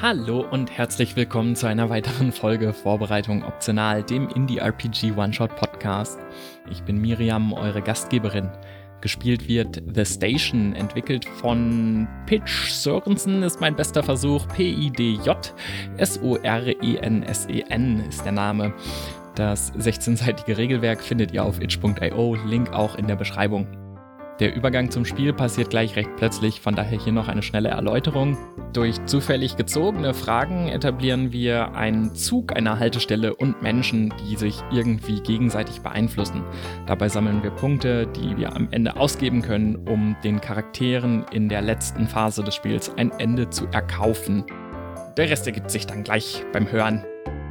Hallo und herzlich willkommen zu einer weiteren Folge Vorbereitung optional, dem Indie-RPG One-Shot Podcast. Ich bin Miriam, eure Gastgeberin. Gespielt wird The Station, entwickelt von Pitch Sorensen, ist mein bester Versuch. P-I-D-J S-O-R-E-N-S-E-N ist der Name. Das 16-seitige Regelwerk findet ihr auf itch.io, Link auch in der Beschreibung. Der Übergang zum Spiel passiert gleich recht plötzlich, von daher hier noch eine schnelle Erläuterung. Durch zufällig gezogene Fragen etablieren wir einen Zug einer Haltestelle und Menschen, die sich irgendwie gegenseitig beeinflussen. Dabei sammeln wir Punkte, die wir am Ende ausgeben können, um den Charakteren in der letzten Phase des Spiels ein Ende zu erkaufen. Der Rest ergibt sich dann gleich beim Hören.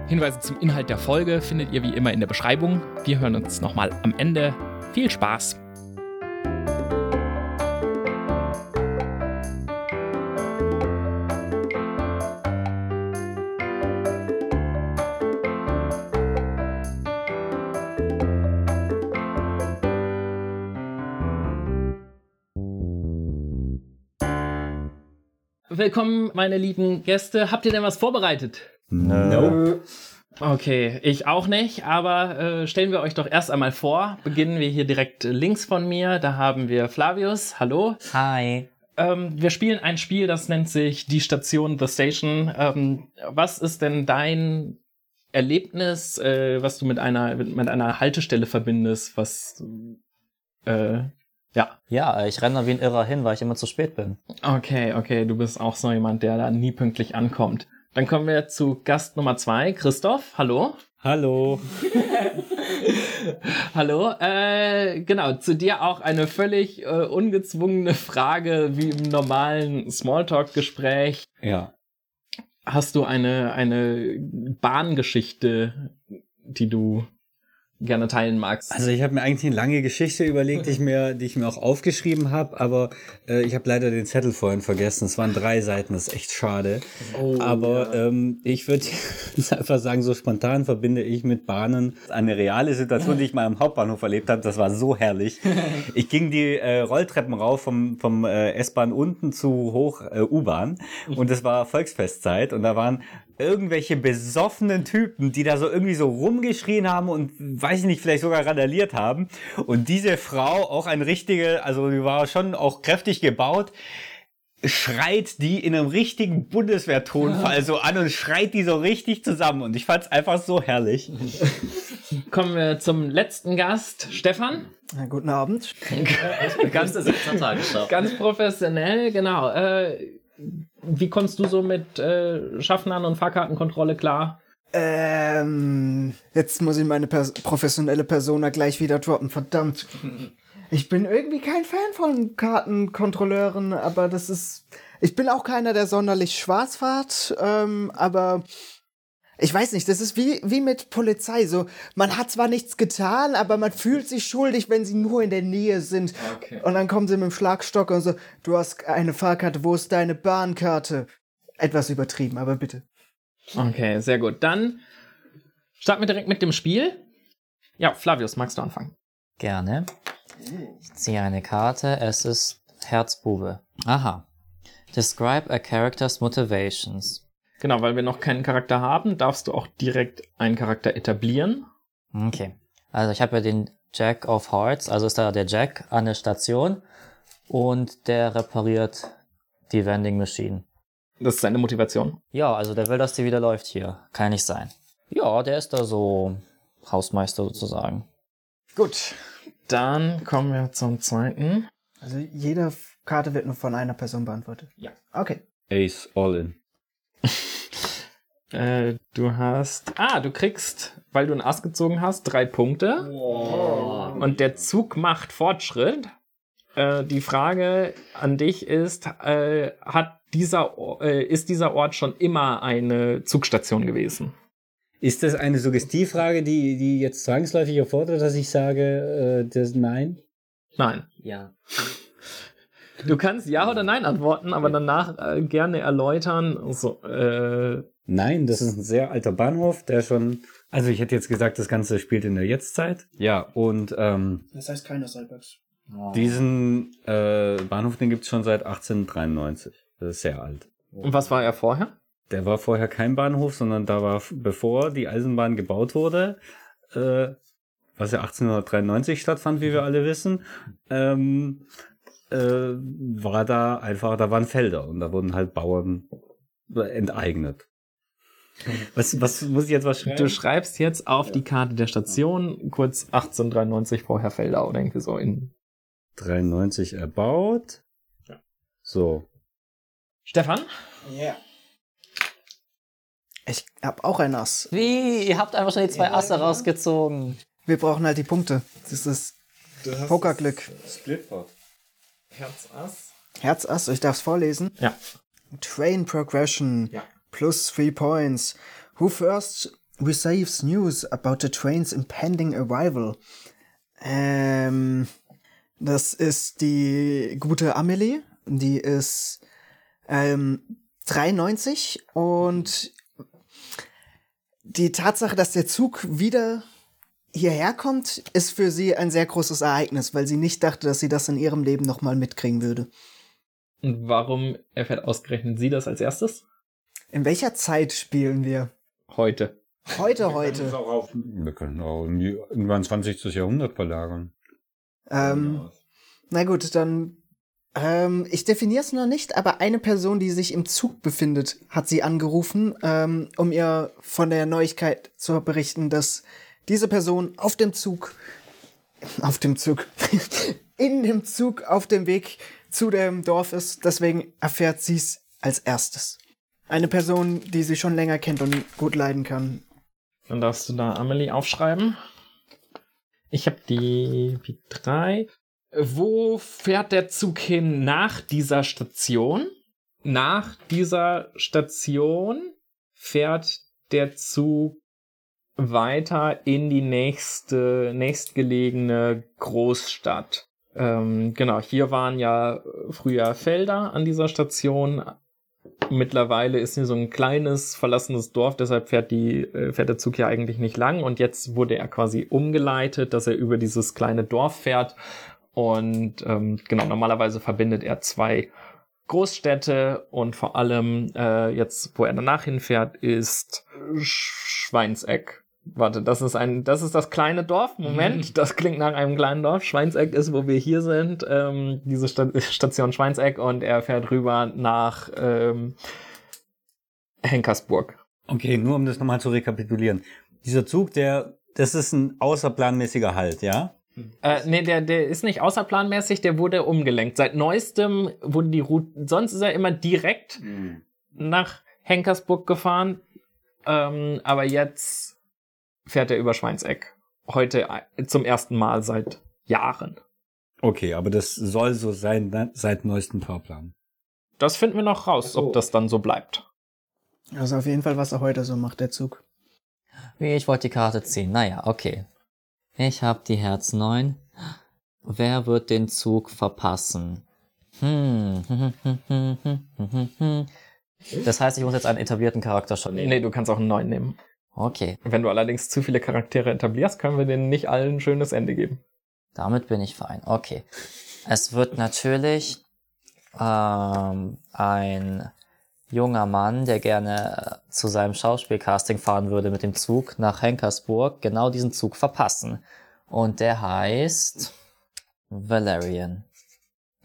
Hinweise zum Inhalt der Folge findet ihr wie immer in der Beschreibung. Wir hören uns nochmal am Ende. Viel Spaß! Willkommen, meine lieben Gäste. Habt ihr denn was vorbereitet? No. Okay, ich auch nicht, aber äh, stellen wir euch doch erst einmal vor. Beginnen wir hier direkt links von mir. Da haben wir Flavius. Hallo. Hi. Ähm, wir spielen ein Spiel, das nennt sich Die Station The Station. Ähm, was ist denn dein Erlebnis, äh, was du mit einer mit einer Haltestelle verbindest? Was äh, ja. Ja, ich renne da wie ein Irrer hin, weil ich immer zu spät bin. Okay, okay, du bist auch so jemand, der da nie pünktlich ankommt. Dann kommen wir zu Gast Nummer zwei, Christoph. Hallo. Hallo. Hallo. Äh, genau, zu dir auch eine völlig äh, ungezwungene Frage wie im normalen Smalltalk-Gespräch. Ja. Hast du eine, eine Bahngeschichte, die du gerne teilen magst. Also ich habe mir eigentlich eine lange Geschichte überlegt, die ich mir, die ich mir auch aufgeschrieben habe, aber äh, ich habe leider den Zettel vorhin vergessen. Es waren drei Seiten, das ist echt schade. Oh, aber ja. ähm, ich würde einfach sagen, so spontan verbinde ich mit Bahnen eine reale Situation, die ich mal am Hauptbahnhof erlebt habe. Das war so herrlich. Ich ging die äh, Rolltreppen rauf vom, vom äh, S-Bahn unten zu hoch äh, U-Bahn und es war Volksfestzeit und da waren irgendwelche besoffenen Typen, die da so irgendwie so rumgeschrien haben und weiß ich nicht, vielleicht sogar randaliert haben. Und diese Frau, auch ein richtige, also die war schon auch kräftig gebaut, schreit die in einem richtigen Bundeswehrtonfall so an und schreit die so richtig zusammen. Und ich fand's einfach so herrlich. Kommen wir zum letzten Gast, Stefan. Na, guten Abend. ganz, ganz professionell, genau. Äh, wie kommst du so mit äh, Schaffnern und Fahrkartenkontrolle klar? Ähm, jetzt muss ich meine pers professionelle Persona gleich wieder droppen, verdammt. Ich bin irgendwie kein Fan von Kartenkontrolleuren, aber das ist. Ich bin auch keiner, der sonderlich schwarz fährt, ähm, aber ich weiß nicht, das ist wie, wie mit Polizei. So, man hat zwar nichts getan, aber man fühlt sich schuldig, wenn sie nur in der Nähe sind. Okay. Und dann kommen sie mit dem Schlagstock und so, du hast eine Fahrkarte, wo ist deine Bahnkarte? Etwas übertrieben, aber bitte. Okay, sehr gut. Dann starten wir direkt mit dem Spiel. Ja, Flavius, magst du anfangen? Gerne. Ich ziehe eine Karte. Es ist Herzbube. Aha. Describe a character's motivations. Genau, weil wir noch keinen Charakter haben, darfst du auch direkt einen Charakter etablieren. Okay. Also ich habe ja den Jack of Hearts, also ist da der Jack an der Station und der repariert die Vending Machine. Das ist seine Motivation. Ja, also der will, dass die wieder läuft hier. Kann nicht sein. Ja, der ist da so Hausmeister sozusagen. Gut, dann kommen wir zum zweiten. Also jede Karte wird nur von einer Person beantwortet. Ja. Okay. Ace All In. Äh, du hast. Ah, du kriegst, weil du einen Ass gezogen hast, drei Punkte. Wow. Und der Zug macht Fortschritt. Äh, die Frage an dich ist: äh, Hat dieser, äh, ist dieser Ort schon immer eine Zugstation gewesen? Ist das eine Suggestivfrage, die, die jetzt zwangsläufig erfordert, dass ich sage, äh, das Nein? Nein. Ja. Du kannst Ja oder Nein antworten, aber danach äh, gerne erläutern. So, äh, Nein, das ist ein sehr alter Bahnhof, der schon. Also ich hätte jetzt gesagt, das Ganze spielt in der Jetztzeit. Ja, und ähm, Das heißt keiner Cyberx. Oh. Diesen äh, Bahnhof, den gibt's schon seit 1893. Das ist sehr alt. Und was war er vorher? der war vorher kein Bahnhof, sondern da war, bevor die Eisenbahn gebaut wurde, äh, was ja 1893 stattfand, wie wir alle wissen, ähm, äh, war da einfach, da waren Felder und da wurden halt Bauern enteignet. Was, was muss ich jetzt was schreiben? Du schreibst jetzt auf die Karte der Station kurz 1893 vorher Feldau, oder irgendwie so in. 93 erbaut. Ja. So. Stefan? Ja. Ich hab auch ein Ass. Wie? Ihr habt einfach schon die zwei Asse rausgezogen. Wir brauchen halt die Punkte. Das ist Pokerglück. Splitboard. Herz Ass. Herz Ass, ich darf es vorlesen. Ja. Train Progression. Ja. Plus three points. Who first receives news about the train's impending arrival? Ähm, das ist die gute Amelie. Die ist ähm, 93 und die Tatsache, dass der Zug wieder hierher kommt, ist für sie ein sehr großes Ereignis, weil sie nicht dachte, dass sie das in ihrem Leben nochmal mitkriegen würde. Und warum erfährt ausgerechnet sie das als erstes? In welcher Zeit spielen wir? Heute. Heute, heute. Wir können auch irgendwann 20. Jahrhundert verlagern. Ähm, na gut, dann. Ähm, ich definiere es noch nicht, aber eine Person, die sich im Zug befindet, hat sie angerufen, ähm, um ihr von der Neuigkeit zu berichten, dass diese Person auf dem Zug, auf dem Zug, in dem Zug auf dem Weg zu dem Dorf ist. Deswegen erfährt sie es als erstes. Eine Person, die sie schon länger kennt und gut leiden kann. Dann darfst du da Amelie aufschreiben. Ich habe die, die drei. Wo fährt der Zug hin nach dieser Station? Nach dieser Station fährt der Zug weiter in die nächste, nächstgelegene Großstadt. Ähm, genau, hier waren ja früher Felder an dieser Station. Mittlerweile ist hier so ein kleines verlassenes Dorf, deshalb fährt die äh, fährt der Zug ja eigentlich nicht lang und jetzt wurde er quasi umgeleitet, dass er über dieses kleine Dorf fährt und ähm, genau normalerweise verbindet er zwei Großstädte und vor allem äh, jetzt, wo er danach hinfährt, ist Schweinseck. Warte, das ist ein, das ist das kleine Dorf. Moment, das klingt nach einem kleinen Dorf. Schweinseck ist, wo wir hier sind. Ähm, diese Sta Station Schweinseck und er fährt rüber nach ähm, Henkersburg. Okay, nur um das nochmal zu rekapitulieren. Dieser Zug, der, das ist ein außerplanmäßiger Halt, ja? Äh, nee, der, der ist nicht außerplanmäßig, der wurde umgelenkt. Seit neuestem wurde die Route, sonst ist er immer direkt nach Henkersburg gefahren, ähm, aber jetzt fährt er über Schweinseck. Heute zum ersten Mal seit Jahren. Okay, aber das soll so sein ne, seit neuestem Fahrplan. Das finden wir noch raus, ob das dann so bleibt. Also auf jeden Fall, was er heute so macht, der Zug. Wie, ich wollte die Karte ziehen. Naja, okay. Ich hab die Herz 9. Wer wird den Zug verpassen? Hm. Das heißt, ich muss jetzt einen etablierten Charakter schon nehmen. Nee, du kannst auch einen neuen nehmen. Okay, Wenn du allerdings zu viele Charaktere etablierst, können wir denen nicht allen ein schönes Ende geben. damit bin ich fein. Okay. Es wird natürlich ähm, ein junger Mann, der gerne äh, zu seinem Schauspielcasting fahren würde mit dem Zug nach Henkersburg, genau diesen Zug verpassen. Und der heißt Valerian.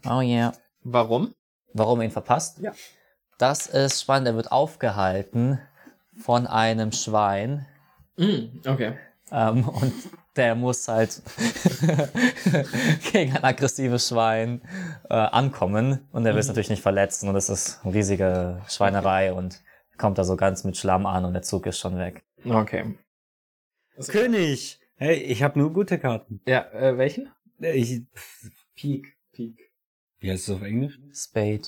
Oh yeah. Warum? Warum er ihn verpasst? Ja. Das ist spannend. Er wird aufgehalten von einem Schwein. okay. Ähm, und der muss halt gegen ein aggressives Schwein äh, ankommen. Und er will es natürlich nicht verletzen. Und es ist eine riesige Schweinerei. Und kommt da so ganz mit Schlamm an und der Zug ist schon weg. Okay. König! Hey, ich habe nur gute Karten. Ja, äh, welchen? Ich, Peak. Peak. wie heißt es auf Englisch? Spade.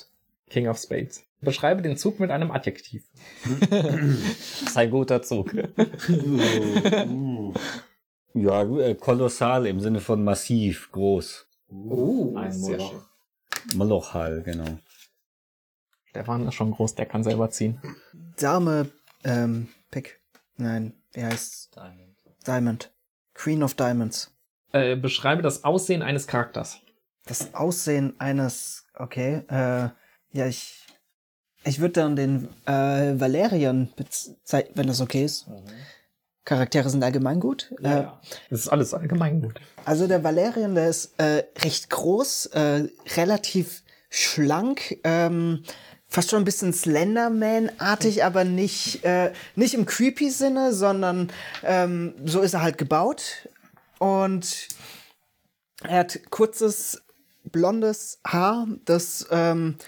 King of Spades. Beschreibe den Zug mit einem Adjektiv. Das ist ein guter Zug. Ja, äh, kolossal im Sinne von massiv, groß. Uh, ein sehr Moloch. schön. Molochal, genau. Stefan ist schon groß, der kann selber ziehen. Dame, ähm, Pick. Nein, wie heißt Diamond. Queen of Diamonds. Äh, beschreibe das Aussehen eines Charakters. Das Aussehen eines, okay, äh, ja, ich, Ich würde dann den äh, Valerian bezeichnen, wenn das okay ist. Charaktere sind allgemein gut. Äh, Das ist alles allgemein gut. Also der Valerian, der ist äh, recht groß, äh, relativ schlank, ähm, fast schon ein bisschen Slenderman-artig, aber nicht, äh, nicht im creepy Sinne, sondern ähm, so ist er halt gebaut. Und er hat kurzes, blondes Haar, das ähm,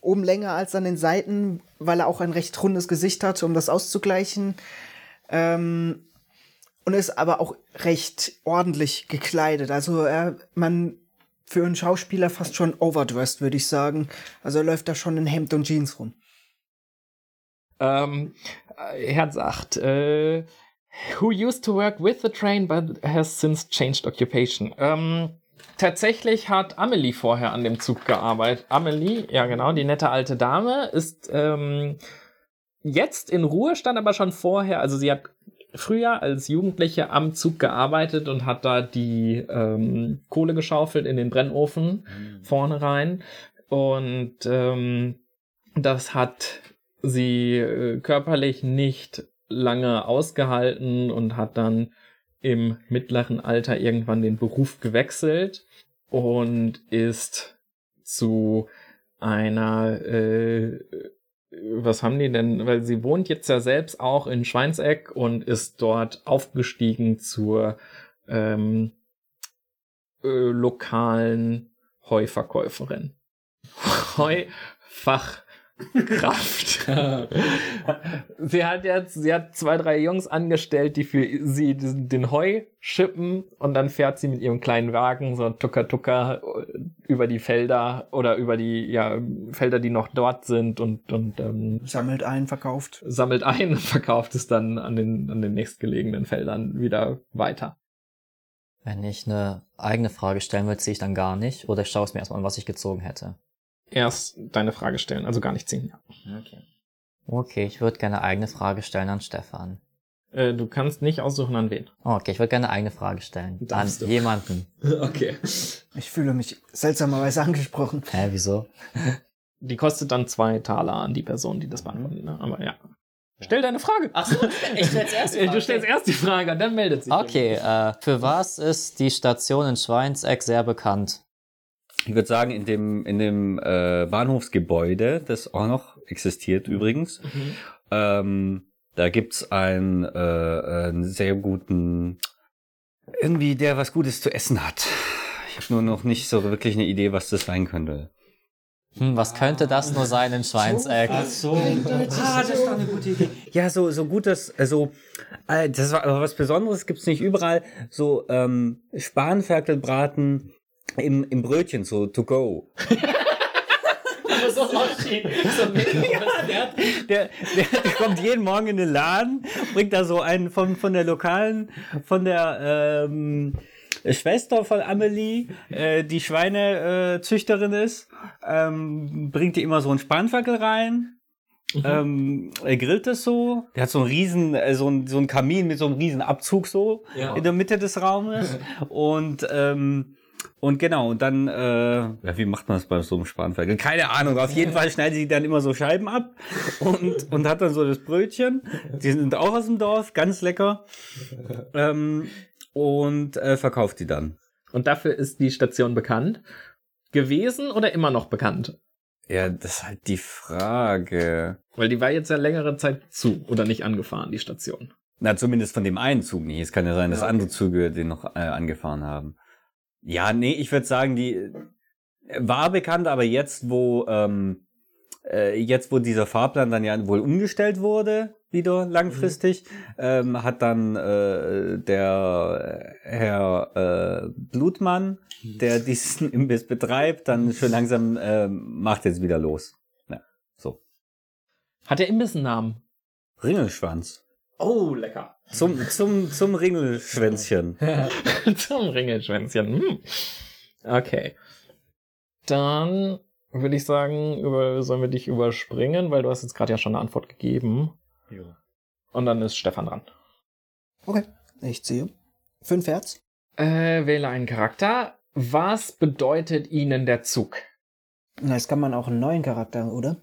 oben länger als an den Seiten, weil er auch ein recht rundes Gesicht hat, um das auszugleichen. Ähm, und ist aber auch recht ordentlich gekleidet. Also er, man für einen Schauspieler fast schon overdressed, würde ich sagen. Also er läuft da schon in Hemd und Jeans rum. Ähm, äh, Herr sagt, äh, who used to work with the train but has since changed occupation. Ähm, tatsächlich hat Amelie vorher an dem Zug gearbeitet. Amelie, ja genau, die nette alte Dame, ist ähm, jetzt in Ruhestand, aber schon vorher, also sie hat früher als Jugendliche am Zug gearbeitet und hat da die ähm, Kohle geschaufelt in den Brennofen vorne rein. Und ähm, das hat sie äh, körperlich nicht lange ausgehalten und hat dann im mittleren Alter irgendwann den Beruf gewechselt und ist zu einer äh, was haben die denn? Weil sie wohnt jetzt ja selbst auch in Schweinseck und ist dort aufgestiegen zur ähm, äh, lokalen Heuverkäuferin. Heufachkraft. sie hat jetzt, sie hat zwei, drei Jungs angestellt, die für sie den, Heu schippen und dann fährt sie mit ihrem kleinen Wagen so tucker tucker über die Felder oder über die ja, Felder, die noch dort sind und, und ähm, Sammelt ein, verkauft. sammelt ein und verkauft es dann an den, an den nächstgelegenen Feldern wieder weiter. Wenn ich eine eigene Frage stellen will, ziehe ich dann gar nicht. Oder ich schaue es mir erstmal an, was ich gezogen hätte. Erst deine Frage stellen, also gar nicht ziehen. Okay. Okay, ich würde gerne eine eigene Frage stellen an Stefan. Äh, du kannst nicht aussuchen, an wen. Okay, ich würde gerne eine eigene Frage stellen. Darfst an du. jemanden. Okay. Ich fühle mich seltsamerweise angesprochen. Hä, wieso? Die kostet dann zwei Taler an die Person, die das beantwortet. Ne? Aber ja. Stell deine Frage. Ach so, ich stelle jetzt Äh, Du stellst erst die Frage, dann meldet sich. Okay, äh, für was ist die Station in Schweinseck sehr bekannt? Ich würde sagen, in dem, in dem äh, Bahnhofsgebäude, das auch noch existiert übrigens, ähm, da gibt's ein, äh, einen sehr guten, irgendwie der was Gutes zu essen hat. Ich habe nur noch nicht so wirklich eine Idee, was das sein könnte. Hm, was könnte das nur sein in Schweinseck? so. Ah, das war eine gute Idee. Ja, so, so gut, dass, also, äh, das war aber was Besonderes, gibt's nicht überall. So, ähm, Spanferkelbraten im, im Brötchen, so to go. Der, der, der kommt jeden Morgen in den Laden, bringt da so einen von, von der lokalen, von der ähm, Schwester von Amelie, äh, die Schweinezüchterin äh, ist, ähm, bringt die immer so einen Spanferkel rein. Ähm, er grillt das so. Der hat so einen riesen, äh, so einen, so einen Kamin mit so einem riesen Abzug so Ja. in der Mitte des Raumes. und ähm, und genau, und dann, äh, ja, wie macht man das bei so einem Spanferkel? Keine Ahnung, auf jeden Fall schneidet sie dann immer so Scheiben ab und, und hat dann so das Brötchen. Die sind auch aus dem Dorf, ganz lecker. Ähm, und äh, verkauft die dann. Und dafür ist die Station bekannt. Gewesen oder immer noch bekannt? Ja, das ist halt die Frage. Weil die war jetzt ja längere Zeit zu oder nicht angefahren, die Station. Na, zumindest von dem einen Zug nicht. Es kann ja sein, dass andere Züge den noch äh, angefahren haben. Ja, nee, ich würde sagen, die äh, war bekannt, aber jetzt, wo ähm, äh, jetzt, wo dieser Fahrplan dann ja wohl umgestellt wurde, wieder langfristig, ähm, hat dann äh, der Herr äh, Blutmann, der diesen Imbiss betreibt, dann schon langsam äh, macht jetzt wieder los. Ja, so. Hat der Imbiss einen Namen? Ringelschwanz. Oh, lecker. Zum, zum, zum Ringelschwänzchen. Zum Ringelschwänzchen. Hm. Okay. Dann würde ich sagen, über, sollen wir dich überspringen, weil du hast jetzt gerade ja schon eine Antwort gegeben. Und dann ist Stefan dran. Okay, ich ziehe. Fünf Herz. Äh, wähle einen Charakter. Was bedeutet Ihnen der Zug? Na, jetzt kann man auch einen neuen Charakter, oder?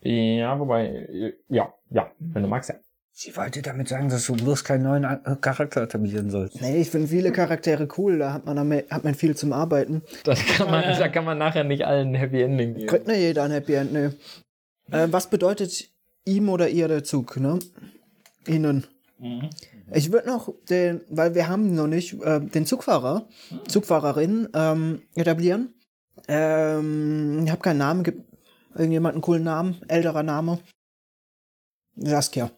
Ja, wobei, äh, ja, ja, wenn du magst, ja. Sie wollte damit sagen, dass du bloß keinen neuen A- Charakter etablieren sollst. Nee, ich finde viele Charaktere cool, da hat man, hat man viel zum Arbeiten. Das kann man, da kann man nachher nicht allen Happy Ending geben. Kriegt nicht jeder ein Happy End, ne. Äh, was bedeutet ihm oder ihr der Zug, ne? Ihnen. Ich würde noch den, weil wir haben noch nicht, äh, den Zugfahrer, Zugfahrerin ähm, etablieren. Ähm, ich habe keinen Namen, gibt irgendjemand einen coolen Namen, älterer Name? Saskia.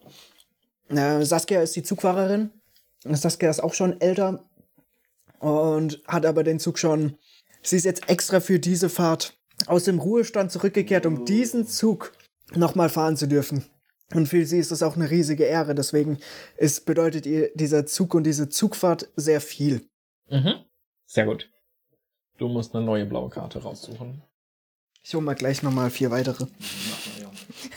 Äh, Saskia ist die Zugfahrerin. Saskia ist auch schon älter und hat aber den Zug schon. Sie ist jetzt extra für diese Fahrt aus dem Ruhestand zurückgekehrt, um diesen Zug nochmal fahren zu dürfen. Und für sie ist das auch eine riesige Ehre. Deswegen ist, bedeutet ihr dieser Zug und diese Zugfahrt sehr viel. Mhm. Sehr gut. Du musst eine neue blaue Karte raussuchen. Ich hole mal gleich nochmal vier weitere.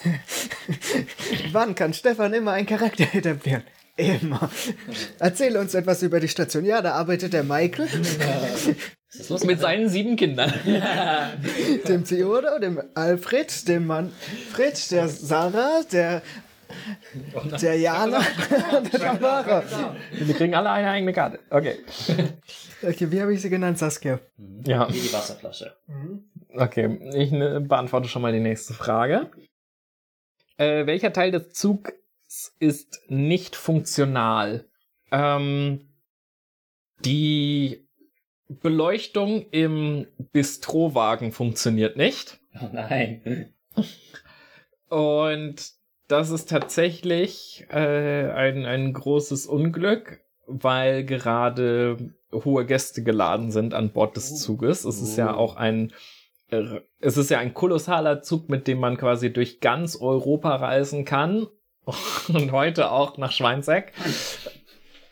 Wann kann Stefan immer einen Charakter etablieren? Immer. Erzähle uns etwas über die Station. Ja, da arbeitet der Michael, Mit seinen sieben Kindern. dem Theodor, dem Alfred, dem Manfred, der Sarah, der, der Jana und der Tamara. Die kriegen alle eine eigene Karte. Okay. Okay, wie habe ich sie genannt, Saskia? Ja. Wie die Wasserflasche. Okay, ich ne, beantworte schon mal die nächste Frage. Äh, welcher Teil des Zugs ist nicht funktional? Ähm, die Beleuchtung im Bistrowagen funktioniert nicht. Oh nein. Und das ist tatsächlich äh, ein, ein großes Unglück, weil gerade hohe Gäste geladen sind an Bord des Zuges. Es ist ja auch ein es ist ja ein kolossaler Zug, mit dem man quasi durch ganz Europa reisen kann. Und heute auch nach Schweinseck.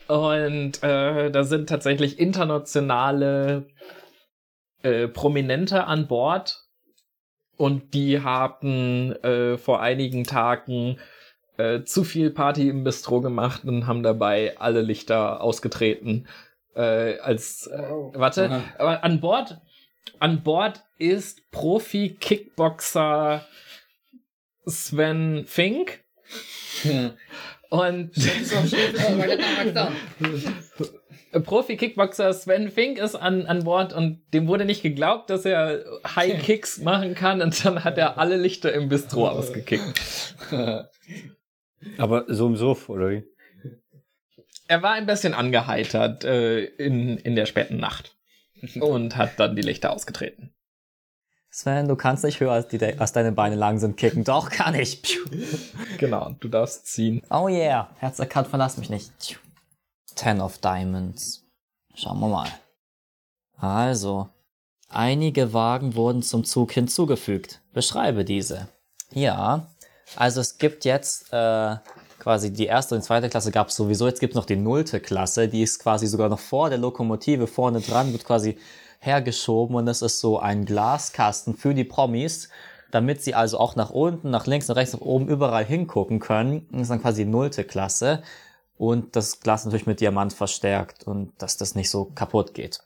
Und äh, da sind tatsächlich internationale äh, Prominente an Bord. Und die haben äh, vor einigen Tagen äh, zu viel Party im Bistro gemacht und haben dabei alle Lichter ausgetreten. Äh, als äh, warte, aber an Bord an Bord ist Profi-Kickboxer Sven Fink. Und Profi-Kickboxer Sven Fink ist an, an Bord und dem wurde nicht geglaubt, dass er High Kicks machen kann und dann hat er alle Lichter im Bistro ausgekickt. Aber so im Suff, oder wie? Er war ein bisschen angeheitert äh, in, in der späten Nacht und hat dann die Lichter ausgetreten. Sven, du kannst nicht höher als, die, als deine Beine lang sind kicken. Doch, kann ich. Genau, du darfst ziehen. Oh yeah, Herz erkannt, verlass mich nicht. Ten of Diamonds. Schauen wir mal. Also, einige Wagen wurden zum Zug hinzugefügt. Beschreibe diese. Ja, also es gibt jetzt äh, quasi die erste und zweite Klasse gab es sowieso. Jetzt gibt es noch die nullte Klasse, die ist quasi sogar noch vor der Lokomotive vorne dran, wird quasi hergeschoben und das ist so ein Glaskasten für die Promis, damit sie also auch nach unten, nach links, nach rechts, nach oben überall hingucken können. Das ist dann quasi die nullte Klasse und das Glas natürlich mit Diamant verstärkt und dass das nicht so kaputt geht.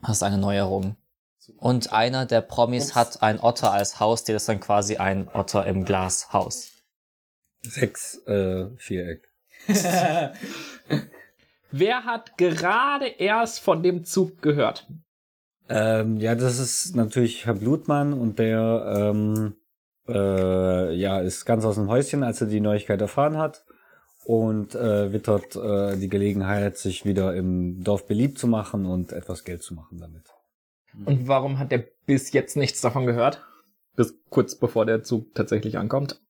Das ist eine Neuerung. Und einer der Promis hat ein Otter als Haustier, das ist dann quasi ein Otter im Glashaus. Sechs äh, Viereck. Wer hat gerade erst von dem Zug gehört? Ähm, ja, das ist natürlich Herr Blutmann und der ähm, äh, ja, ist ganz aus dem Häuschen, als er die Neuigkeit erfahren hat und äh, wittert äh, die Gelegenheit, sich wieder im Dorf beliebt zu machen und etwas Geld zu machen damit. Und warum hat er bis jetzt nichts davon gehört? Bis kurz bevor der Zug tatsächlich ankommt.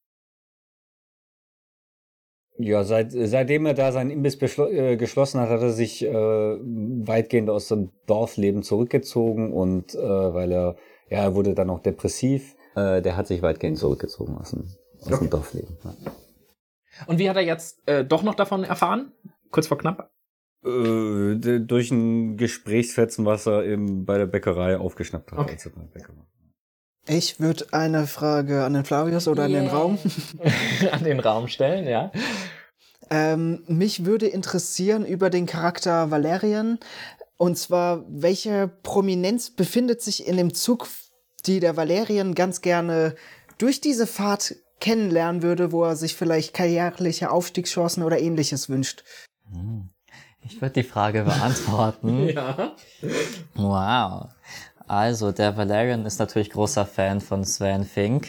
Ja, seit, seitdem er da sein Imbiss äh, geschlossen hat, hat er sich äh, weitgehend aus dem Dorfleben zurückgezogen und äh, weil er, ja, er wurde dann auch depressiv, äh, der hat sich weitgehend zurückgezogen aus dem, aus dem Dorfleben. Ja. Und wie hat er jetzt äh, doch noch davon erfahren? Kurz vor knapp. Äh, durch ein Gesprächsfetzen, was er eben bei der Bäckerei aufgeschnappt hat. Okay. als er beim Bäcker war. Ich würde eine Frage an den Flavius oder an den Raum. An den Raum stellen, ja. Ähm, mich würde interessieren über den Charakter Valerian. Und zwar, welche Prominenz befindet sich in dem Zug, die der Valerian ganz gerne durch diese Fahrt kennenlernen würde, wo er sich vielleicht karrierliche Aufstiegschancen oder ähnliches wünscht. Ich würde die Frage beantworten. Ja. Wow. Also, der Valerian ist natürlich großer Fan von Sven Fink.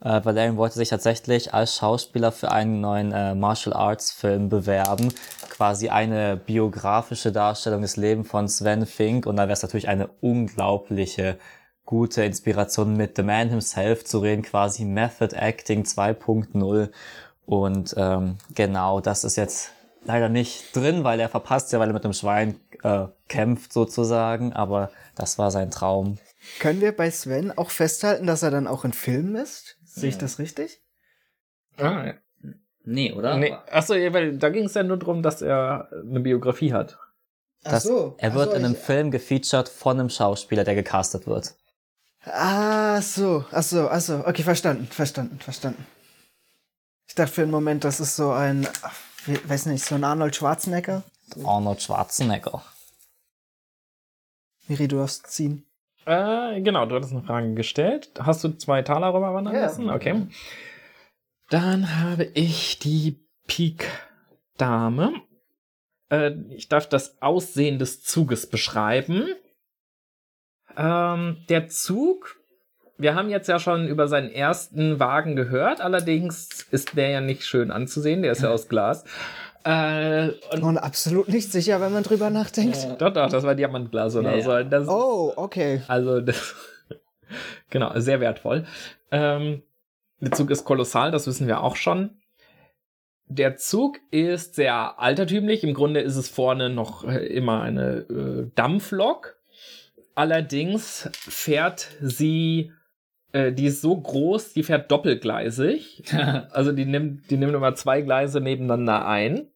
Äh, Valerian wollte sich tatsächlich als Schauspieler für einen neuen äh, Martial Arts Film bewerben. Quasi eine biografische Darstellung des Lebens von Sven Fink. Und da wäre es natürlich eine unglaubliche gute Inspiration mit The Man himself zu reden, quasi Method Acting 2.0. Und ähm, genau, das ist jetzt leider nicht drin, weil er verpasst ja, weil er mit dem Schwein äh, kämpft sozusagen. Aber das war sein Traum. Können wir bei Sven auch festhalten, dass er dann auch in Filmen ist? Sehe ich das richtig? Ah, ja. Nee, oder? Nee. Achso, ja, weil da ging es ja nur darum, dass er eine Biografie hat. Das, er wird in einem Film gefeatured von einem Schauspieler, der gecastet wird. Ah, so, ach so, ach so. Okay, verstanden, verstanden, verstanden. Ich dachte für einen Moment, das ist so ein, ach, weiß nicht, so ein Arnold Schwarzenegger. Arnold Schwarzenegger. Miri, du darfst ziehen. Äh, genau, du hattest eine Frage gestellt. Hast du zwei Taler rüberwandern Ja. lassen? Okay. Dann habe ich die Pik-Dame. Äh, ich darf das Aussehen des Zuges beschreiben. Ähm, der Zug, wir haben jetzt ja schon über seinen ersten Wagen gehört, allerdings ist der ja nicht schön anzusehen, der ist ja aus Glas. Äh, und Und absolut nicht sicher, wenn man drüber nachdenkt. doch, doch, das war Diamantglas oder Ja, so. Das, Oh, okay. also, das, genau, sehr wertvoll. Ähm, der Zug ist kolossal, das wissen wir auch schon. Der Zug ist sehr altertümlich. Im Grunde ist es vorne noch äh, immer eine äh, Dampflok. Allerdings fährt sie, äh, die ist so groß, die fährt doppelgleisig. also die nimmt, die nimmt immer zwei Gleise nebeneinander ein.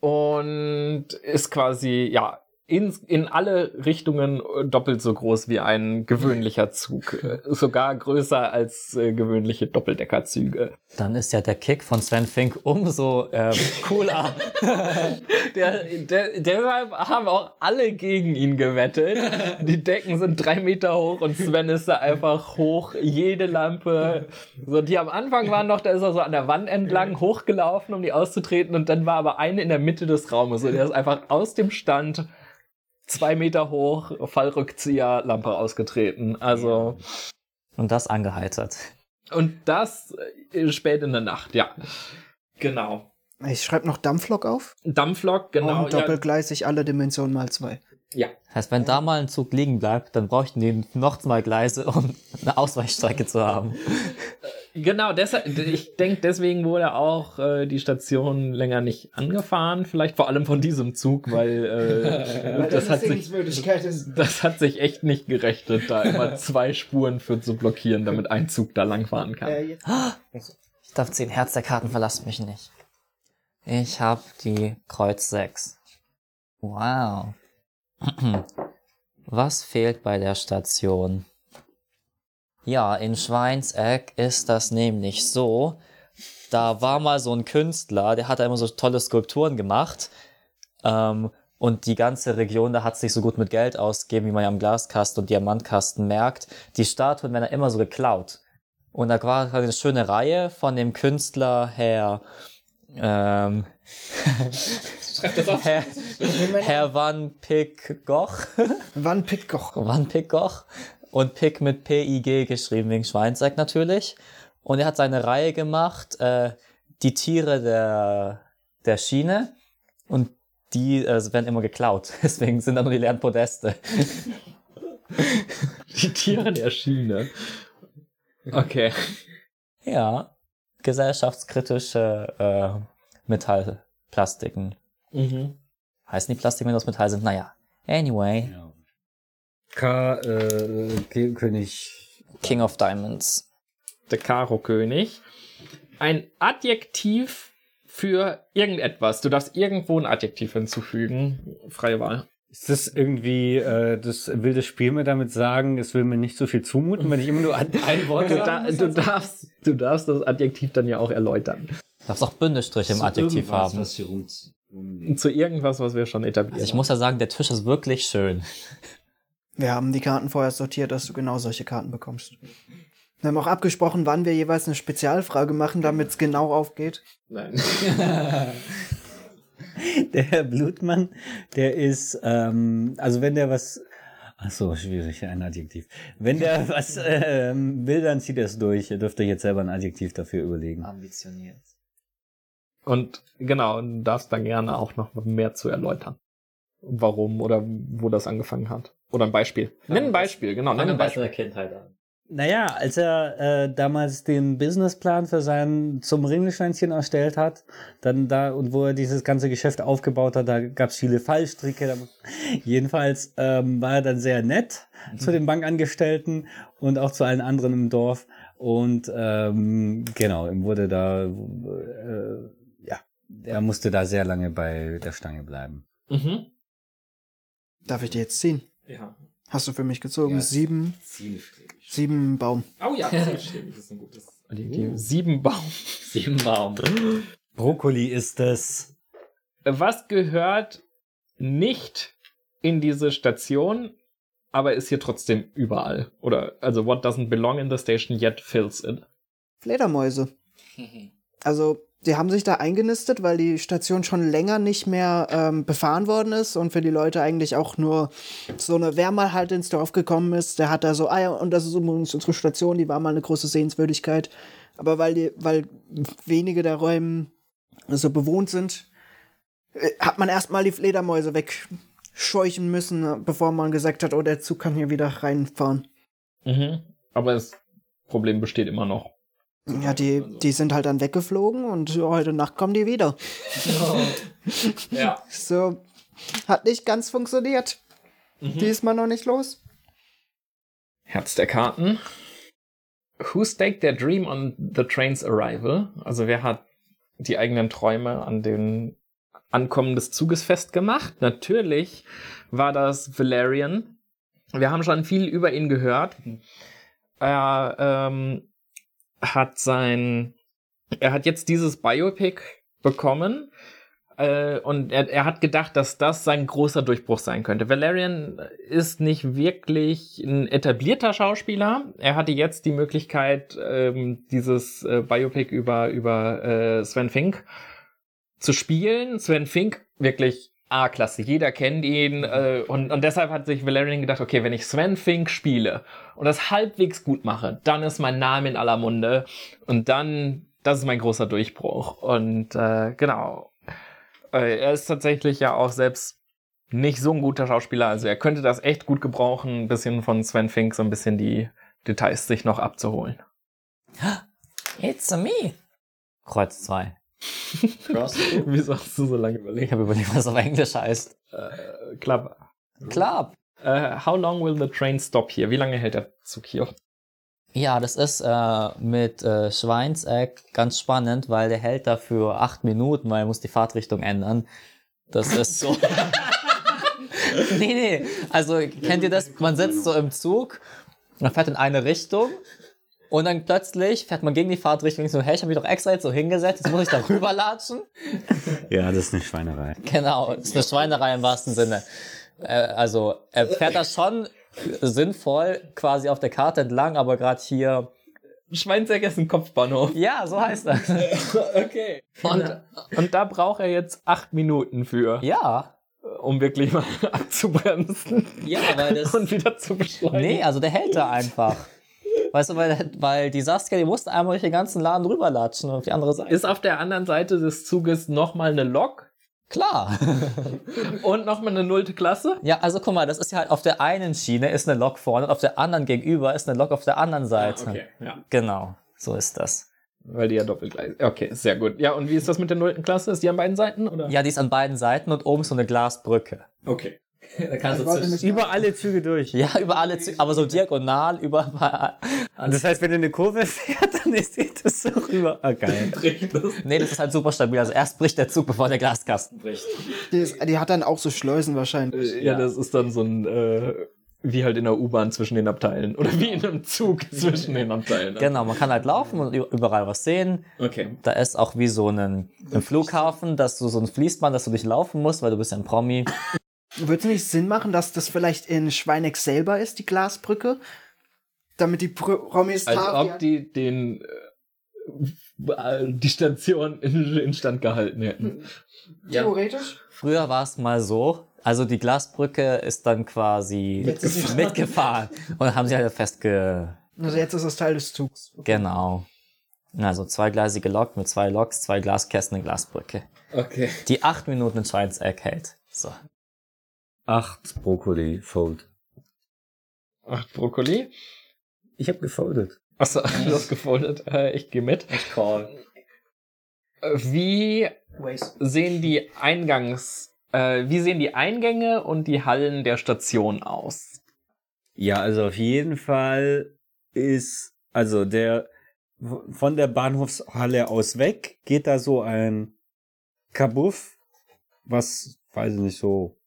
Und ist quasi, ja, in, in alle Richtungen äh, doppelt so groß wie ein gewöhnlicher Zug. Äh, Sogar größer als äh, gewöhnliche Doppeldeckerzüge. Dann ist ja der Kick von Sven Fink umso ähm, cooler. Der, der, deshalb haben auch alle gegen ihn gewettet. Die Decken sind drei Meter hoch und Sven ist da einfach hoch. Jede Lampe. So, die am Anfang waren noch, da ist er so an der Wand entlang hochgelaufen, um die auszutreten. Und dann war aber eine in der Mitte des Raumes. Und der ist einfach aus dem Stand zwei Meter hoch, Fallrückzieher, Lampe ausgetreten. Also, Und das angeheitert. und das äh, spät in der Nacht, ja. Genau. Ich schreibe noch Dampflok auf. Dampflok, genau. und doppelgleisig alle Dimensionen mal zwei. Ja. ja. Heißt, wenn da mal ein Zug liegen bleibt, dann bräuchten die noch zwei Gleise, um eine Ausweichstrecke zu haben. Genau, deshalb, ich denke, deswegen wurde auch äh, die Station länger nicht angefahren, vielleicht vor allem von diesem Zug, weil, äh, das, hat sich, ist. das hat sich echt nicht gerechnet, da immer zwei Spuren für zu blockieren, damit ein Zug da langfahren kann. Äh. Ich darf 10 Herz der Karten verlasst mich nicht. Ich hab die Kreuz 6. Wow. Was fehlt bei der Station? Ja, in Schweinseck ist das nämlich so. Da war mal so ein Künstler, der hat da immer so tolle Skulpturen gemacht. Ähm, und die ganze Region, da hat sich so gut mit Geld ausgegeben, wie man ja am Glaskasten und Diamantkasten merkt. Die Statuen werden da immer so geklaut. Und da war eine schöne Reihe von dem Künstler Herr, ähm, Herr, Herr Van Pick Goch, Wann Pitkoch? Van Pick Goch und Pick mit P-I-G geschrieben wegen Schweinsack natürlich. Und er hat seine Reihe gemacht, äh, die Tiere der, der Schiene und die äh, werden immer geklaut. Deswegen sind da nur die leeren Podeste. Die Tiere der Schiene. Okay. Ja, gesellschaftskritische äh, Metallplastiken. Mhm. Heißen die Plastik, wenn die aus Metall sind? Naja. Anyway, K, äh, K- König. King of Diamonds. Der Karo-König. Ein Adjektiv für irgendetwas. Du darfst irgendwo ein Adjektiv hinzufügen. Freie Wahl. Ist das irgendwie, äh, das will das Spiel mir damit sagen, es will mir nicht so viel zumuten, wenn ich immer nur ein, ein Wort Du, sagen da, du, darfst, du darfst das Adjektiv dann ja auch erläutern. Darfst auch Bindestriche im Adjektiv haben. Was hier rum, rumliegt. Zu irgendwas, was wir schon etabliert Also ich haben. muss ja sagen, der Tisch ist wirklich schön. Wir haben die Karten vorher sortiert, dass du genau solche Karten bekommst. Wir haben auch abgesprochen, wann wir jeweils eine Spezialfrage machen, damit es genau aufgeht. Nein. Der Herr Blutmann, der ist, ähm, also wenn der was, ach so, schwierig, ein Adjektiv. Wenn der was ähm, will, dann zieht er es durch. Ihr dürft euch jetzt selber ein Adjektiv dafür überlegen. Ambitioniert. Und genau, du darfst dann gerne auch noch mehr zu erläutern. Warum oder wo das angefangen hat. Oder ein Beispiel. Nenn ein Beispiel, genau, nenn ein Beispiel. Kindheit an. Naja, als er äh, damals den Businessplan für sein zum Ringelschwänzchen erstellt hat, dann da und wo er dieses ganze Geschäft aufgebaut hat, da gab es viele Fallstricke. Da, jedenfalls ähm, war er dann sehr nett zu den Bankangestellten und auch zu allen anderen im Dorf. Und ähm, genau, ihm wurde da, äh, er musste da sehr lange bei der Stange bleiben. Mhm. Darf ich dir jetzt ziehen? Ja. Hast du für mich gezogen? Ja. Sieben, Zielstrebig. sieben Baum. Oh ja, zielstrebig ist ein gutes Adjektiv. Sieben Baum. Sieben Baum. Brokkoli ist es. Was gehört nicht in diese Station, aber ist hier trotzdem überall? Oder, also, what doesn't belong in the station yet fills it? Fledermäuse. Also, die haben sich da eingenistet, weil die Station schon länger nicht mehr ähm, befahren worden ist und für die Leute eigentlich auch nur so eine, wer halt ins Dorf gekommen ist, der hat da so, ah ja, und das ist übrigens unsere Station, die war mal eine große Sehenswürdigkeit. Aber weil die, weil wenige der Räume so bewohnt sind, äh, hat man erstmal die Fledermäuse wegscheuchen müssen, bevor man gesagt hat, oh, der Zug kann hier wieder reinfahren. Mhm. Aber das Problem besteht immer noch. Ja, die, die sind halt dann weggeflogen und heute Nacht kommen die wieder. Ja. So, hat nicht ganz funktioniert. Diesmal noch nicht los. Herz der Karten. Who staked their dream on the train's arrival? Also wer hat die eigenen Träume an den Ankommen des Zuges festgemacht? Natürlich war das Valerian. Wir haben schon viel über ihn gehört. Er ähm, hat sein, er hat jetzt dieses Biopic bekommen äh, und er, er hat gedacht, dass das sein großer Durchbruch sein könnte. Valerian ist nicht wirklich ein etablierter Schauspieler. Er hatte jetzt die Möglichkeit, ähm, dieses äh, Biopic über, über äh, Sven Fink zu spielen. Sven Fink wirklich A-Klasse, jeder kennt ihn äh, und, und deshalb hat sich Valerian gedacht, okay, wenn ich Sven Fink spiele und das halbwegs gut mache, dann ist mein Name in aller Munde und dann, das ist mein großer Durchbruch und äh, genau, äh, er ist tatsächlich ja auch selbst nicht so ein guter Schauspieler, also er könnte das echt gut gebrauchen, ein bisschen von Sven Fink so ein bisschen die Details sich noch abzuholen. It's a me. Kreuz 2. Cross. Wieso hast du so lange Ich überlegt? habe überlegt, was auf Englisch heißt. Äh, Club. Club. Äh, how long will the train stop here? Wie lange hält der Zug hier? Ja, das ist äh, mit äh, Schweinseck ganz spannend, weil der hält dafür acht Minuten, weil er muss die Fahrtrichtung ändern. Das ist so. nee, nee. Also kennt ihr das? Man sitzt so im Zug, man fährt in eine Richtung und dann plötzlich fährt man gegen die Fahrtrichtung so, hey, ich habe mich doch extra jetzt so hingesetzt, jetzt muss ich da rüberlatschen. Ja, das ist eine Schweinerei. Genau, das ist eine Schweinerei im wahrsten Sinne. Äh, also er fährt das schon sinnvoll quasi auf der Karte entlang, aber gerade hier Schweinsäck ist ein Kopfbahnhof. Ja, so heißt das. Okay. Und, und da braucht er jetzt acht Minuten für, Ja. um wirklich mal abzubremsen Ja, weil das. und wieder zu beschleunigen. Nee, also der hält da einfach. Weißt du, weil, weil die Saskia, die musste einmal durch den ganzen Laden rüberlatschen und auf die andere Seite. Ist auf der anderen Seite des Zuges nochmal eine Lok Klar. und nochmal eine nullte Klasse? Ja, also guck mal, das ist ja halt auf der einen Schiene ist eine Lok vorne und auf der anderen gegenüber ist eine Lok auf der anderen Seite. ja. Genau, so ist das. Weil die ja doppelgleich. Okay, sehr gut. Ja, und wie ist das mit der nullten Klasse? Ist die an beiden Seiten? Oder? Ja, die ist an beiden Seiten und oben ist so eine Glasbrücke. Okay. Da kannst wollte mich Über alle Züge durch. Ja, über alle Züge, aber so diagonal über. Das heißt, wenn du eine Kurve fährt, dann ist das so rüber. Ah, geil. Nee, das ist halt super stabil. Also erst bricht der Zug, bevor der Glaskasten bricht. Die, ist, die hat dann auch so Schleusen wahrscheinlich. Ja, das ist dann so ein, äh, wie halt in der U-Bahn zwischen den Abteilen. Oder wie in einem Zug zwischen den Abteilen. Genau, man kann halt laufen und überall was sehen. Okay. Da ist auch wie so ein, ein Flughafen, dass du so ein Fließband, dass du durchlaufen musst, weil du bist ja ein Promi. Würde es nicht Sinn machen, dass das vielleicht in Schweineck selber ist, die Glasbrücke? damit die Pro Promis Als ob die den äh, die Station in, instand gehalten hätten. theoretisch. Früher war es mal so, also die Glasbrücke ist dann quasi Mitgefahren. mitgefahren und dann haben sie halt festge... Also jetzt ist das Teil des Zugs. Genau. Also zweigleisige Lok mit zwei Loks, zwei Glaskästen, eine Glasbrücke. Okay. Die acht Minuten Schweinseck hält. So. Acht Brokkoli fold. Acht Brokkoli. Ich habe gefoldet. Achso, du hast gefoldet. Äh, ich gehe mit. Ich call. Äh, Wie sehen die Eingangs, äh, wie sehen die Eingänge und die Hallen der Station aus? Ja, also auf jeden Fall ist, also der, von der Bahnhofshalle aus weg geht da so ein Kabuff, was, weiß ich nicht, so,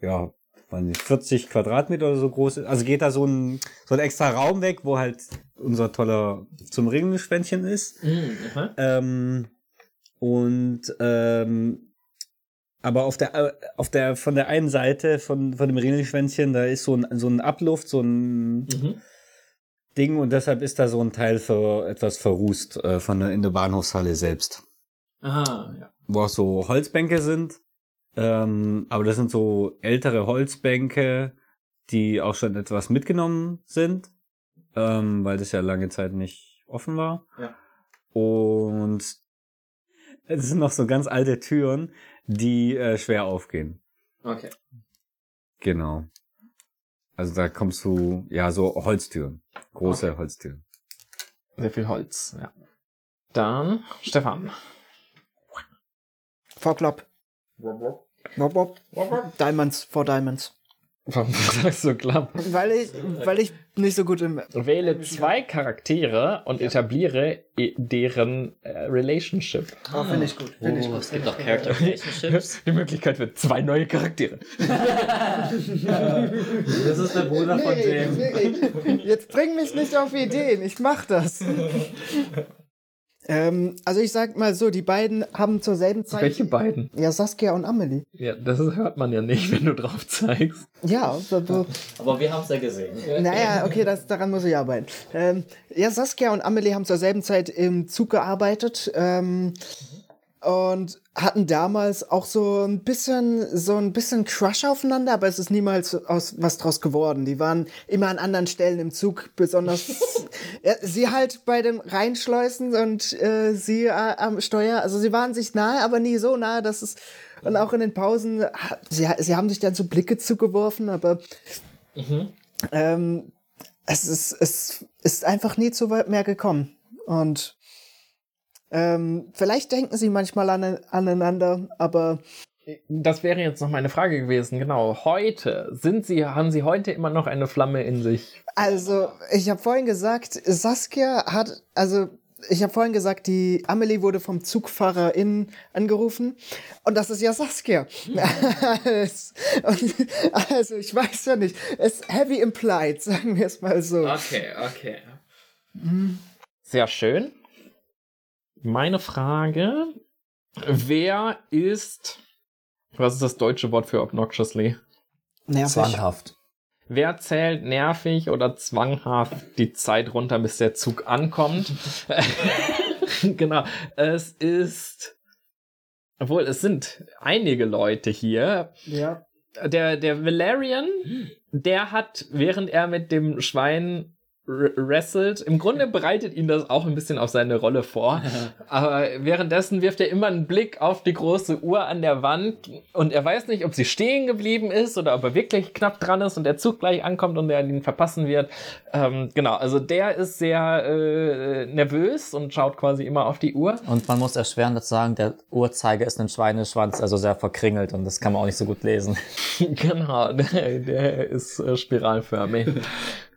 ja, weiß nicht, 40 Quadratmeter oder so groß ist. Also geht da so ein, so ein extra Raum weg, wo halt unser toller zum Ringelschwänzchen ist. Ähm, und ähm, aber auf der äh, auf der von der einen Seite von von dem Ringelschwänzchen da ist so ein so ein Abluft so ein Mhm. Ding und deshalb ist da so ein Teil für etwas verrußt äh, von der in der Bahnhofshalle selbst Aha, ja. wo auch so Holzbänke sind ähm, aber das sind so ältere Holzbänke die auch schon etwas mitgenommen sind ähm, weil das ja lange Zeit nicht offen war Ja. und es sind noch so ganz alte Türen, die äh, schwer aufgehen. Okay. Genau. Also da kommst du, ja, so Holztüren. Große Holztüren. Sehr viel Holz, ja. Dann, Stefan. Vorklopp. Wop, wop. Diamonds for Diamonds. Warum sagst du klapp? Weil ich, weil ich nicht so gut im. Wähle zwei Charaktere und etabliere i- deren äh, Relationship. Oh, finde ich gut. Finde ich gut. es gibt auch Character Relationships. Die Möglichkeit für zwei neue Charaktere. Das ist der Bruder von Nee, nee, jetzt bring mich nicht auf Ideen, ich mach das. Ähm, also ich sag mal so, die beiden haben zur selben Zeit. Welche beiden? Ja, Saskia und Amelie. Ja, das hört man ja nicht, wenn du drauf zeigst. Ja, so, so. Aber wir haben es ja gesehen. naja, okay, das, daran muss ich arbeiten. Ähm, ja, Saskia und Amelie haben zur selben Zeit im Zug gearbeitet ähm, und hatten damals auch so ein bisschen so ein bisschen Crush aufeinander, aber es ist niemals aus was draus geworden. Die waren immer an anderen Stellen im Zug, besonders ja, sie halt bei dem Reinschleusen und äh, sie äh, am Steuer. Also sie waren sich nahe, aber nie so nahe, dass es und auch in den Pausen, sie, sie haben sich dann so Blicke zugeworfen, aber ähm, es ist, es ist einfach nie zu weit mehr gekommen. Und ähm, vielleicht denken sie manchmal an, aneinander, aber Das wäre jetzt noch meine Frage gewesen. Genau. Heute sind sie, haben sie heute immer noch eine Flamme in sich? also ich habe vorhin gesagt, Saskia hat, also ich habe vorhin gesagt, die Amelie wurde vom ZugfahrerInnen angerufen und das ist ja Saskia. Und, also ich weiß ja nicht, es ist heavy implied, sagen wir es mal so. Okay, okay. Sehr schön. Meine Frage: Wer ist. Was ist das deutsche Wort für obnoxiously? Nervig. Zwanghaft. Wer zählt nervig oder zwanghaft die Zeit runter, bis der Zug ankommt? genau. Es ist. Obwohl, es sind einige Leute hier. Ja. Der, der Valerian, der hat, während er mit dem Schwein wrestelt, im Grunde bereitet ihn das auch ein bisschen auf seine Rolle vor. Aber währenddessen wirft er immer einen Blick auf die große Uhr an der Wand und er weiß nicht, ob sie stehen geblieben ist oder ob er wirklich knapp dran ist und der Zug gleich ankommt und er ihn verpassen wird. Ähm, genau, also der ist sehr äh, nervös und schaut quasi immer auf die Uhr. Und man muss erschwerend dazu sagen, der Uhrzeiger ist ein Schweineschwanz, also sehr verkringelt und das kann man auch nicht so gut lesen. genau, der, der ist äh, spiralförmig.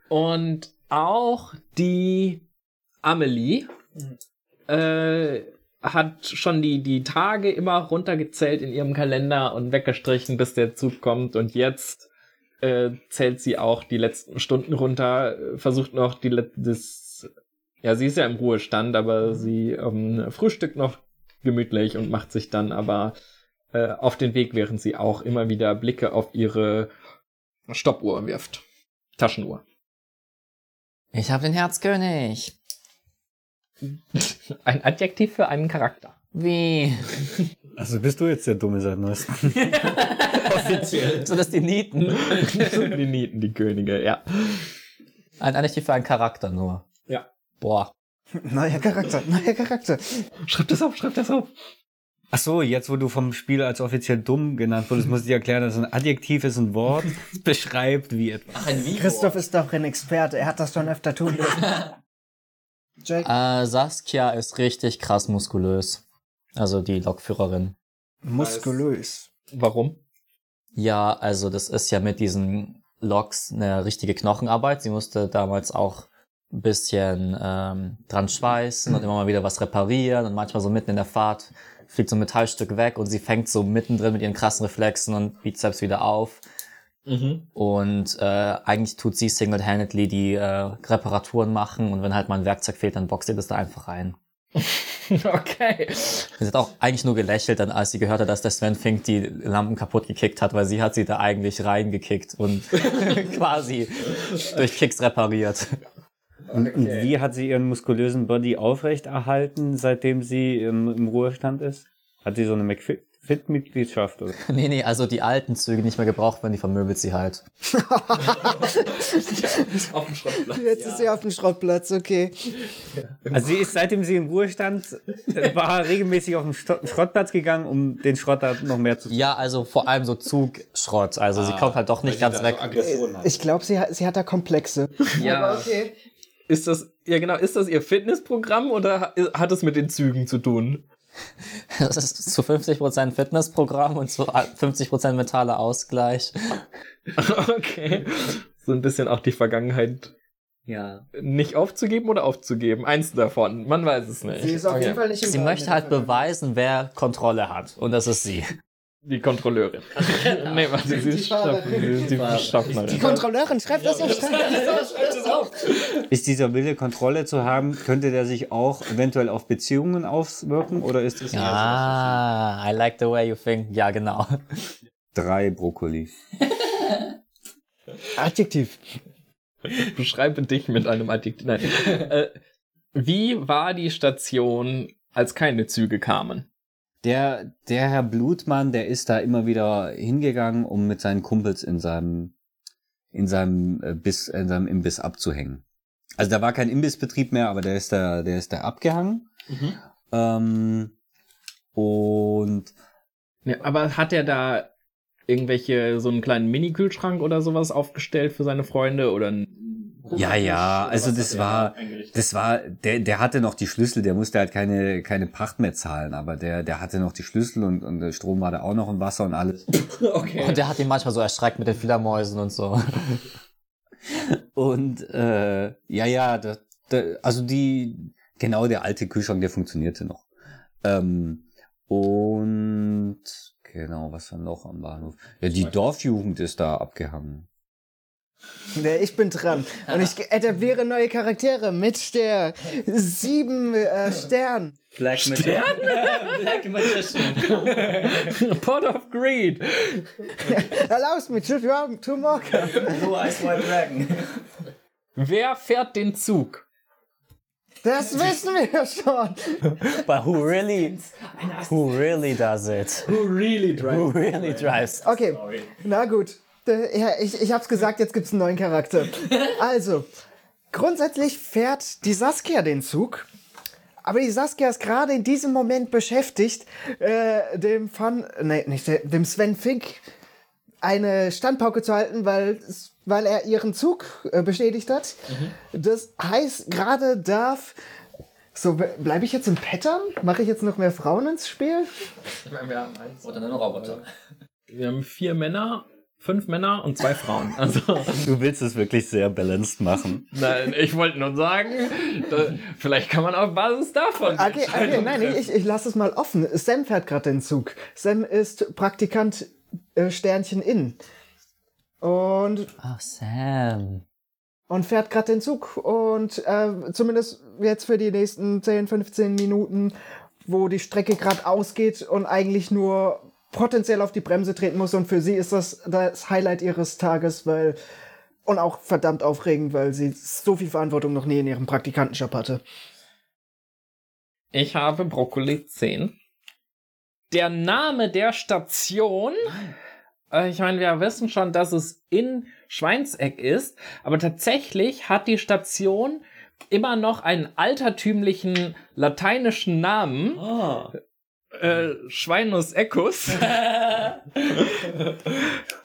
Und auch die Amelie äh, hat schon die, die Tage immer runtergezählt in ihrem Kalender und weggestrichen, bis der Zug kommt. Und jetzt äh, zählt sie auch die letzten Stunden runter, äh, versucht noch die das ja, sie ist ja im Ruhestand, aber sie ähm, frühstückt noch gemütlich und macht sich dann aber äh, auf den Weg, während sie auch immer wieder Blicke auf ihre Stoppuhr wirft. Taschenuhr. Ich habe den Herzkönig. Ein Adjektiv für einen Charakter. Wie? Also bist du jetzt der Dumme seit neuestem. Offiziell. So dass die Nieten. die Nieten, die Könige, ja. Ein Adjektiv für einen Charakter nur. Ja. Boah. Neuer Charakter, neuer Charakter. Schreib das auf, schreib das auf. Ach so, jetzt wo du vom Spiel als offiziell dumm genannt wurdest, muss ich dir erklären, dass ein Adjektiv ist ein Wort, das beschreibt wie etwas. Ein Wie. Christoph ist doch ein Experte, er hat das schon öfter tun dürfen. Jake, Äh, Saskia ist richtig krass muskulös. Also die Lokführerin. muskulös. Warum? Ja, also das ist ja mit diesen Loks eine richtige Knochenarbeit. Sie musste damals auch ein bisschen ähm, dran schweißen und immer mal wieder was reparieren und manchmal so mitten in der Fahrt fliegt so ein Metallstück weg und sie fängt so mittendrin mit ihren krassen Reflexen und Bizeps wieder auf. Mhm. Und äh, eigentlich tut sie single-handedly die äh, Reparaturen machen und wenn halt mal ein Werkzeug fehlt, dann boxt sie das da einfach rein. Okay. Sie hat auch eigentlich nur gelächelt, dann als sie gehört hat, dass der Sven Fink die Lampen kaputt gekickt hat, weil sie hat sie da eigentlich reingekickt und quasi durch Kicks repariert. Und, und wie hat sie ihren muskulösen Body aufrechterhalten, seitdem sie im, im Ruhestand ist? Hat sie so eine McFit-Mitgliedschaft? Oder? Nee, nee, also die alten Züge nicht mehr gebraucht werden, die vermöbelt sie halt. Auf dem Schrottplatz. Jetzt ist sie auf dem Schrottplatz, okay. Also sie ist, seitdem sie im Ruhestand war, regelmäßig auf den Schrottplatz gegangen, um den Schrotter noch mehr zu... Ja, also vor allem so Zugschrott. Also sie kommt halt doch nicht ganz weg. Ich glaube, sie, hat- sie hat da Komplexe. Ja. Aber okay. Ist das, ja genau, ist das ihr Fitnessprogramm oder ha- hat es mit den Zügen zu tun? Das ist zu 50% Fitnessprogramm und zu 50% mentaler Ausgleich. okay. So ein bisschen auch die Vergangenheit Ja. nicht aufzugeben oder aufzugeben. Eins davon. Man weiß es nicht. Sie ist auf jeden Fall nicht im Sie möchte halt beweisen, wer Kontrolle hat. Und das ist sie. Die Kontrolleurin. nee, warte, sie ist Schaffnerin. Sie ist Die Schaffnerin. Kontrolleurin, schreibt das auf. Ist dieser Wille, Kontrolle zu haben, könnte der sich auch eventuell auf Beziehungen auswirken? Oder ist es Ah, I like the way you think. Ja, genau. drei Brokkoli? Adjektiv. Beschreibe dich mit einem Adjektiv. Nein. Äh, wie war die Station, als keine Züge kamen? Der, der Herr Blutmann, der ist da immer wieder hingegangen, um mit seinen Kumpels in seinem, in seinem äh, Biss, in seinem Imbiss abzuhängen. Also da war kein Imbissbetrieb mehr, aber der ist da, der ist da abgehangen. Ähm, und Ja, aber hat er da irgendwelche, so einen kleinen Mini-Kühlschrank oder sowas aufgestellt für seine Freunde oder ein ja, ja, also das war, das war, der, der hatte noch die Schlüssel, der musste halt keine, keine Pacht mehr zahlen, aber der, der hatte noch die Schlüssel und, und der Strom war da auch noch und Wasser und alles. Okay. Und der hat ihn manchmal so erschreckt mit den Fledermäusen und so. Und äh, ja, ja, da, da, also die, genau der alte Kühlschrank, der funktionierte noch. Ähm, und genau, was war noch am Bahnhof? Ja, die Dorfjugend ist da abgehangen. Nee, ich bin dran. Und ich etabliere neue Charaktere mit der sieben äh, Stern. Black Stern? Black Magician. Pot of Greed. Allows me to, to mock. Blue Eyes White Dragon. Wer fährt den Zug? Das wissen wir schon. But who really, who really does it? Who really Who really drives? Okay, na gut. Äh, Ja, ich, ich hab's gesagt, jetzt gibt's einen neuen Charakter. Also, grundsätzlich fährt die Saskia den Zug. Aber die Saskia ist gerade in diesem Moment beschäftigt, äh, dem Fun, nee, nicht dem Sven Fink eine Standpauke zu halten, weil, weil er ihren Zug äh, bestätigt hat. Das heißt, gerade darf. So, bleibe ich jetzt im Pattern? Mache ich jetzt noch mehr Frauen ins Spiel? Oder einen Roboter. Wir haben vier Männer, fünf Männer und zwei Frauen. Also, Du willst es wirklich sehr balanced machen. nein, ich wollte nur sagen, da, vielleicht kann man auf Basis davon. Okay, okay nein, ich, ich lasse es mal offen. Sam fährt gerade den Zug. Sam ist Praktikant äh, Sternchen in. Und, Oh, Sam. und fährt gerade den Zug. Und äh, zumindest jetzt für die nächsten 10, 15 Minuten, wo die Strecke gerade ausgeht und eigentlich nur potenziell auf die Bremse treten muss. Und für sie ist das das Highlight ihres Tages, weil Und auch verdammt aufregend, weil sie so viel Verantwortung noch nie in ihrem Praktikantenjob hatte. Ich habe Brokkoli 10. Der Name der Station, äh, ich meine, wir wissen schon, dass es in Schweinseck ist, aber tatsächlich hat die Station immer noch einen altertümlichen lateinischen Namen. Äh, Schweinus Eccus.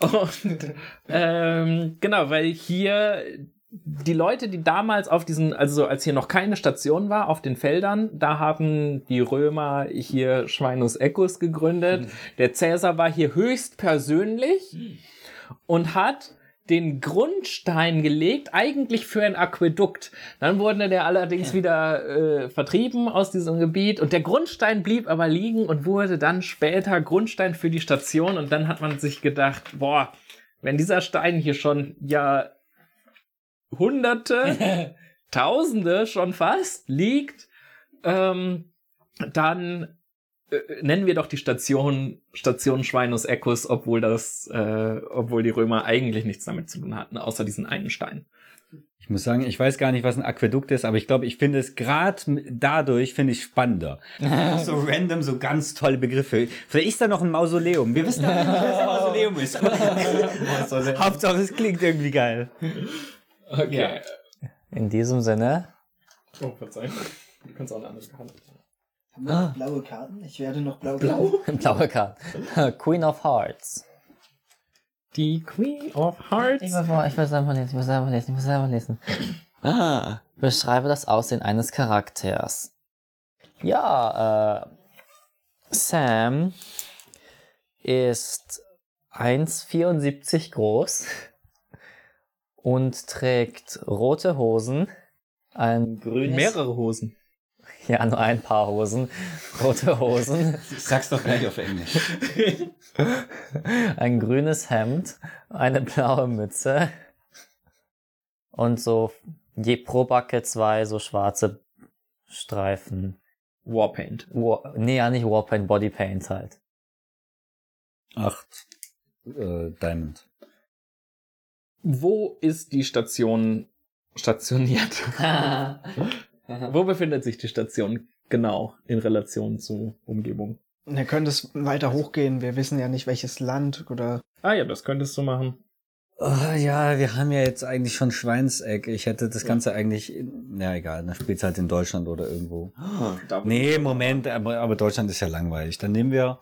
Und ähm, genau, weil hier die Leute, die damals auf diesen, also als hier noch keine Station war, auf den Feldern, da haben die Römer hier Schweinus Eccus gegründet. Der Cäsar war hier höchst persönlich und hat den Grundstein gelegt, eigentlich für ein Aquädukt. Dann wurde der allerdings wieder äh, vertrieben aus diesem Gebiet und der Grundstein blieb aber liegen und wurde dann später Grundstein für die Station und dann hat man sich gedacht, boah, wenn dieser Stein hier schon ja Hunderte, Tausende schon fast liegt, ähm, dann nennen wir doch die Station Station Schweinus Eccus, obwohl das, äh, obwohl die Römer eigentlich nichts damit zu tun hatten, außer diesen einen Stein. Ich muss sagen, ich weiß gar nicht, was ein Aquädukt ist, aber ich glaube, ich finde es gerade dadurch finde ich spannender. so random, so ganz tolle Begriffe. Vielleicht ist da noch ein Mausoleum. Wir wissen ja nicht, was ein Mausoleum ist. Hauptsache, es klingt irgendwie geil. Okay. In diesem Sinne, Oh, Verzeihung. Du kannst auch eine andere Karte. Haben wir noch blaue Karten? Ich werde noch blau. Blau? blaue Karte. Queen of Hearts. Die Queen of Ich Hearts. ich will es einfach lesen, ich es einfach lesen, ich es einfach lesen. Ah, beschreibe das Aussehen eines Charakters. Ja, äh, Sam ist 1,74 groß und trägt rote Hosen, ein grünes, Mehrere Hosen. Ja, nur ein paar Hosen, rote Hosen, Sag's doch gleich auf Englisch. ein grünes Hemd, eine blaue Mütze und so je pro Backe zwei so schwarze Streifen. Warpaint. War, nee, ja nicht Warpaint, Bodypaint halt. Acht äh, Diamond. Wo ist die Station stationiert? Wo befindet sich die Station genau in Relation zur Umgebung? Wir können das weiter hochgehen. Wir wissen ja nicht, welches Land oder. Ah ja, das könntest du machen. Oh, ja, wir haben ja jetzt eigentlich schon Schweinseck. Ich hätte das Ganze eigentlich, in, ja egal, dann spielt's halt in Deutschland oder irgendwo. Da Nee, Moment, aber, aber Deutschland ist ja langweilig. Dann nehmen wir,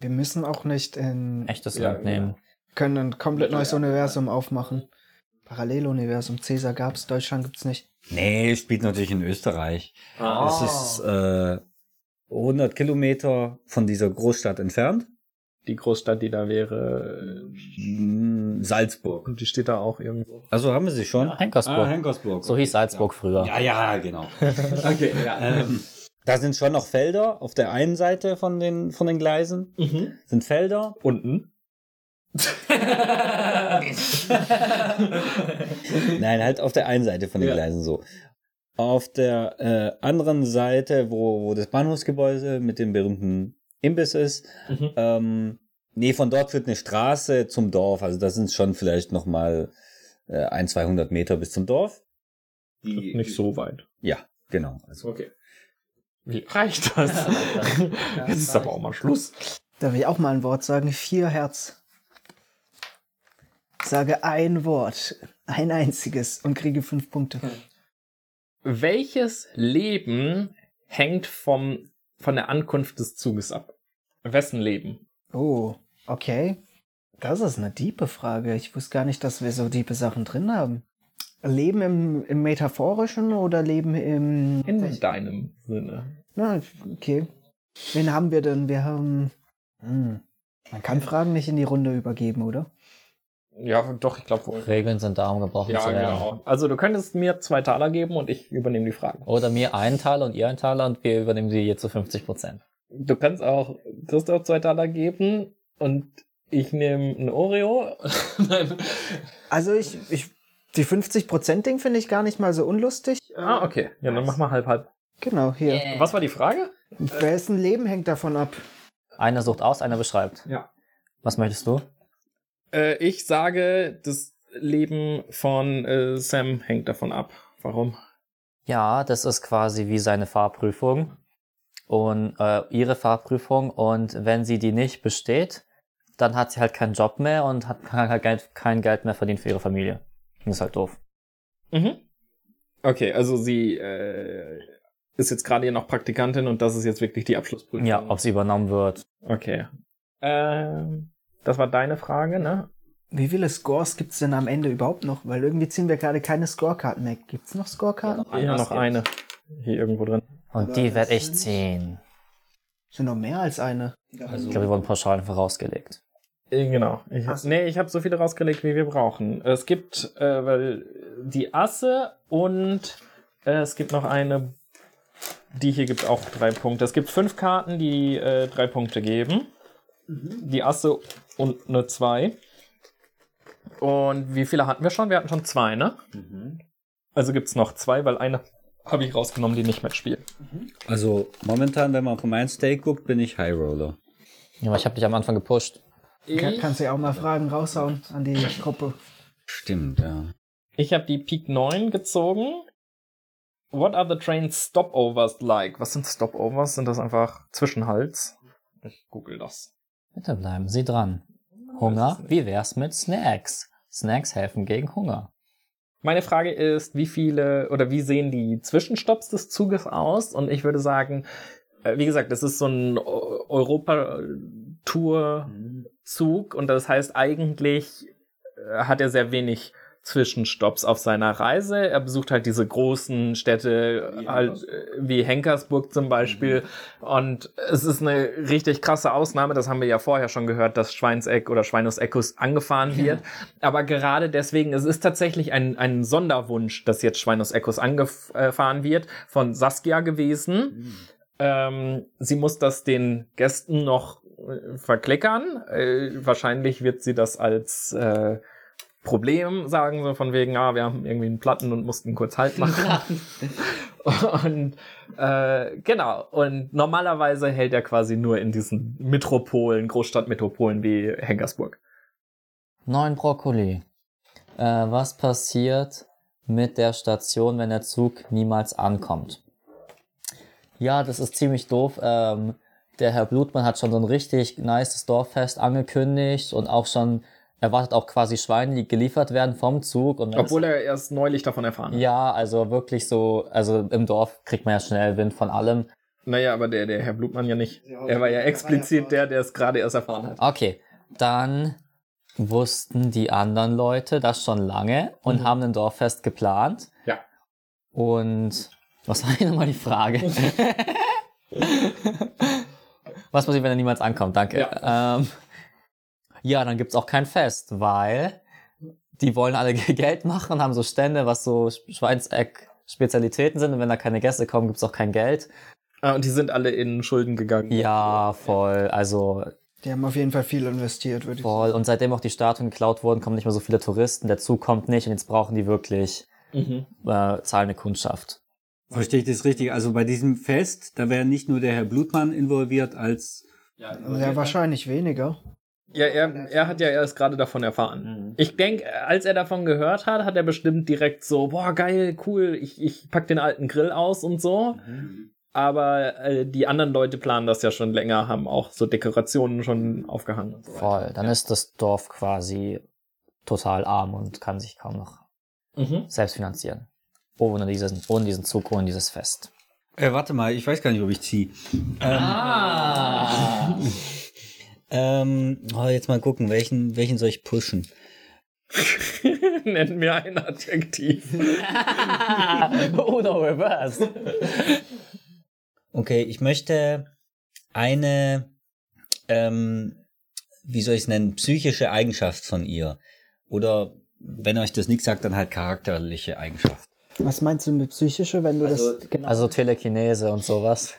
Wir müssen auch nicht in. Echtes Ja, Land nehmen. können ein komplett neues Universum aufmachen. Paralleluniversum. Cäsar gab's, Deutschland gibt's nicht. nee, spielt natürlich in Österreich. Ah. Es ist äh, 100 Kilometer von dieser Großstadt entfernt. Die Großstadt, die da wäre, Mm, Salzburg. und die steht da auch irgendwo. Also haben wir sie schon? Ja, Henkersburg. Ah, Henkersburg. So hieß Salzburg früher. Ja, ja, genau. Okay, ja. ähm, da sind schon noch Felder auf der einen Seite von den, von den Gleisen. Mhm. Sind Felder. Unten. Nein, halt auf der einen Seite von den Ja. Gleisen so. Auf der äh, anderen Seite, wo, wo das Bahnhofsgebäude mit dem berühmten Imbiss ist, Mhm. ähm, nee, von dort führt eine Straße zum Dorf. Also das sind schon vielleicht noch mal äh, ein, 200 Meter bis zum Dorf. Nicht so weit. Ja, genau. Also, Okay. Wie reicht das? Jetzt ist aber auch mal Schluss. Darf ich auch mal ein Wort sagen? Vier Herz. Sage ein Wort. Ein einziges und kriege fünf Punkte. Welches Leben hängt vom, von der Ankunft des Zuges ab? Wessen Leben? Oh, okay. Das ist eine diepe Frage. Ich wusste gar nicht, dass wir so diepe Sachen drin haben. Leben im, im Metaphorischen oder Leben im... In deinem Sinne. Na, okay. Wen haben wir denn? Wir haben... Hm. Man kann Fragen nicht in die Runde übergeben, oder? Ja, doch, ich glaube wohl. Regeln sind da, um gebrochen Ja, zu werden. genau. Also du könntest mir zwei Taler geben und ich übernehme die Fragen. Oder mir einen Taler und ihr einen Taler und wir übernehmen sie je zu 50 Prozent. Du kannst auch Christoph zwei Taler geben und ich nehme ein Oreo. Nein. Also ich... ich die 50%-Ding finde ich gar nicht mal so unlustig. Ah, okay. Ja, dann mach mal halb halb. Genau, hier. Was war die Frage? Wessen Leben hängt davon ab? Einer sucht aus, einer beschreibt. Ja. Was möchtest du? Äh, ich sage, das Leben von äh, Sam hängt davon ab. Warum? Ja, das ist quasi wie seine Fahrprüfung und äh, ihre Fahrprüfung und wenn sie die nicht besteht, dann hat sie halt keinen Job mehr und hat halt Geld, kein Geld mehr verdient für ihre Familie. Das ist halt doof. Mhm. Okay, also sie äh, ist jetzt gerade hier noch Praktikantin und das ist jetzt wirklich die Abschlussprüfung. Ja, ob sie übernommen wird. Okay. Ähm, das war deine Frage, ne? Wie viele Scores gibt's denn am Ende überhaupt noch? Weil irgendwie ziehen wir gerade keine Scorekarten mehr. Gibt's noch Scorekarten? Ja, noch eine. Hier irgendwo drin. Und die werde ich ziehen. Sind noch mehr als eine. Ich glaube, die wurden pauschal einfach rausgelegt. Äh, Genau. Ich, Ach nee, ich habe so viele rausgelegt, wie wir brauchen. Es gibt, äh, weil die Asse und äh, es gibt noch eine, die hier gibt auch drei Punkte. Es gibt fünf Karten, die äh, drei Punkte geben. Die Asse und eine zwei. Und wie viele hatten wir schon? Wir hatten schon zwei, ne? Also gibt's noch zwei, weil eine habe ich rausgenommen, die nicht mitspielt. Also momentan, wenn man auf mein Steak guckt, bin ich High Roller. Ja, aber ich habe dich am Anfang gepusht. Kann, kannst du ja auch mal Fragen raushauen an die Gruppe. Stimmt, ja. Ich habe die Peak 9 gezogen. What are the train's stopovers like? Was sind Stopovers? Sind das einfach Zwischenhalts? Ich google das. Bitte bleiben Sie dran. Hunger? Wie wär's mit Snacks? Snacks helfen gegen Hunger. Meine Frage ist, wie viele oder wie sehen die Zwischenstopps des Zuges aus? Und ich würde sagen, äh, wie gesagt, das ist so ein Eu- Europa-Tour-Zug und das heißt eigentlich äh, hat er sehr wenig Zwischenstopps auf seiner Reise. Er besucht halt diese großen Städte, halt äh, wie Henkersburg zum Beispiel. Und es ist eine richtig krasse Ausnahme. Das haben wir ja vorher schon gehört, dass Schweinseck oder Schweinuseckus angefahren wird. Aber gerade deswegen, es ist tatsächlich ein, ein Sonderwunsch, dass jetzt Schweinuseckus angefahren wird, von Saskia gewesen. Ähm, sie muss das den Gästen noch äh, verklickern. Äh, wahrscheinlich wird sie das als äh, Problem sagen, so von wegen, ah, wir haben irgendwie einen Platten und mussten kurz Halt machen. und äh, genau, und normalerweise hält er quasi nur in diesen Metropolen, Großstadtmetropolen wie Henkersburg. Neun Brokkoli. Äh, was passiert mit der Station, wenn der Zug niemals ankommt? Ja, das ist ziemlich doof. Ähm, der Herr Blutmann hat schon so ein richtig nices Dorffest angekündigt und auch schon erwartet auch quasi Schweine, die geliefert werden vom Zug. Und Obwohl er erst neulich davon erfahren hat. ja, also wirklich so, also im Dorf kriegt man ja schnell Wind von allem. Naja, aber der, der Herr Blutmann ja nicht. Er war ja explizit der, der es gerade erst erfahren hat. Okay, dann wussten die anderen Leute das schon lange und haben ein Dorffest geplant. Ja. Und was war hier nochmal die Frage? was passiert, wenn er niemals ankommt? Danke. Ja, ähm, ja dann gibt's auch kein Fest, weil die wollen alle Geld machen, haben so Stände, was so Schweinseck-Spezialitäten sind. Und wenn da keine Gäste kommen, gibt's auch kein Geld. Ah, und die sind alle in Schulden gegangen. Ja, voll. Also Die haben auf jeden Fall viel investiert, würde ich sagen. Voll. Und seitdem auch die Statuen geklaut wurden, kommen nicht mehr so viele Touristen. Der Zug kommt nicht und jetzt brauchen die wirklich Mhm. äh, zahlende Kundschaft. Verstehe ich das richtig? Also bei diesem Fest, da wäre nicht nur der Herr Blutmann involviert als Ja, wahrscheinlich weniger. Ja, er, er hat ja erst gerade davon erfahren. Ich denke, als er davon gehört hat, hat er bestimmt direkt so, boah, geil, cool, ich, ich pack den alten Grill aus und so. Aber äh, die anderen Leute planen das ja schon länger, haben auch so Dekorationen schon aufgehangen. Und so weiter. Voll. Dann ist das Dorf quasi total arm und kann sich kaum noch Mhm. selbst finanzieren. Ohne diesen, ohne diesen Zug, ohne dieses Fest. Äh, warte mal, ich weiß gar nicht, ob ich ziehe. Ähm, ähm, oh, jetzt mal gucken, welchen, welchen soll ich pushen? Nenn mir ein Adjektiv. Oder reverse. Okay, ich möchte eine, ähm, wie soll ich es nennen, psychische Eigenschaft von ihr. Oder wenn euch das nichts sagt, dann halt charakterliche Eigenschaft. Was meinst du mit psychische, wenn du Also- das genau Also Telekinese und sowas.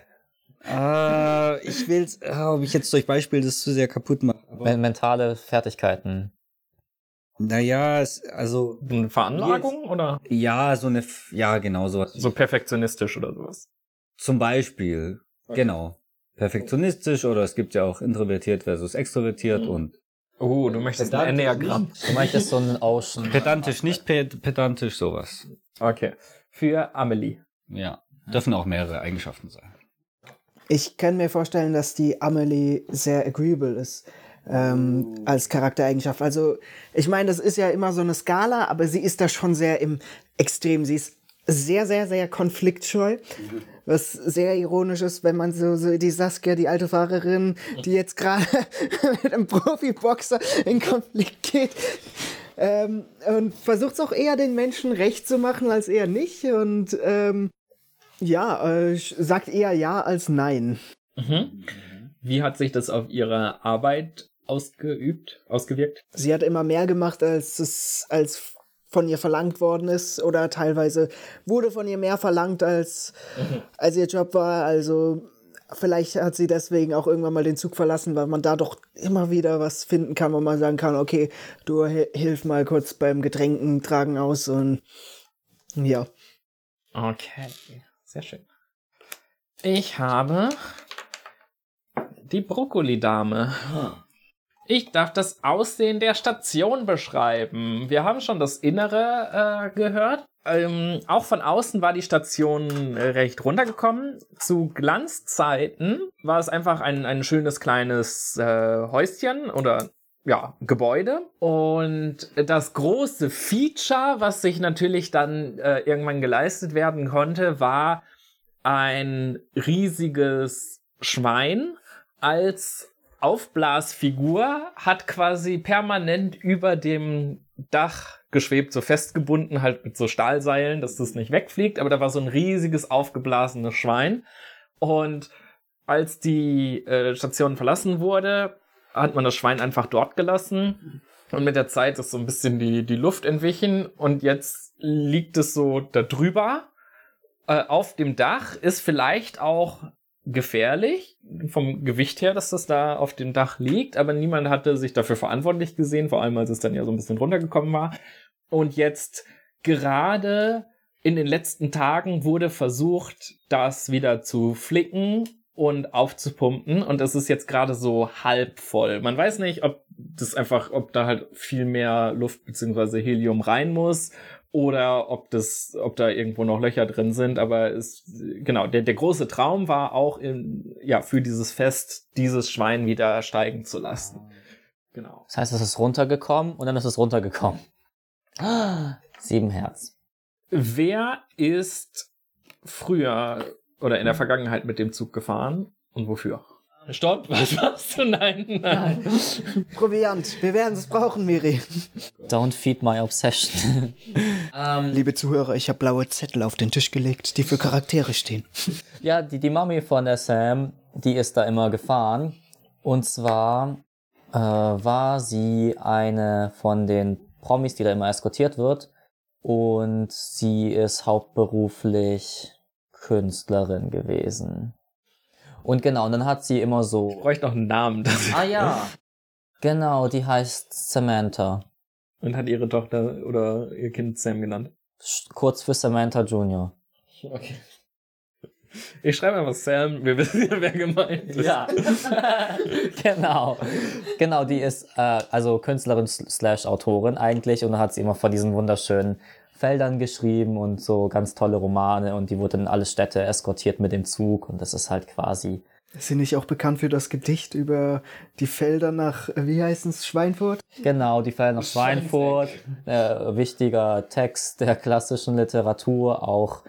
Ah, ich will's, ah, ob ich jetzt durch Beispiel das zu sehr kaputt mache. Mentale Fertigkeiten. naja, es, also, Eine Veranlagung oder ja, so eine, ja, genau sowas. so perfektionistisch oder sowas? Zum Beispiel, genau. Perfektionistisch oder es gibt ja auch introvertiert versus extrovertiert und Oh, du möchtest ein Enneagramm. Du möchtest so einen Ocean. Pedantisch, nicht ped pedantisch, sowas. Okay. Für Amelie. Ja. Dürfen auch mehrere Eigenschaften sein. Ich kann mir vorstellen, dass die Amelie sehr agreeable ist ähm, als Charaktereigenschaft. Also ich meine, das ist ja immer so eine Skala, aber sie ist da schon sehr im Extrem. Sie ist sehr, sehr, sehr konfliktscheu. Was sehr ironisch ist, wenn man so, so die Saskia, die alte Fahrerin, die jetzt gerade mit einem Profiboxer in Konflikt geht. Ähm, und versucht es auch eher den Menschen recht zu machen als eher nicht. Und ähm, ja, äh, sagt eher ja als nein. Mhm. Wie hat sich das auf ihre Arbeit ausgeübt, ausgewirkt? Sie hat immer mehr gemacht, als es als von ihr verlangt worden ist oder teilweise wurde von ihr mehr verlangt als als ihr Job war. Also vielleicht hat sie deswegen auch irgendwann mal den Zug verlassen, weil man da doch immer wieder was finden kann, wo man sagen kann, okay, du hi- hilf mal kurz beim Getränken tragen aus und ja. Okay, sehr schön. Ich habe die Brokkoli-Dame. Ich darf das Aussehen der Station beschreiben. Wir haben schon das Innere äh, gehört. Ähm, auch von außen war die Station äh, recht runtergekommen. Zu Glanzzeiten war es einfach ein, ein schönes kleines äh, Häuschen oder ja, Gebäude. Und das große Feature, was sich natürlich dann äh, irgendwann geleistet werden konnte, war ein riesiges Schwein als Aufblasfigur, hat quasi permanent über dem Dach geschwebt, so festgebunden, halt mit so Stahlseilen, dass das nicht wegfliegt, aber da war so ein riesiges aufgeblasenes Schwein. Und als die äh, Station verlassen wurde, hat man das Schwein einfach dort gelassen. Und mit der Zeit ist so ein bisschen die, die Luft entwichen und jetzt liegt es so da drüber. Äh, auf dem Dach ist vielleicht auch gefährlich vom Gewicht her, dass das da auf dem Dach liegt, aber niemand hatte sich dafür verantwortlich gesehen, vor allem als es dann ja so ein bisschen runtergekommen war. Und jetzt gerade in den letzten Tagen wurde versucht, das wieder zu flicken und aufzupumpen und es ist jetzt gerade so halb voll. Man weiß nicht, ob das einfach, ob da halt viel mehr Luft beziehungsweise Helium rein muss oder ob das, ob da irgendwo noch Löcher drin sind. Aber es, genau, der, der große Traum war auch in, ja, für dieses Fest dieses Schwein wieder steigen zu lassen. Genau. Das heißt, es ist runtergekommen und dann ist es runtergekommen. Ah, Sieben Herz. Wer ist früher oder in der Vergangenheit mit dem Zug gefahren und wofür? Stopp, was machst du? Nein, nein. Proviant, wir werden es brauchen, Miri. Don't feed my obsession. ähm, Liebe Zuhörer, ich habe blaue Zettel auf den Tisch gelegt, die für Charaktere stehen. ja, die, die Mami von der Sam, die ist da immer gefahren. Und zwar äh, war sie eine von den Promis, die da immer eskortiert wird. Und sie ist hauptberuflich Künstlerin gewesen. Und genau, und dann hat sie immer so. Ich bräuchte noch einen Namen. Ah ja. Genau, die heißt Samantha. Und hat ihre Tochter oder ihr Kind Sam genannt. Kurz für Samantha Junior. Okay. Ich schreibe einfach Sam, wir wissen ja, wer gemeint ist. Ja, genau. Genau, die ist äh, also Künstlerin slash Autorin eigentlich und da hat sie immer von diesen wunderschönen Feldern geschrieben und so ganz tolle Romane und die wurde in alle Städte eskortiert mit dem Zug und das ist halt quasi Ist sie nicht auch bekannt für das Gedicht über die Felder nach, wie heißt es, Schweinfurt? genau die Felder nach Schweinfurt, äh, wichtiger Text der klassischen Literatur, auch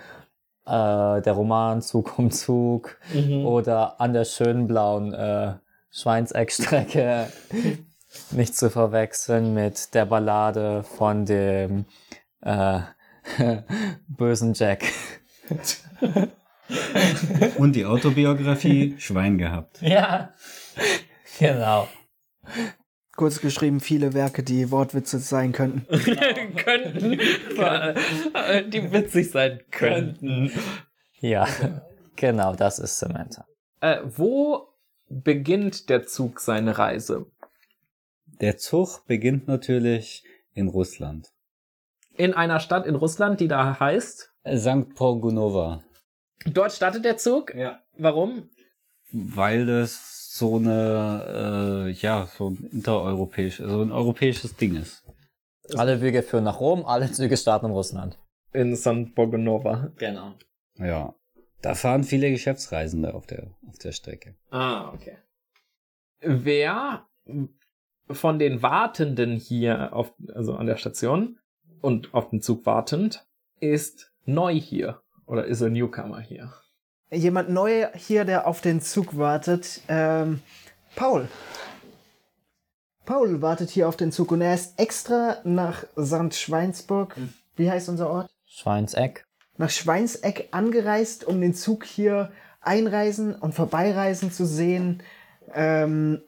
äh, der Roman Zug um Zug oder an der schönen blauen äh, Schweinseckstrecke. Nicht zu verwechseln mit der Ballade von dem äh, bösen Jack. Und die Autobiografie Schwein gehabt. Ja, genau. Kurz geschrieben, viele Werke, die Wortwitze sein könnten. könnten. Die witzig sein könnten. Ja, genau, das ist Samantha. Äh, wo beginnt der Zug seine Reise? Der Zug beginnt natürlich in Russland. In einer Stadt in Russland, die da heißt. St. Porgunova. Dort startet der Zug. Ja. Warum? Weil das so eine, äh, ja, so ein intereuropäisch, so ein europäisches Ding ist. Alle Wege führen nach Rom, alle Züge starten in Russland. In St. Bogonova. Genau. Ja. Da fahren viele Geschäftsreisende auf der, auf der Strecke. Ah, okay. Wer von den Wartenden hier auf, also an der Station und auf den Zug wartend, ist neu hier oder ist ein Newcomer hier? Jemand neu hier, der auf den Zug wartet. Ähm, Paul. Paul wartet hier auf den Zug und er ist extra nach St. Schweinsburg. Wie heißt unser Ort? Schweinseck. Nach Schweinseck angereist, um den Zug hier einreisen und vorbeireisen zu sehen. Ähm,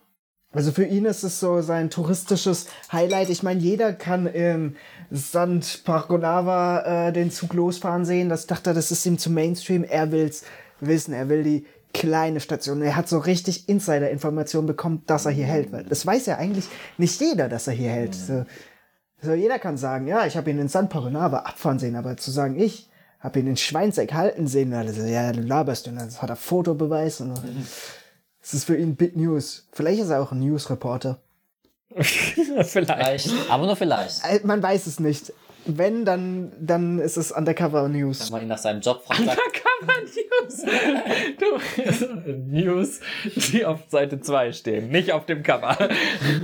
also für ihn ist es so sein touristisches Highlight. Ich meine, jeder kann in St. Pargonava äh, den Zug losfahren sehen. Das dachte er, das ist ihm zu Mainstream. Er will's wissen. Er will die kleine Station. Er hat so richtig Insider-Informationen bekommen, dass er hier hält. Weil das weiß ja eigentlich nicht jeder, dass er hier hält. So, so jeder kann sagen, ja, ich habe ihn in St. Pargonava abfahren sehen, aber zu sagen, ich habe ihn in Schweinseck halten sehen, also, ja, du laberst, und dann hat er Fotobeweis und das ist für ihn Big News. Vielleicht ist er auch ein News-Reporter. Vielleicht. Vielleicht, aber nur vielleicht. Äh, Man weiß es nicht. Wenn, dann, dann ist es Undercover News. Wenn man ihn nach seinem Job fragt, Undercover News. Du, News, die auf Seite 2 stehen, nicht auf dem Cover.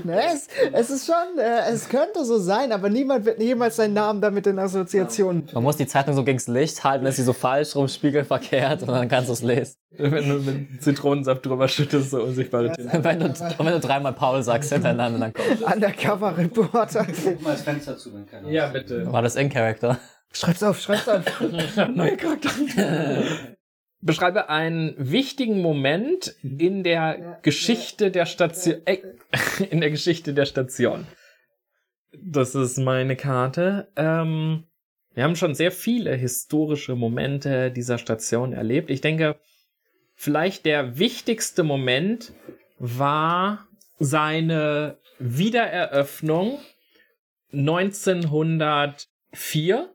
Ne, es, es ist schon, äh, es könnte so sein, aber niemand wird jemals seinen Namen damit in Assoziation. man muss die Zeitung so gegens Licht halten, ist sie so falsch rum, spiegelverkehrt und dann kannst du es lesen. Wenn du mit Zitronensaft drüber schüttest, so unsichtbare Tinte. Wenn du, und wenn du dreimal Paul sagst hintereinander, dann kommt. Undercover Reporter. Guck mal das Fenster zu, wenn keiner Ja, bitte. War das in Character? Schreib's auf, schreib's auf. Neue Charakter. Beschreibe einen wichtigen Moment in der Geschichte der Station. Äh, in der Geschichte der Station. Das ist meine Karte. Ähm, wir haben schon sehr viele historische Momente dieser Station erlebt. Ich denke, vielleicht der wichtigste Moment war seine Wiedereröffnung 1904.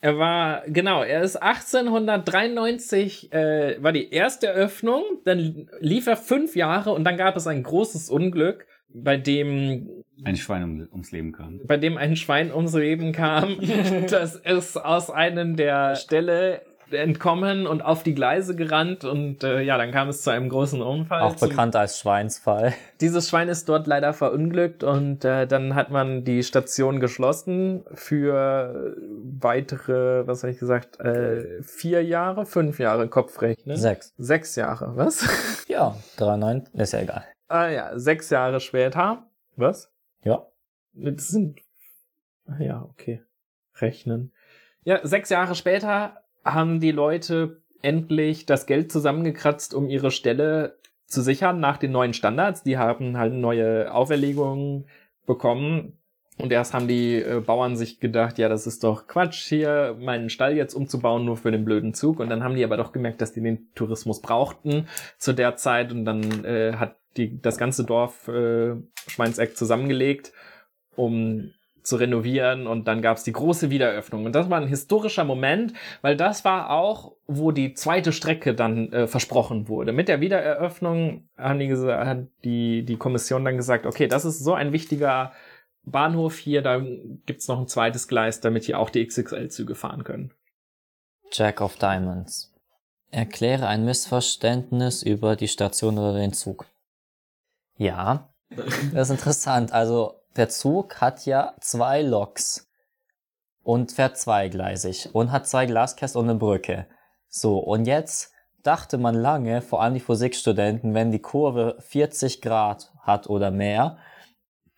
Er war, genau, er ist 1893, äh, war die erste Eröffnung, dann lief er fünf Jahre und dann gab es ein großes Unglück, bei dem, ein Schwein um, ums Leben kam. bei dem ein Schwein ums Leben kam. das ist aus einem der Ställe entkommen und auf die Gleise gerannt und äh, ja, dann kam es zu einem großen Unfall. Auch bekannt als Schweinsfall. dieses Schwein ist dort leider verunglückt und äh, dann hat man die Station geschlossen für weitere, was habe ich gesagt, äh, vier Jahre, fünf Jahre Kopfrechnen. Sechs. Sechs Jahre, was? Ja, 3,9, ist ja egal. ah ja, sechs Jahre später. Was? Ja. Das sind. Ja, okay. Rechnen. Ja, sechs Jahre später haben die Leute endlich das Geld zusammengekratzt, um ihre Stelle zu sichern nach den neuen Standards. Die haben halt neue Auferlegungen bekommen. Und erst haben die äh, Bauern sich gedacht, ja, das ist doch Quatsch, hier meinen Stall jetzt umzubauen, nur für den blöden Zug. Und dann haben die aber doch gemerkt, dass die den Tourismus brauchten zu der Zeit. Und dann äh, hat die, das ganze Dorf äh, Schweinseck zusammengelegt, um zu renovieren und dann gab's die große Wiedereröffnung. Und das war ein historischer Moment, weil das war auch, wo die zweite Strecke dann äh, versprochen wurde. Mit der Wiedereröffnung haben die hat die, die Kommission dann gesagt, okay, das ist so ein wichtiger Bahnhof hier, da gibt's noch ein zweites Gleis, damit hier auch die XXL-Züge fahren können. Jack of Diamonds. Erkläre ein Missverständnis über die Station oder den Zug. Ja, das ist interessant. Also der Zug hat ja zwei Loks und fährt zweigleisig und hat zwei Glaskästen und eine Brücke. So, und jetzt dachte man lange, vor allem die Physikstudenten, wenn die Kurve 40 Grad hat oder mehr,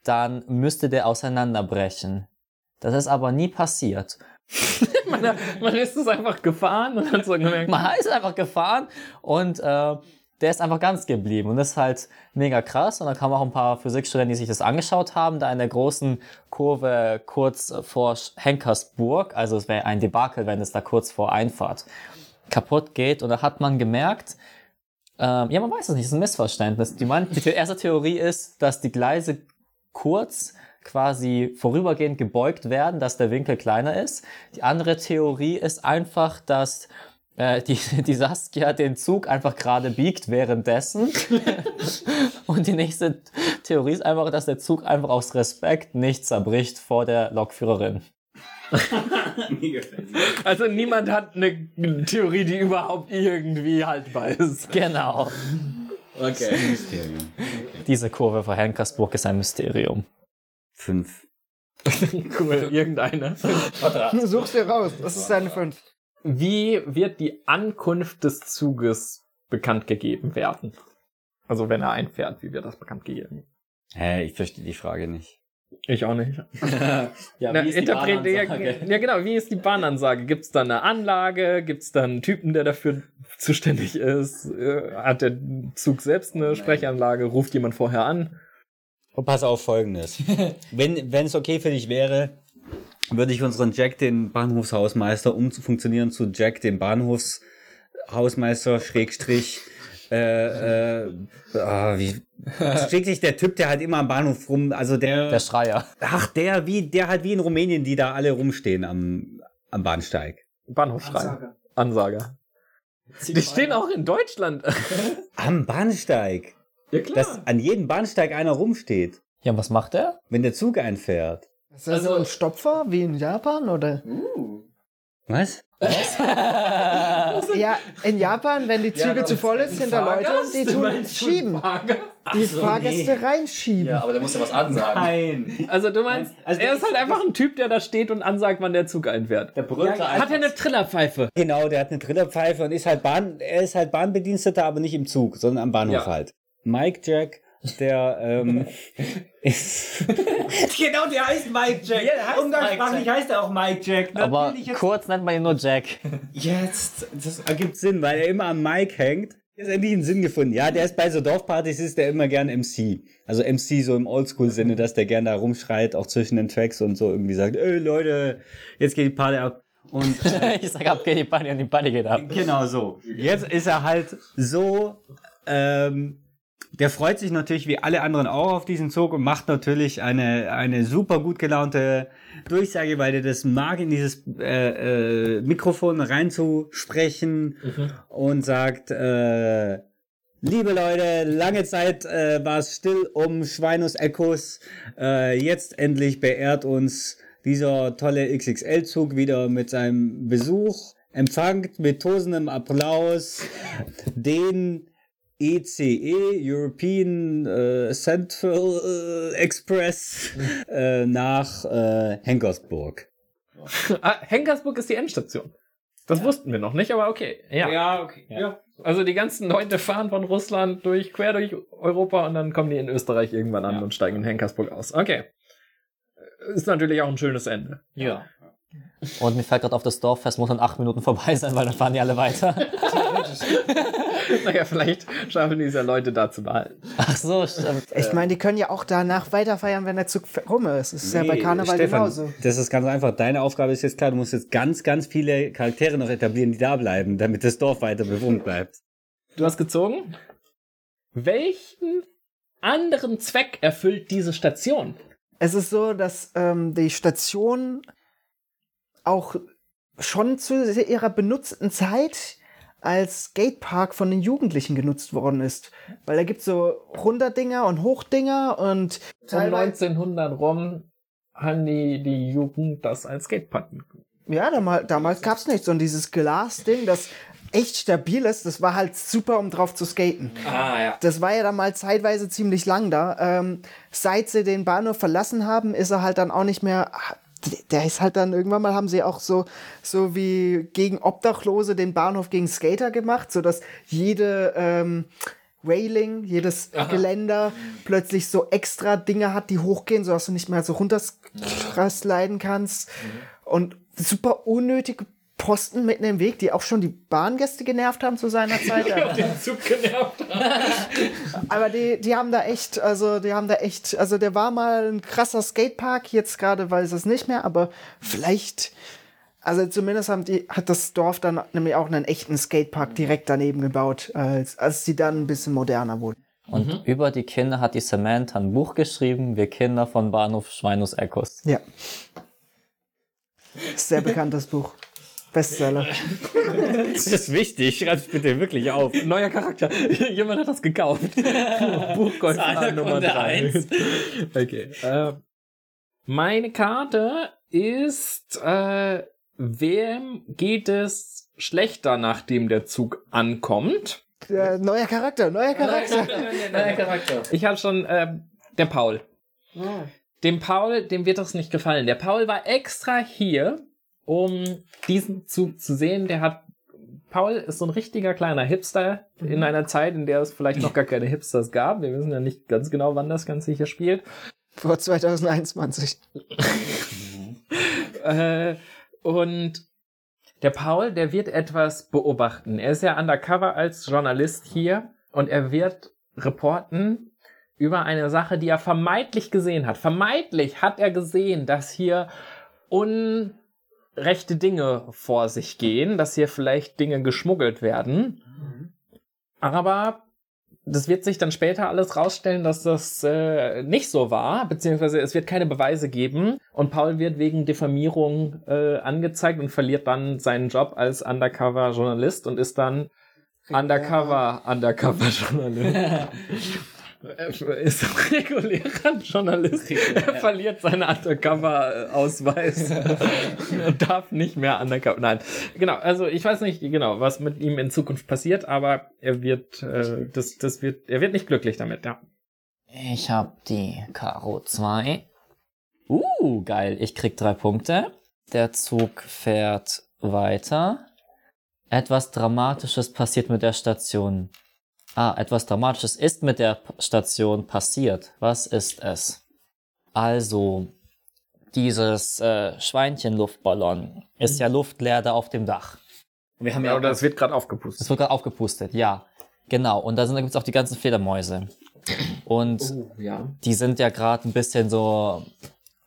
dann müsste der auseinanderbrechen. Das ist aber nie passiert. man, man ist es einfach gefahren und hat so gemerkt, Man ist einfach gefahren und äh, der ist einfach ganz geblieben. Und das ist halt mega krass. Und dann kamen auch ein paar Physikstudenten, die sich das angeschaut haben, da in der großen Kurve kurz vor Henkersburg. Also es wäre ein Debakel, wenn es da kurz vor Einfahrt kaputt geht. Und da hat man gemerkt, ähm, ja, man weiß es nicht, es ist ein Missverständnis. Die, man, die erste Theorie ist, dass die Gleise kurz quasi vorübergehend gebeugt werden, dass der Winkel kleiner ist. Die andere Theorie ist einfach, dass äh, die, die Saskia den Zug einfach gerade biegt währenddessen. Und die nächste Theorie ist einfach, dass der Zug einfach aus Respekt nicht zerbricht vor der Lokführerin. Also niemand hat eine Theorie, die überhaupt irgendwie haltbar ist. Genau. Okay. Mysterium. Diese Kurve vor Henkersburg ist ein Mysterium. Fünf. Cool, irgendeine. Such's dir raus. Das ist deine 5. Wie wird die Ankunft des Zuges bekannt gegeben werden? Also wenn er einfährt, wie wird das bekannt gegeben? Hä, ich verstehe die Frage nicht. Ich auch nicht. Ja, Na, wie ist die Bahnansage? ja, genau. Wie ist die Bahnansage? Gibt es da eine Anlage? Gibt es da einen Typen, der dafür zuständig ist? Äh, Hat der Zug selbst eine Sprechanlage? Ruft jemand vorher an? Und pass auf folgendes. wenn wenn es okay für dich wäre, würde ich unseren Jack, den Bahnhofshausmeister, umfunktionieren zu Jack, den Bahnhofshausmeister, Schrägstrich, äh, äh, ah, wie, Schrägstrich der Typ, der halt immer am Bahnhof rum, also der, Der Schreier. ach, der, wie, der halt wie in Rumänien, die da alle rumstehen am, am Bahnsteig. Bahnhofschreiben. Ansager. Die stehen auch in Deutschland. Am Bahnsteig. ja klar. Dass an jedem Bahnsteig einer rumsteht, Ja, und was macht er? wenn der Zug einfährt. Ist das so ein Stopfer wie in Japan oder? Was? Ja, in Japan, wenn die Züge zu voll ist, sind da Leute, die tun schieben. Die Fahrgäste reinschieben. aber der muss ja was ansagen. Nein. Also du meinst, Also er ist halt einfach ein Typ, der da steht und ansagt, wann der Zug einfährt. Der brüllt da Hat er eine Trillerpfeife? Genau, der hat eine Trillerpfeife und ist halt Bahn, er ist halt Bahnbediensteter, aber nicht im Zug, sondern am Bahnhof Ja. halt. Mike Jack, der ähm, ist. genau, der heißt Mike Jack. Ja, der heißt Mike Jack. heißt er auch Mike Jack. Aber kurz nennt man ihn nur Jack. jetzt, das ergibt Sinn, weil er immer am Mike hängt. Jetzt endlich einen Sinn gefunden. Ja, der ist bei so Dorfpartys ist der immer gern MC. Also MC so im Oldschool-Sinne, dass der gern da rumschreit, auch zwischen den Tracks und so irgendwie sagt, ey Leute, jetzt geht die Party ab. Und ich sag ab, geht die Bunny und die Bunny geht ab. Genau so. Jetzt ist er halt so, ähm, der freut sich natürlich wie alle anderen auch auf diesen Zug und macht natürlich eine, eine super gut gelaunte Durchsage, weil er das mag, in dieses äh, äh, Mikrofon reinzusprechen und sagt, äh, Liebe Leute, lange Zeit äh, war es still um Schweinus Echos. Äh, jetzt endlich beehrt uns dieser tolle XXL-Zug wieder mit seinem Besuch. Empfangt mit tosendem Applaus den ECE, European äh, Central äh, Express, äh, nach äh, Henkersburg. Ah, Henkersburg ist die Endstation. Das wussten wir noch nicht, aber okay. Ja. okay. Ja. Also die ganzen Leute fahren von Russland durch, quer durch Europa und dann kommen die in Österreich irgendwann an und steigen in Henkersburg aus. Okay. Ist natürlich auch ein schönes Ende. Ja. Und mir fällt gerade auf, das Dorffest muss in acht Minuten vorbei sein, weil dann fahren die alle weiter. Naja, vielleicht schaffen diese Leute da zu behalten. Ach so, stimmt. Ich meine, die können ja auch danach weiterfeiern, wenn der Zug rum ist. Das ist ja bei Karneval Stefan, genauso. Das ist ganz einfach. Deine Aufgabe ist jetzt klar, du musst jetzt ganz, ganz viele Charaktere noch etablieren, die da bleiben, damit das Dorf weiter bewohnt bleibt. Du hast gezogen? Welchen anderen Zweck erfüllt diese Station? Es ist so, dass ähm, die Station auch schon zu ihrer benutzten Zeit als Skatepark von den Jugendlichen genutzt worden ist. Weil da gibt's so Runterdinger und Hochdinger und Um teilweise, 1900 rum haben die, die Jugend das als Skatepark. ja, damals, damals gab's nichts. Und dieses Glasding, das echt stabil ist, das war halt super, um drauf zu skaten. Ah, ja. Das war ja dann mal zeitweise ziemlich lang da. Ähm, seit sie den Bahnhof verlassen haben, ist er halt dann auch nicht mehr. Der ist halt dann irgendwann mal haben sie auch so so wie gegen Obdachlose den Bahnhof gegen Skater gemacht, so dass jede ähm, Railing, jedes Geländer plötzlich so extra Dinge hat, die hochgehen, so dass du nicht mehr so runtersliden kannst. Und super unnötige Posten mitten im Weg, die auch schon die Bahngäste genervt haben zu seiner Zeit. Den Zug genervt. Aber die, die haben da echt, also die haben da echt, also der war mal ein krasser Skatepark, jetzt gerade weiß es nicht mehr, aber vielleicht, also zumindest haben die, hat das Dorf dann nämlich auch einen echten Skatepark direkt daneben gebaut, als, als die dann ein bisschen moderner wurden. Und über die Kinder hat die Samantha ein Buch geschrieben, Wir Kinder von Bahnhof Schweinus Echos. Ja. Sehr bekanntes Buch. Bestseller. Das ist wichtig. Schreib's bitte wirklich auf. Neuer Charakter. Jemand hat das gekauft. Zahler Nummer Kunde 3. eins. Okay. Äh, meine Karte ist, äh, wem geht es schlechter, nachdem der Zug ankommt? Äh, neuer Charakter, neuer Charakter. Neuer Charakter. Ich habe schon, äh, der Paul. Dem Paul, dem wird das nicht gefallen. Der Paul war extra hier, um diesen Zug zu sehen. Der hat, Paul ist so ein richtiger kleiner Hipster in einer Zeit, in der es vielleicht noch gar keine Hipsters gab. Wir wissen ja nicht ganz genau, wann das Ganze hier spielt. Vor 2021. Äh, und der Paul, der wird etwas beobachten. Er ist ja undercover als Journalist hier und er wird reporten über eine Sache, die er vermeintlich gesehen hat. Vermeintlich hat er gesehen, dass hier unrechte Dinge vor sich gehen, dass hier vielleicht Dinge geschmuggelt werden. Aber das wird sich dann später alles rausstellen, dass das äh, nicht so war, beziehungsweise es wird keine Beweise geben und Paul wird wegen Diffamierung äh, angezeigt und verliert dann seinen Job als Undercover-Journalist und ist dann Undercover, Undercover-Journalist. Er ist regulärer Journalist. Er verliert seinen Undercover-Ausweis und darf nicht mehr Undercover. Nein, genau. Also ich weiß nicht genau, was mit ihm in Zukunft passiert, aber er wird, äh, das, das wird, er wird nicht glücklich damit. Ja. Ich hab die Karo 2. Uh, geil. Ich krieg drei Punkte. Der Zug fährt weiter. Etwas Dramatisches passiert mit der Station. Ah, etwas Dramatisches ist mit der Station passiert. Was ist es? Also, dieses äh, Schweinchenluftballon ist ja luftleer da auf dem Dach. Wir haben Ja, ja oder es wird gerade aufgepustet. Das wird gerade aufgepustet, ja. Genau. Und da, sind, da gibt's auch die ganzen Fledermäuse. Und Oh, ja. die sind ja gerade ein bisschen so,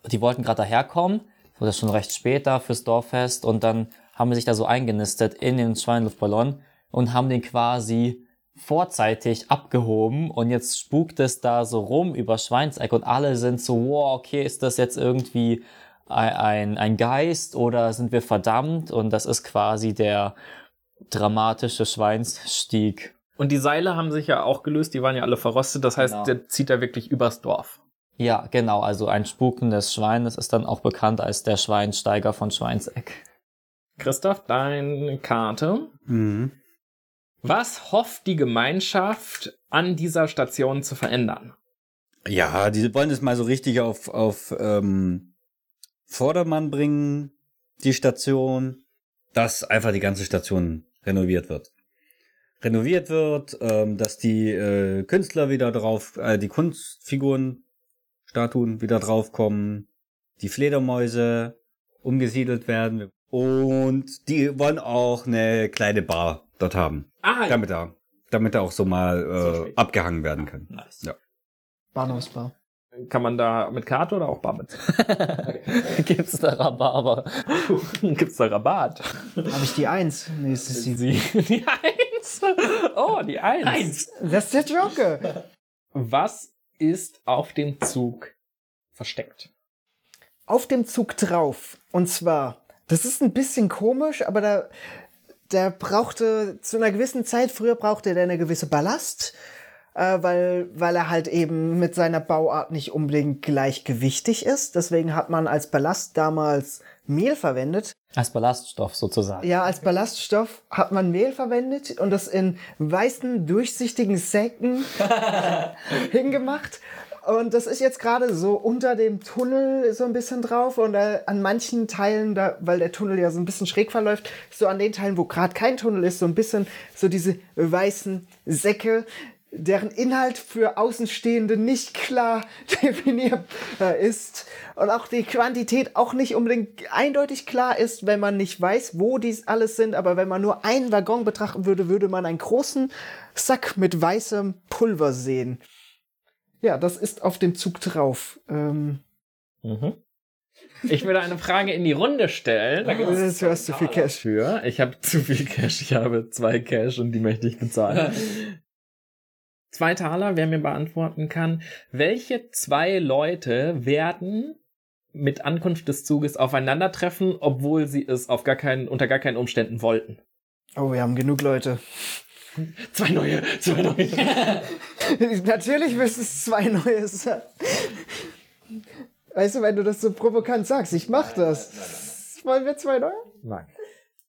die wollten gerade daherkommen, wurde schon recht spät da fürs Dorffest und dann haben sie sich da so eingenistet in den Schweinluftballon und haben den quasi vorzeitig abgehoben und jetzt spukt es da so rum über Schweinseck und alle sind so, wow, okay, ist das jetzt irgendwie ein, ein, Geist oder sind wir verdammt? Und das ist quasi der dramatische Schweinsstieg. Und die Seile haben sich ja auch gelöst, die waren ja alle verrostet. Das heißt, Genau. der zieht da wirklich übers Dorf. Ja, genau. Also ein spukendes Schwein, das ist dann auch bekannt als der Schweinsteiger von Schweinseck. Christoph, deine Karte. Mhm. Was hofft die Gemeinschaft an dieser Station zu verändern? Ja, die wollen es mal so richtig auf, auf ähm, Vordermann bringen, die Station, dass einfach die ganze Station renoviert wird. Renoviert wird, ähm, dass die äh, Künstler wieder drauf, äh, die Kunstfiguren, Statuen wieder draufkommen, die Fledermäuse umgesiedelt werden und die wollen auch eine kleine Bar dort haben, Ah, damit er, damit er auch so mal So äh, abgehangen werden kann. Nice. Ja. Bahnhofsbar. kann man da mit Karte oder auch bar? Gibt's da Rhabarber? Gibt's da Rabatt? Habe ich die Eins? Nee, es ist die. Sie, die Eins. Oh, die Eins. Eins. Das ist der Joker. Was ist auf dem Zug versteckt? Auf dem Zug drauf. Und zwar, das ist ein bisschen komisch, aber da, der brauchte zu einer gewissen Zeit, früher brauchte der eine gewisse Ballast, äh, weil, weil er halt eben mit seiner Bauart nicht unbedingt gleichgewichtig ist. Deswegen hat man als Ballast damals Mehl verwendet. Als Ballaststoff sozusagen. Ja, als Ballaststoff hat man Mehl verwendet und das in weißen, durchsichtigen Säcken hingemacht. Und das ist jetzt gerade so unter dem Tunnel so ein bisschen drauf und äh, an manchen Teilen, da, weil der Tunnel ja so ein bisschen schräg verläuft, so an den Teilen, wo gerade kein Tunnel ist, so ein bisschen so diese weißen Säcke, deren Inhalt für Außenstehende nicht klar definierbar ist und auch die Quantität auch nicht unbedingt eindeutig klar ist, wenn man nicht weiß, wo dies alles sind. Aber wenn man nur einen Waggon betrachten würde, würde man einen großen Sack mit weißem Pulver sehen. Ja, das ist auf dem Zug drauf. Ähm, Mhm. Ich würde eine Frage in die Runde stellen. Da gibt es du hast zu viel Cash. für. Ich habe zu viel Cash. Ich habe zwei Cash und die möchte ich bezahlen. zwei Taler, wer mir beantworten kann. Welche zwei Leute werden mit Ankunft des Zuges aufeinandertreffen, obwohl sie es auf gar keinen, unter gar keinen Umständen wollten. Oh, wir haben genug Leute. Zwei neue, zwei neue. Natürlich müssen es zwei neue sein. Weißt du, wenn du das so provokant sagst, ich mach das. Wollen wir zwei neue? Nein.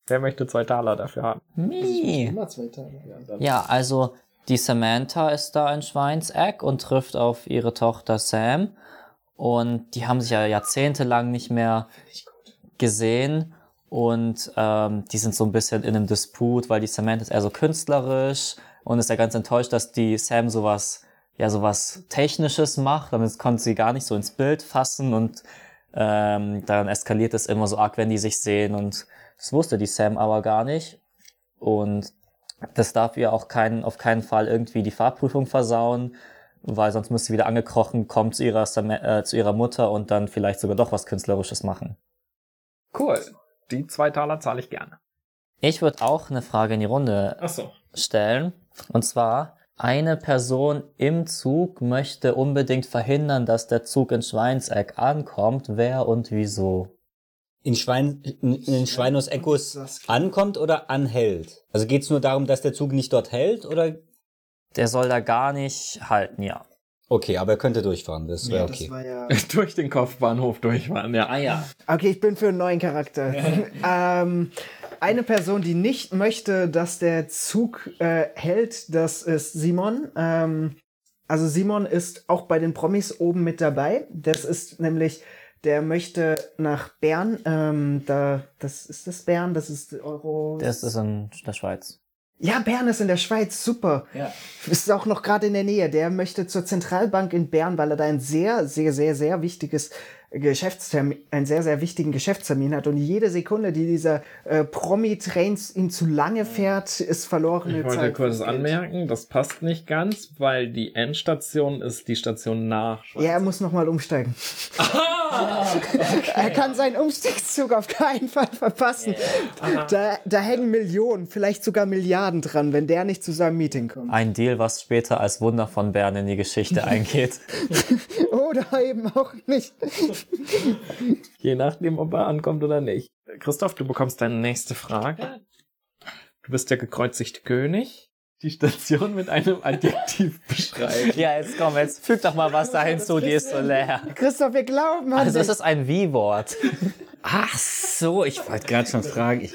Wer möchte zwei Taler dafür haben? Nee. Immer zwei Tage. Ja, also die Samantha ist da in Schweinseck und trifft auf ihre Tochter Sam. Und die haben sich ja jahrzehntelang nicht mehr gesehen. Und ähm, die sind so ein bisschen in einem Disput, weil die Samantha ist eher so künstlerisch und ist ja ganz enttäuscht, dass die Sam sowas, ja, sowas Technisches macht. Damit konnte sie gar nicht so ins Bild fassen und ähm, dann eskaliert es immer so arg, wenn die sich sehen und das wusste die Sam aber gar nicht. Und das darf ihr auch keinen, auf keinen Fall irgendwie die Fahrprüfung versauen, weil sonst müsste sie wieder angekrochen kommen zu ihrer, äh, zu ihrer Mutter und dann vielleicht sogar doch was Künstlerisches machen. Cool. Die zwei Taler zahle ich gerne. Ich würde auch eine Frage in die Runde Ach so. stellen. Und zwar, eine Person im Zug möchte unbedingt verhindern, dass der Zug in Schweinseck ankommt. Wer und wieso? In, Schwein, in, in Schweinos Echos ankommt oder anhält? Also geht es nur darum, dass der Zug nicht dort hält oder? Der soll da gar nicht halten, ja. Okay, aber er könnte durchfahren, das wäre Das okay. war ja. Durch den Kopfbahnhof durchfahren, ja. Ah ja. Okay, ich bin für einen neuen Charakter. ähm, eine Person, die nicht möchte, dass der Zug äh, hält, das ist Simon. Ähm, also Simon ist auch bei den Promis oben mit dabei. Das ist nämlich, der möchte nach Bern. Ähm, da, das ist das Bern, das ist Euro. Das ist in der Schweiz. Ja, Bern ist in der Schweiz, super. Ja. Ist auch noch gerade in der Nähe. Der möchte zur Zentralbank in Bern, weil er da ein sehr, sehr, sehr, sehr wichtiges Geschäftstermin, einen sehr, sehr wichtigen Geschäftstermin hat. Und jede Sekunde, die dieser äh, Promi-Trains ihn zu lange fährt, ist verlorene Ich wollte Zeit. kurz Geld. anmerken, das passt nicht ganz, weil die Endstation ist die Station nach Schweiz. Ja, er muss nochmal umsteigen. Er kann seinen Umstiegszug auf keinen Fall verpassen. Da, da hängen Millionen, vielleicht sogar Milliarden dran, wenn der nicht zu seinem Meeting kommt. Ein Deal, was später als Wunder von Bern in die Geschichte eingeht. Oder eben auch nicht. Je nachdem, ob er ankommt oder nicht. Christoph, du bekommst deine nächste Frage. Du bist der gekreuzigte König. Die Station mit einem Adjektiv beschreiben. Ja, jetzt komm, jetzt füg doch mal was da hinzu, die ist so leer. Christoph, wir glauben an Also dich. es ist ein Wie-Wort. Ach so, ich wollte gerade schon fragen. Ich,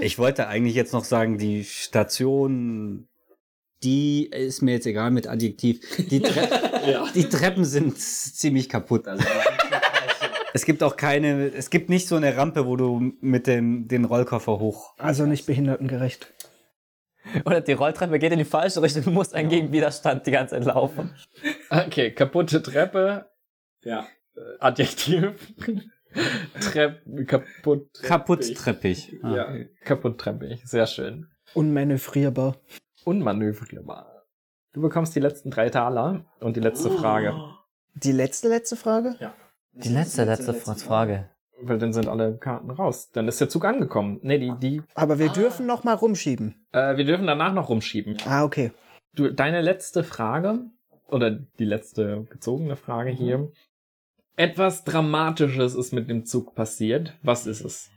ich wollte eigentlich jetzt noch sagen, die Station, die ist mir jetzt egal mit Adjektiv. Die, Tre die Treppen sind ziemlich kaputt. Also. Es gibt auch keine, es gibt nicht so eine Rampe, wo du mit dem, den Rollkoffer hoch. Also nicht behindertengerecht. Oder die Rolltreppe geht in die falsche Richtung, du musst einen Gegenwiderstand die ganze Zeit laufen. Okay, kaputte Treppe. Ja. Äh, Adjektiv. Trepp, kaputt. Kaputt treppig. Ah. Ja, kaputt treppig. Sehr schön. Unmanövrierbar. Unmanövrierbar. Du bekommst die letzten drei Taler und die letzte Frage. Die letzte, letzte Frage? Die letzte, letzte, Frage. Weil dann sind alle Karten raus. Dann ist der Zug angekommen. Nee, die, die, Aber wir dürfen noch mal rumschieben. äh, wir dürfen danach noch rumschieben. Ah, okay. Du, deine letzte Frage, oder die letzte gezogene Frage hier. Etwas Dramatisches ist mit dem Zug passiert. Was ist es?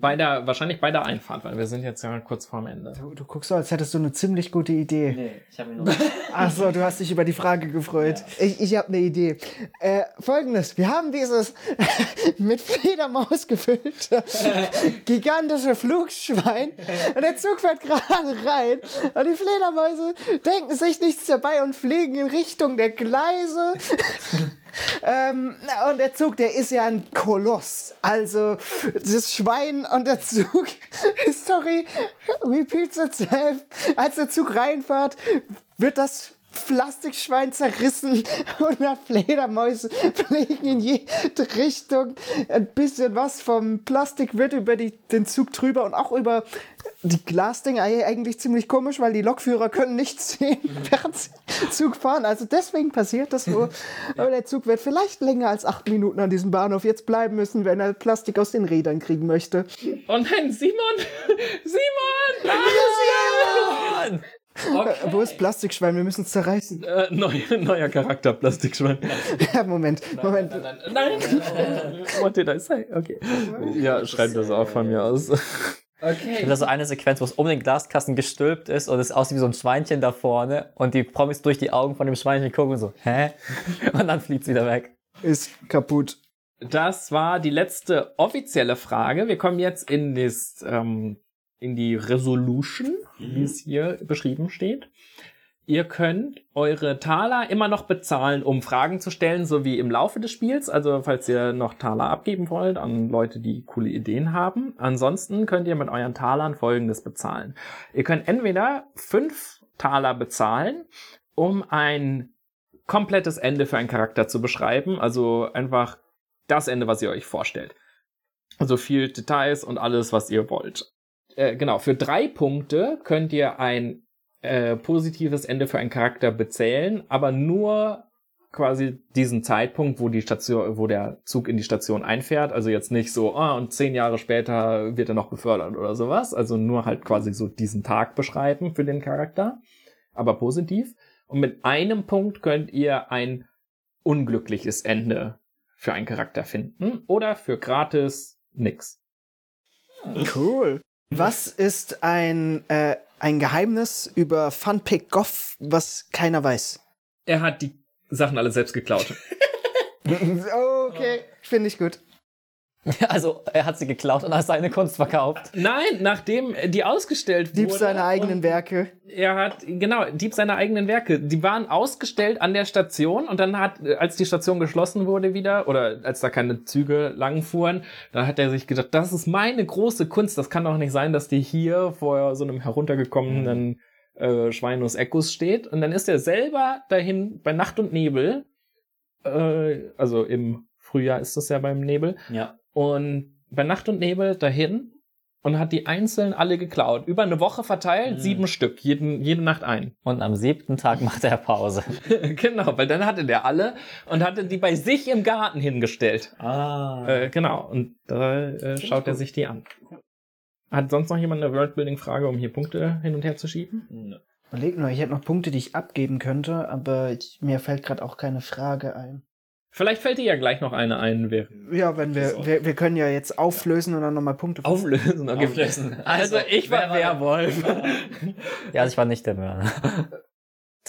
Bei der, wahrscheinlich bei der Einfahrt, weil wir sind jetzt ja kurz vorm Ende. Du, du guckst so, als hättest du eine ziemlich gute Idee. Nee, ich habe nur. Ach so, du hast dich über die Frage gefreut. Ich, ich habe eine Idee. Äh, Folgendes, wir haben dieses mit Fledermaus gefüllte gigantische Flugschwein und der Zug fährt gerade rein und die Fledermäuse denken sich nichts dabei und fliegen in Richtung der Gleise. Ähm, und der Zug, der ist ja ein Koloss. Also das Schwein und der Zug, sorry, repeats itself. Als der Zug reinfährt, wird das Plastikschwein zerrissen und Fledermäuse fliegen in jede Richtung. Ein bisschen was vom Plastik wird über die, den Zug drüber und auch über die Glasdinger eigentlich ziemlich komisch, weil die Lokführer können nichts sehen, während sie Zug fahren. Also deswegen passiert das wohl. Aber der Zug wird vielleicht länger als acht Minuten an diesem Bahnhof jetzt bleiben müssen, wenn er Plastik aus den Rädern kriegen möchte. Oh nein, Simon! Simon! Nein! Äh, Wo ist Plastikschwein? Wir müssen es zerreißen. Äh, neu, neuer Charakter, Plastikschwein. Ja, Moment, Moment. Nein! What did I say? Okay. Ja, schreib das auch von mir aus. Okay. Das ist so eine Sequenz, wo es um den Glaskasten gestülpt ist und es aussieht wie so ein Schweinchen da vorne und die Promis durch die Augen von dem Schweinchen gucken und so, hä? Und dann fliegt es wieder weg. Ist kaputt. Das war die letzte offizielle Frage. Wir kommen jetzt in, das, ähm, in die Resolution, wie es hier beschrieben steht. Ihr könnt eure Taler immer noch bezahlen, um Fragen zu stellen, so wie im Laufe des Spiels. Also falls ihr noch Taler abgeben wollt an Leute, die coole Ideen haben. Ansonsten könnt ihr mit euren Talern Folgendes bezahlen. Ihr könnt entweder fünf Taler bezahlen, um ein komplettes Ende für einen Charakter zu beschreiben. Also einfach das Ende, was ihr euch vorstellt. Also viel Details und alles, was ihr wollt. Äh, genau, für drei Punkte könnt ihr ein äh, positives Ende für einen Charakter bezählen, aber nur quasi diesen Zeitpunkt, wo die Station, wo der Zug in die Station einfährt. Also jetzt nicht so, ah, und zehn Jahre später wird er noch befördert oder sowas. Also nur halt quasi so diesen Tag beschreiben für den Charakter, aber positiv. Und mit einem Punkt könnt ihr ein unglückliches Ende für einen Charakter finden oder für gratis nix. Cool. Was ist ein, äh, ein Geheimnis über Funpick Goff, was keiner weiß? Er hat die Sachen alle selbst geklaut. okay, finde ich gut. Also, er hat sie geklaut und als seine Kunst verkauft. Nein, nachdem die ausgestellt Dieb wurde. seine eigenen Werke. Er hat, genau, Dieb seine eigenen Werke. Die waren ausgestellt an der Station und dann hat, als die Station geschlossen wurde wieder, oder als da keine Züge langfuhren, da hat er sich gedacht, das ist meine große Kunst. Das kann doch nicht sein, dass die hier vor so einem heruntergekommenen äh, Schweinus Eckos steht. Und dann ist er selber dahin bei Nacht und Nebel, äh, also im Frühjahr ist das ja beim Nebel, Ja. Und bei Nacht und Nebel dahin und hat die einzeln alle geklaut. Über eine Woche verteilt, Mhm. sieben Stück, jeden, jede Nacht ein. Und am siebten Tag macht er Pause. genau, weil dann hatte der alle und hatte die bei sich im Garten hingestellt. Ah. Äh, genau, und da äh, schaut er sich die an. Hat sonst noch jemand eine Worldbuilding-Frage, um hier Punkte hin und her zu schieben? Überleg nur, ich hätte noch Punkte, die ich abgeben könnte, aber ich, mir fällt gerade auch keine Frage ein. Vielleicht fällt dir ja gleich noch eine ein. Wir Ja, wenn wir, wir, wir können ja jetzt auflösen und dann nochmal Punkte. auflösen. Okay. Auflösen. Also, ich war Werwolf. Ja, also ich war nicht der Mörder.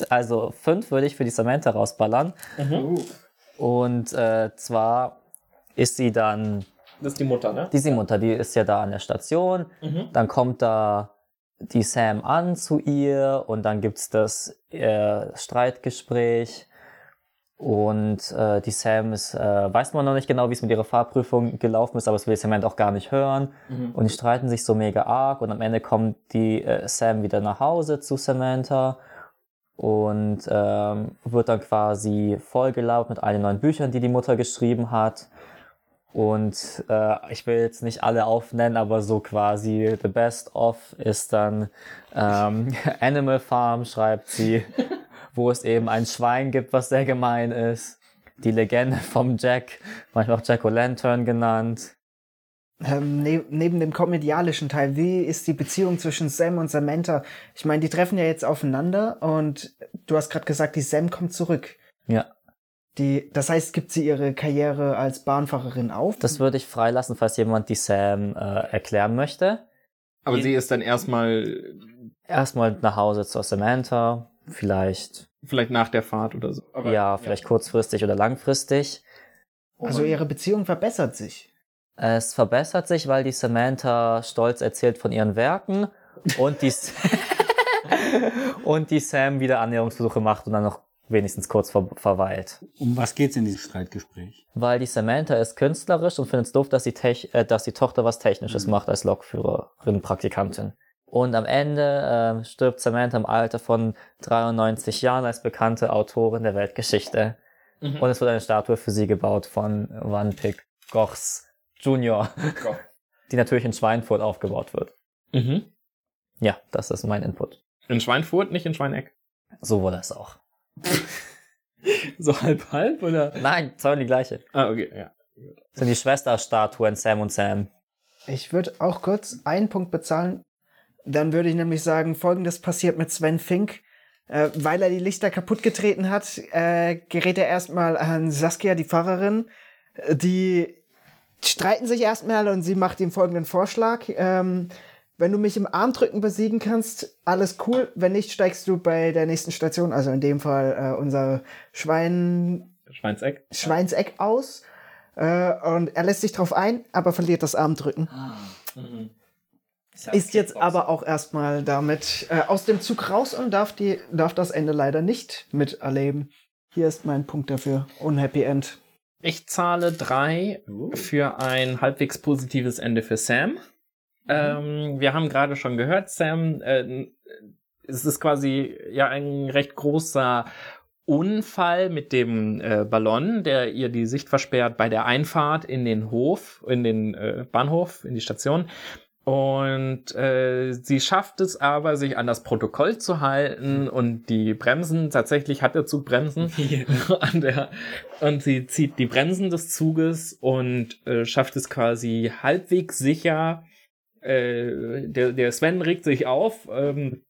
Also fünf würde ich für die Samantha rausballern. Und äh, zwar ist sie dann, Das ist die Mutter, ne? die Mutter, die ist ja da an der Station. Mhm. Dann kommt da die Sam an zu ihr und dann gibt's das äh, Streitgespräch. Und äh, die Sam ist, äh, weiß man noch nicht genau, wie es mit ihrer Fahrprüfung gelaufen ist, aber das will Samantha auch gar nicht hören. Und die streiten sich so mega arg und am Ende kommt die äh, Sam wieder nach Hause zu Samantha und ähm, wird dann quasi vollgelaufen mit allen neuen Büchern, die die Mutter geschrieben hat. Und äh, ich will jetzt nicht alle aufnennen, aber so quasi The Best of ist dann ähm, Animal Farm, schreibt sie, wo es eben ein Schwein gibt, was sehr gemein ist. Die Legende vom Jack, manchmal auch Jack O'Lantern genannt. Ähm, ne neben dem komödialischen Teil, wie ist die Beziehung zwischen Sam und Samantha? Ich meine, die treffen ja jetzt aufeinander und du hast gerade gesagt, die Sam kommt zurück. Ja, Die, das heißt, gibt sie ihre Karriere als Bahnfahrerin auf? das würde ich freilassen, falls jemand die Sam äh, erklären möchte. Aber sie ist dann erstmal Erstmal nach Hause zur Samantha, vielleicht, vielleicht nach der Fahrt oder so. Aber, ja, vielleicht kurzfristig oder langfristig. also ihre Beziehung verbessert sich. Es verbessert sich, weil die Samantha stolz erzählt von ihren Werken und die, und die Sam wieder Annäherungsversuche macht und dann noch wenigstens kurz ver verweilt. Um was geht's in diesem Streitgespräch? Weil die Samantha ist künstlerisch und findet es doof, dass die, Tech äh, dass die Tochter was Technisches macht als Lokführerin, Praktikantin. Und am Ende äh, stirbt Samantha im Alter von 93 Jahren als bekannte Autorin der Weltgeschichte. Und es wird eine Statue für sie gebaut von Van Pick Gochs Junior, die natürlich in Schweinfurt aufgebaut wird. Mhm. Ja, das ist mein Input. In Schweinfurt, nicht in Schweineck. So wurde es auch. So halb halb oder? Nein, zwei die gleiche. Ah, okay, ja. Das sind die Schwesterstatuen Sam und Sam. Ich würde auch kurz einen Punkt bezahlen, Dann würde ich nämlich sagen, folgendes passiert mit Sven Fink. Äh, weil er die Lichter kaputt getreten hat, äh, gerät er erstmal an Saskia, die Pfarrerin. Die streiten sich erstmal und sie macht ihm folgenden Vorschlag. Ähm, wenn du mich im Armdrücken besiegen kannst, alles cool. Wenn nicht, steigst du bei der nächsten Station, also in dem Fall äh, unser Schwein, Schweinseck. Schweinseck aus. Äh, und er lässt sich drauf ein, aber verliert das Armdrücken. Ist jetzt aber auch erstmal damit äh, aus dem Zug raus und darf, die, darf das Ende leider nicht miterleben. Hier ist mein Punkt dafür. Unhappy End. Ich zahle drei für ein halbwegs positives Ende für Sam. Ähm, wir haben gerade schon gehört, Sam, äh, es ist quasi ja ein recht großer Unfall mit dem äh, Ballon, der ihr die Sicht versperrt bei der Einfahrt in den Hof, in den äh, Bahnhof, in die Station. Und äh, sie schafft es aber, sich an das Protokoll zu halten und die Bremsen, tatsächlich hat der Zug Bremsen an der, und sie zieht die Bremsen des Zuges und äh, schafft es quasi halbwegs sicher. Äh, der, der Sven regt sich auf. Ähm,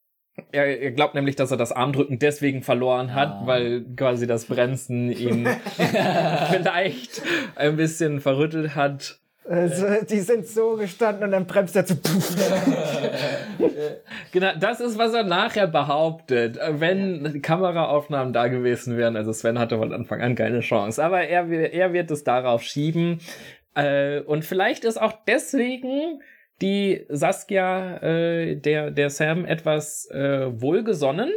er, er glaubt nämlich, dass er das Armdrücken deswegen verloren hat, Ah. weil quasi das Bremsen ihn vielleicht ein bisschen verrüttelt hat. Also, die sind so gestanden und dann bremst er zu. Genau, das ist, was er nachher behauptet. Wenn Kameraaufnahmen da gewesen wären, also Sven hatte von Anfang an keine Chance, aber er, er wird es darauf schieben. Äh, und vielleicht ist auch deswegen die Saskia äh, der, der Sam etwas äh, wohlgesonnen.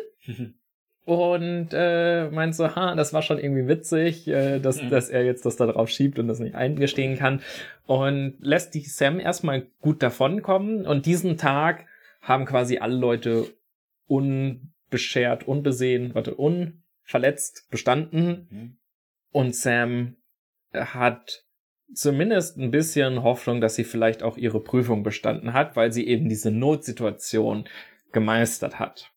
Und äh, meint so, ha, das war schon irgendwie witzig, äh, dass, dass er jetzt das da drauf schiebt und das nicht eingestehen kann. Und lässt die Sam erstmal gut davonkommen. Und diesen Tag haben quasi alle Leute unbeschert, unbesehen, warte, unverletzt bestanden. Und Sam hat zumindest ein bisschen Hoffnung, dass sie vielleicht auch ihre Prüfung bestanden hat, weil sie eben diese Notsituation gemeistert hat.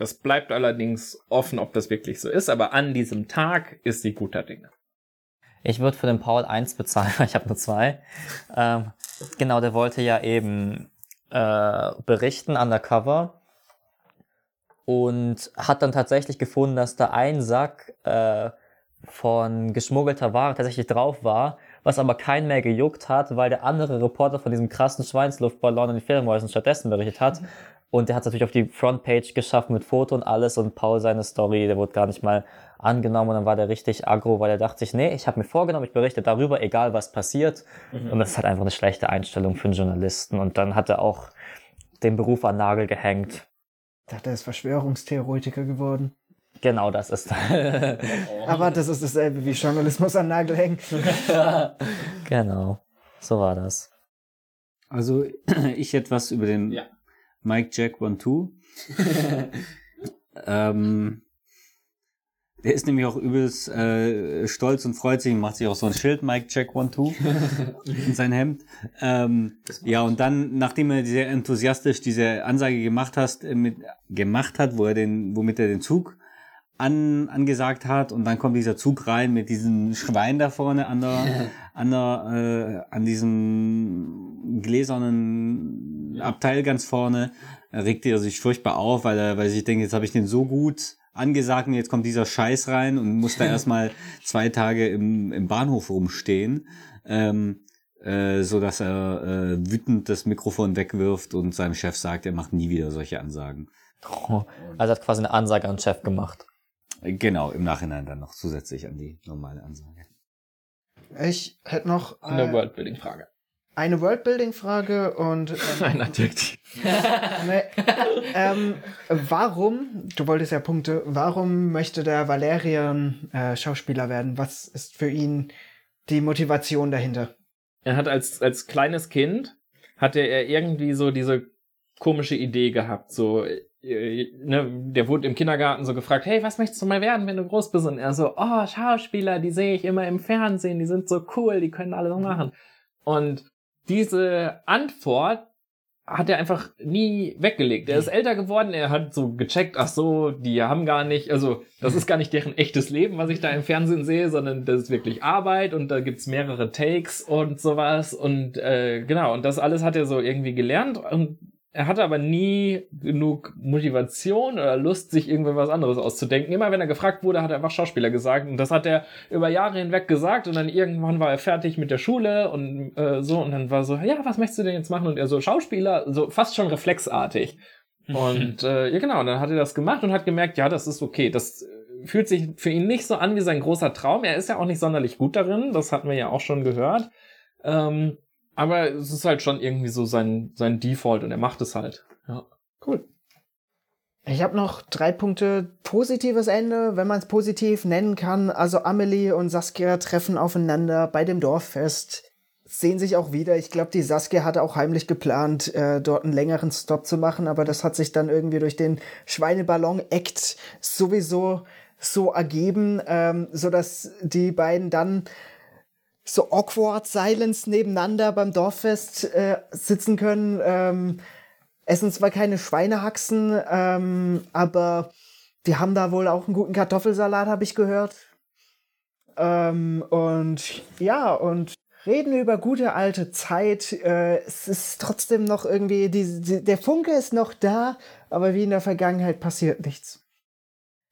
Das bleibt allerdings offen, ob das wirklich so ist, aber an diesem Tag ist sie guter Dinge. Ich würde für den Paul eins bezahlen, weil ich habe nur zwei. Ähm, genau, der wollte ja eben äh, berichten undercover und hat dann tatsächlich gefunden, dass da ein Sack äh, von geschmuggelter Ware tatsächlich drauf war, was aber keinen mehr gejuckt hat, weil der andere Reporter von diesem krassen Schweinsluftballon und den Fledermäusen stattdessen berichtet hat. Und der hat es natürlich auf die Frontpage geschafft mit Foto und alles und Paul seine Story, der wurde gar nicht mal angenommen und dann war der richtig aggro, weil er dachte sich, nee, ich habe mir vorgenommen, ich berichte darüber, egal was passiert. Und das ist halt einfach eine schlechte Einstellung für einen Journalisten. Und dann hat er auch den Beruf an Nagel gehängt. Ich dachte, er ist Verschwörungstheoretiker geworden. Genau das ist. Aber das ist dasselbe wie Journalismus an Nagel hängen. genau. So war das. Also ich etwas über den Ja. Mike Jack One Two. ähm, der ist nämlich auch übelst äh, stolz und freut sich und macht sich auch so ein Schild Mike Jack One Two in sein Hemd. Ähm, ja und dann, nachdem er sehr enthusiastisch diese Ansage gemacht hast, äh, mit, gemacht hat, wo er den, womit er den Zug an, angesagt hat und dann kommt dieser Zug rein mit diesem Schwein da vorne an der, an der, äh, an diesem gläsernen Abteil ganz vorne, regt er sich furchtbar auf, weil er, weil sich denkt, jetzt habe ich den so gut angesagt und jetzt kommt dieser Scheiß rein und muss da erstmal zwei Tage im, im Bahnhof rumstehen, ähm, äh, so dass er äh, wütend das Mikrofon wegwirft und seinem Chef sagt, er macht nie wieder solche Ansagen. Also er hat quasi eine Ansage an den Chef gemacht. Genau, im Nachhinein dann noch zusätzlich an die normale Ansage. Ich hätte noch Eine äh, Worldbuilding-Frage. eine Worldbuilding-Frage und ähm, Ein Adjektiv. ne, ähm, warum, du wolltest ja Punkte, warum möchte der Valerian äh, Schauspieler werden? Was ist für ihn die Motivation dahinter? Er hat als, als kleines Kind, hatte er irgendwie so diese komische Idee gehabt, so, ne, der wurde im Kindergarten so gefragt, hey, was möchtest du mal werden, wenn du groß bist? Und er so, oh, Schauspieler, die sehe ich immer im Fernsehen, die sind so cool, die können alles machen. Und diese Antwort hat er einfach nie weggelegt. Er ist älter geworden, er hat so gecheckt, ach so, die haben gar nicht, also das ist gar nicht deren echtes Leben, was ich da im Fernsehen sehe, sondern das ist wirklich Arbeit und da gibt's mehrere Takes und sowas und äh, genau, und das alles hat er so irgendwie gelernt und er hatte aber nie genug Motivation oder Lust, sich irgendwas anderes auszudenken. Immer wenn er gefragt wurde, hat er einfach Schauspieler gesagt. Und das hat er über Jahre hinweg gesagt. Und dann irgendwann war er fertig mit der Schule und äh, so. Und dann war so, ja, was möchtest du denn jetzt machen? Und er so, Schauspieler, so fast schon reflexartig. Und äh, ja, genau, und dann hat er das gemacht und hat gemerkt, ja, das ist okay. Das äh, fühlt sich für ihn nicht so an wie sein großer Traum. Er ist ja auch nicht sonderlich gut darin, das hatten wir ja auch schon gehört. Ähm, aber es ist halt schon irgendwie so sein, sein Default und er macht es halt. Ja. Cool. Ich habe noch drei Punkte positives Ende, wenn man es positiv nennen kann. Also Amelie und Saskia treffen aufeinander bei dem Dorffest, sehen sich auch wieder. Ich glaube, die Saskia hatte auch heimlich geplant, äh, dort einen längeren Stop zu machen, aber das hat sich dann irgendwie durch den Schweineballon-Act sowieso so ergeben, ähm, so dass die beiden dann so awkward silence nebeneinander beim Dorffest äh, sitzen können. Ähm, essen zwar keine Schweinehaxen, ähm, aber die haben da wohl auch einen guten Kartoffelsalat, habe ich gehört. Ähm, und ja, und reden über gute alte Zeit. Äh, es ist trotzdem noch irgendwie, die, die, der Funke ist noch da, aber wie in der Vergangenheit passiert nichts.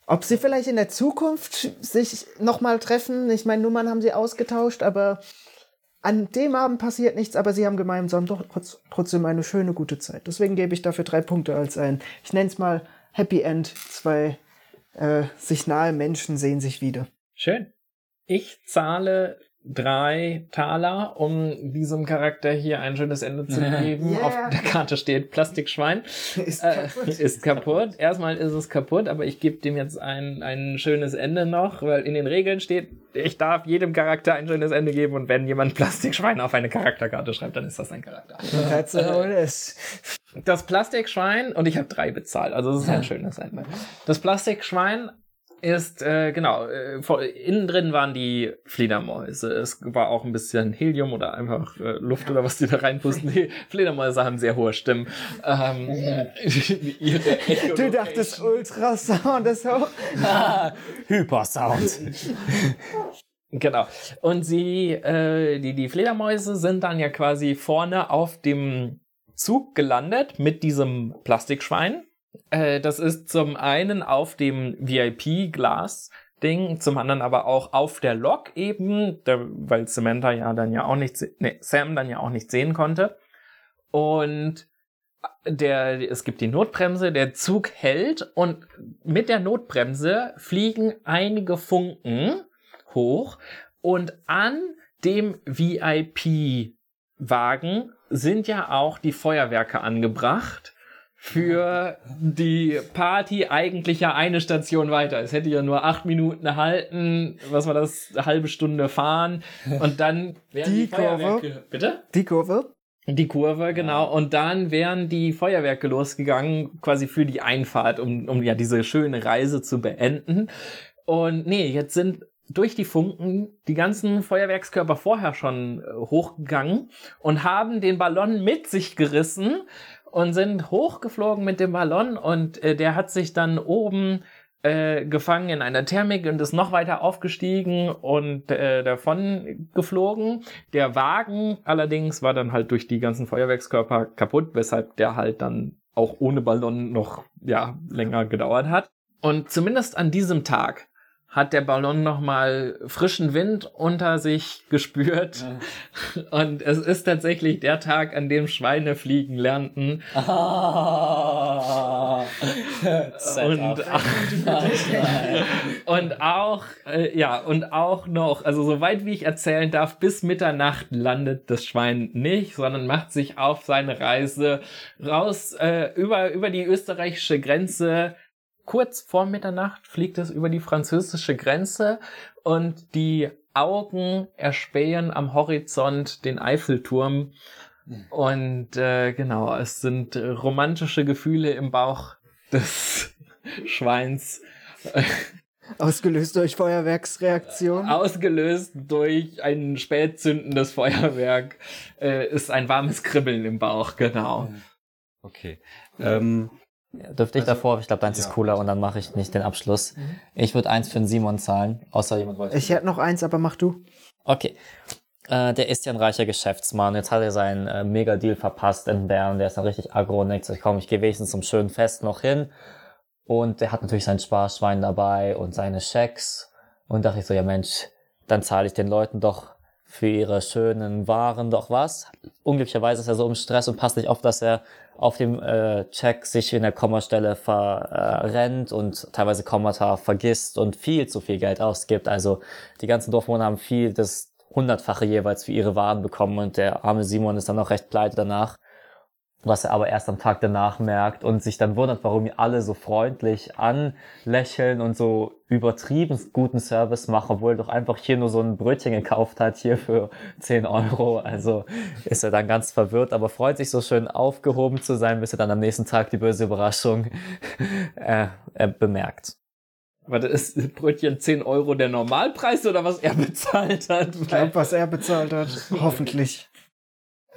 Ob sie vielleicht in der Zukunft sich nochmal treffen, ich meine, Nummern haben sie ausgetauscht, aber an dem Abend passiert nichts, aber sie haben gemeinsam doch trotz, trotzdem eine schöne, gute Zeit. Deswegen gebe ich dafür drei Punkte als ein, ich nenne es mal Happy End. Zwei äh, sich nahe Menschen sehen sich wieder. Schön. Ich zahle drei Taler, um diesem Charakter hier ein schönes Ende zu geben. Yeah. Auf der Karte steht Plastikschwein. Ist Äh, kaputt. ist kaputt. Erstmal ist es kaputt, aber ich gebe dem jetzt ein, ein schönes Ende noch, weil in den Regeln steht, ich darf jedem Charakter ein schönes Ende geben und wenn jemand Plastikschwein auf eine Charakterkarte schreibt, dann ist das ein Charakter. That's how it is. Das Plastikschwein, und ich habe drei bezahlt, also es ist ein schönes Ende. Das Plastikschwein ist, äh, genau, äh, vor, innen drin waren die Fledermäuse. Es war auch ein bisschen Helium oder einfach äh, Luft oder was die da reinpusten. Die Fledermäuse haben sehr hohe Stimmen. Ähm, ihre Du dachtest Ultrasound ist hoch. Hypersound. Genau. Und sie, äh, die, die Fledermäuse sind dann ja quasi vorne auf dem Zug gelandet mit diesem Plastikschwein. Äh, das ist zum einen auf dem VIP-Glas-Ding, zum anderen aber auch auf der Lok eben, der, weil Samantha ja dann ja auch nicht, nee, Sam dann ja auch nicht sehen konnte. Und der, es gibt die Notbremse, der Zug hält und mit der Notbremse fliegen einige Funken hoch und an dem VIP-Wagen sind ja auch die Feuerwerke angebracht für die Party eigentlich ja eine Station weiter. Es hätte ja nur acht Minuten halten, was war das, eine halbe Stunde fahren und dann wären Die die, Feuerwerke. Bitte? Die Kurve. Die Kurve, genau. Und dann wären die Feuerwerke losgegangen, quasi für die Einfahrt, um, um ja diese schöne Reise zu beenden. Und nee, jetzt sind durch die Funken die ganzen Feuerwerkskörper vorher schon äh, hochgegangen und haben den Ballon mit sich gerissen und sind hochgeflogen mit dem Ballon und äh, der hat sich dann oben äh, gefangen in einer Thermik und ist noch weiter aufgestiegen und äh, davon geflogen. Der Wagen allerdings war dann halt durch die ganzen Feuerwerkskörper kaputt, weshalb der halt dann auch ohne Ballon noch ja länger gedauert hat. Und zumindest an diesem Tag hat der Ballon noch mal frischen Wind unter sich gespürt und es ist tatsächlich der Tag, an dem Schweine fliegen lernten Ah. und, und auch, äh, ja, und auch noch, also soweit wie ich erzählen darf, bis Mitternacht landet das Schwein nicht, sondern macht sich auf seine Reise raus äh, über, über die österreichische Grenze. Kurz vor Mitternacht fliegt es über die französische Grenze und die Augen erspähen am Horizont den Eiffelturm. Und äh, genau, es sind romantische Gefühle im Bauch des Schweins, Ausgelöst durch Feuerwerksreaktion. ausgelöst durch ein spät zündendes Feuerwerk, äh, ist ein warmes Kribbeln im Bauch, genau. Okay. Ähm, Dürfte ich davor? Ich glaube, deins ist cooler und dann mache ich nicht den Abschluss. Ich würde eins für den Simon zahlen, außer jemand wollte. Ich hätte noch eins, aber mach du. Okay. Äh, der ist ja ein reicher Geschäftsmann. Jetzt hat er seinen äh, Mega-Deal verpasst in Bern. Der ist dann richtig aggro und denkt sich, komm, ich gehe wenigstens zum schönen Fest noch hin. Und der hat natürlich sein Sparschwein dabei und seine Schecks. Und dachte ich so, ja Mensch, dann zahle ich den Leuten doch für ihre schönen Waren doch was. Unglücklicherweise ist er so im Stress und passt nicht auf, dass er auf dem äh, Check sich in der Kommastelle verrennt und teilweise Kommata vergisst und viel zu viel Geld ausgibt. Also die ganzen Dorfbewohner haben viel das hundertfache jeweils für ihre Waren bekommen und der arme Simon ist dann noch recht pleite danach was er aber erst am Tag danach merkt und sich dann wundert, warum die alle so freundlich anlächeln und so übertrieben guten Service machen, obwohl er doch einfach hier nur so ein Brötchen gekauft hat, hier für 10 Euro. Also ist er dann ganz verwirrt, aber freut sich so schön aufgehoben zu sein, bis er dann am nächsten Tag die böse Überraschung äh, äh, bemerkt. Aber das ist Brötchen 10 Euro der Normalpreis oder was er bezahlt hat? Ich glaube, was er bezahlt hat. Hoffentlich.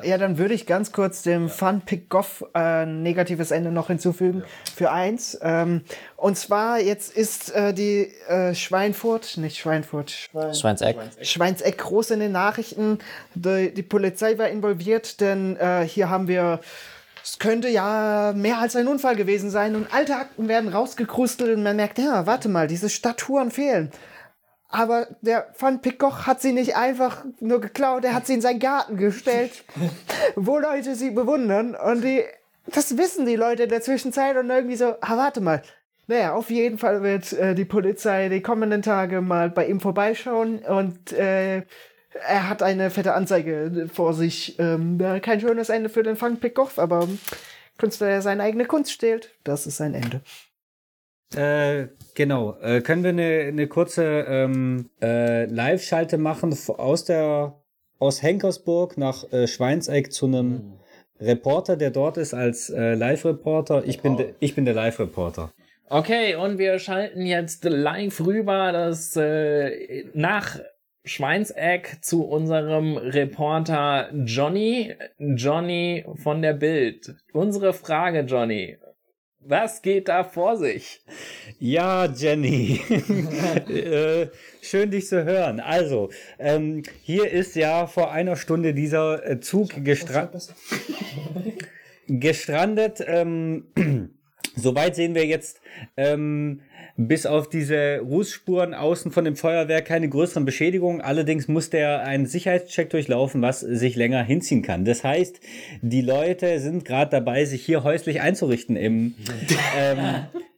Ja, dann würde ich ganz kurz dem Fun Pick Goff äh, negatives Ende noch hinzufügen für eins. Ähm, und zwar jetzt ist äh, die äh, Schweinfurt, nicht Schweinfurt, Schwein, Schweinseck. Schweinseck groß in den Nachrichten. Die, die Polizei war involviert, denn äh, hier haben wir es könnte ja mehr als ein Unfall gewesen sein und alte Akten werden rausgekrustelt und man merkt, ja, warte mal, diese Statuen fehlen. Aber der Van Picoch hat sie nicht einfach nur geklaut, er hat sie in seinen Garten gestellt, wo Leute sie bewundern. Und die, das wissen die Leute in der Zwischenzeit und irgendwie so, ah, warte mal. Naja, auf jeden Fall wird äh, die Polizei die kommenden Tage mal bei ihm vorbeischauen und äh, er hat eine fette Anzeige vor sich. Ähm, kein schönes Ende für den Van Picoch, aber Künstler, der seine eigene Kunst stehlt, das ist sein Ende. Äh, genau. Äh, können wir eine, eine kurze ähm, äh, Live-Schalte machen aus der aus Henkersburg nach äh, Schweinseck zu einem mhm. Reporter, der dort ist als äh, Live-Reporter. Ich bin de, ich bin der Live-Reporter. Okay, und wir schalten jetzt live rüber, das äh, nach Schweinseck zu unserem Reporter Johnny, Johnny von der Bild. Unsere Frage, Johnny. Was geht da vor sich? Ja, Jenny. äh, schön, dich zu hören. Also, ähm, hier ist ja vor einer Stunde dieser äh, Zug gestra gestrandet. Ähm, Soweit sehen wir jetzt ähm, bis auf diese Rußspuren außen von dem Feuerwerk keine größeren Beschädigungen. Allerdings muss der einen Sicherheitscheck durchlaufen, was sich länger hinziehen kann. Das heißt, die Leute sind gerade dabei, sich hier häuslich einzurichten im, ähm,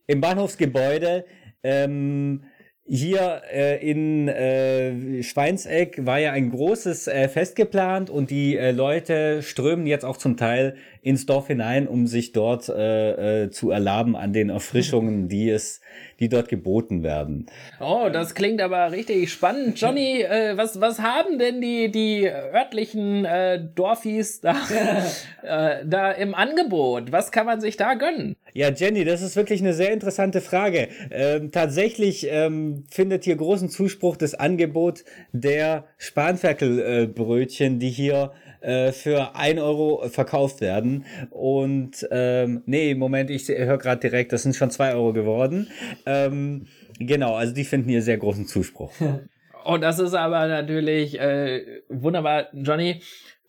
im Bahnhofsgebäude. Ähm, hier äh, in äh, Schweinseck war ja ein großes äh, Fest geplant und die äh, Leute strömen jetzt auch zum Teil ins Dorf hinein, um sich dort äh, äh, zu erlaben an den Erfrischungen, die es die dort geboten werden. Oh, das klingt aber richtig spannend. Johnny, äh, was, was haben denn die, die örtlichen äh, Dorfis da, äh, da im Angebot? Was kann man sich da gönnen? Ja, Jenny, das ist wirklich eine sehr interessante Frage. Ähm, tatsächlich ähm, findet hier großen Zuspruch das Angebot der Spanferkelbrötchen, äh, die hier äh, für ein Euro verkauft werden. Und ähm, nee, Moment, ich höre gerade direkt, das sind schon zwei Euro geworden. Ähm, genau, also die finden hier sehr großen Zuspruch. Und das ist aber natürlich äh, wunderbar, Johnny.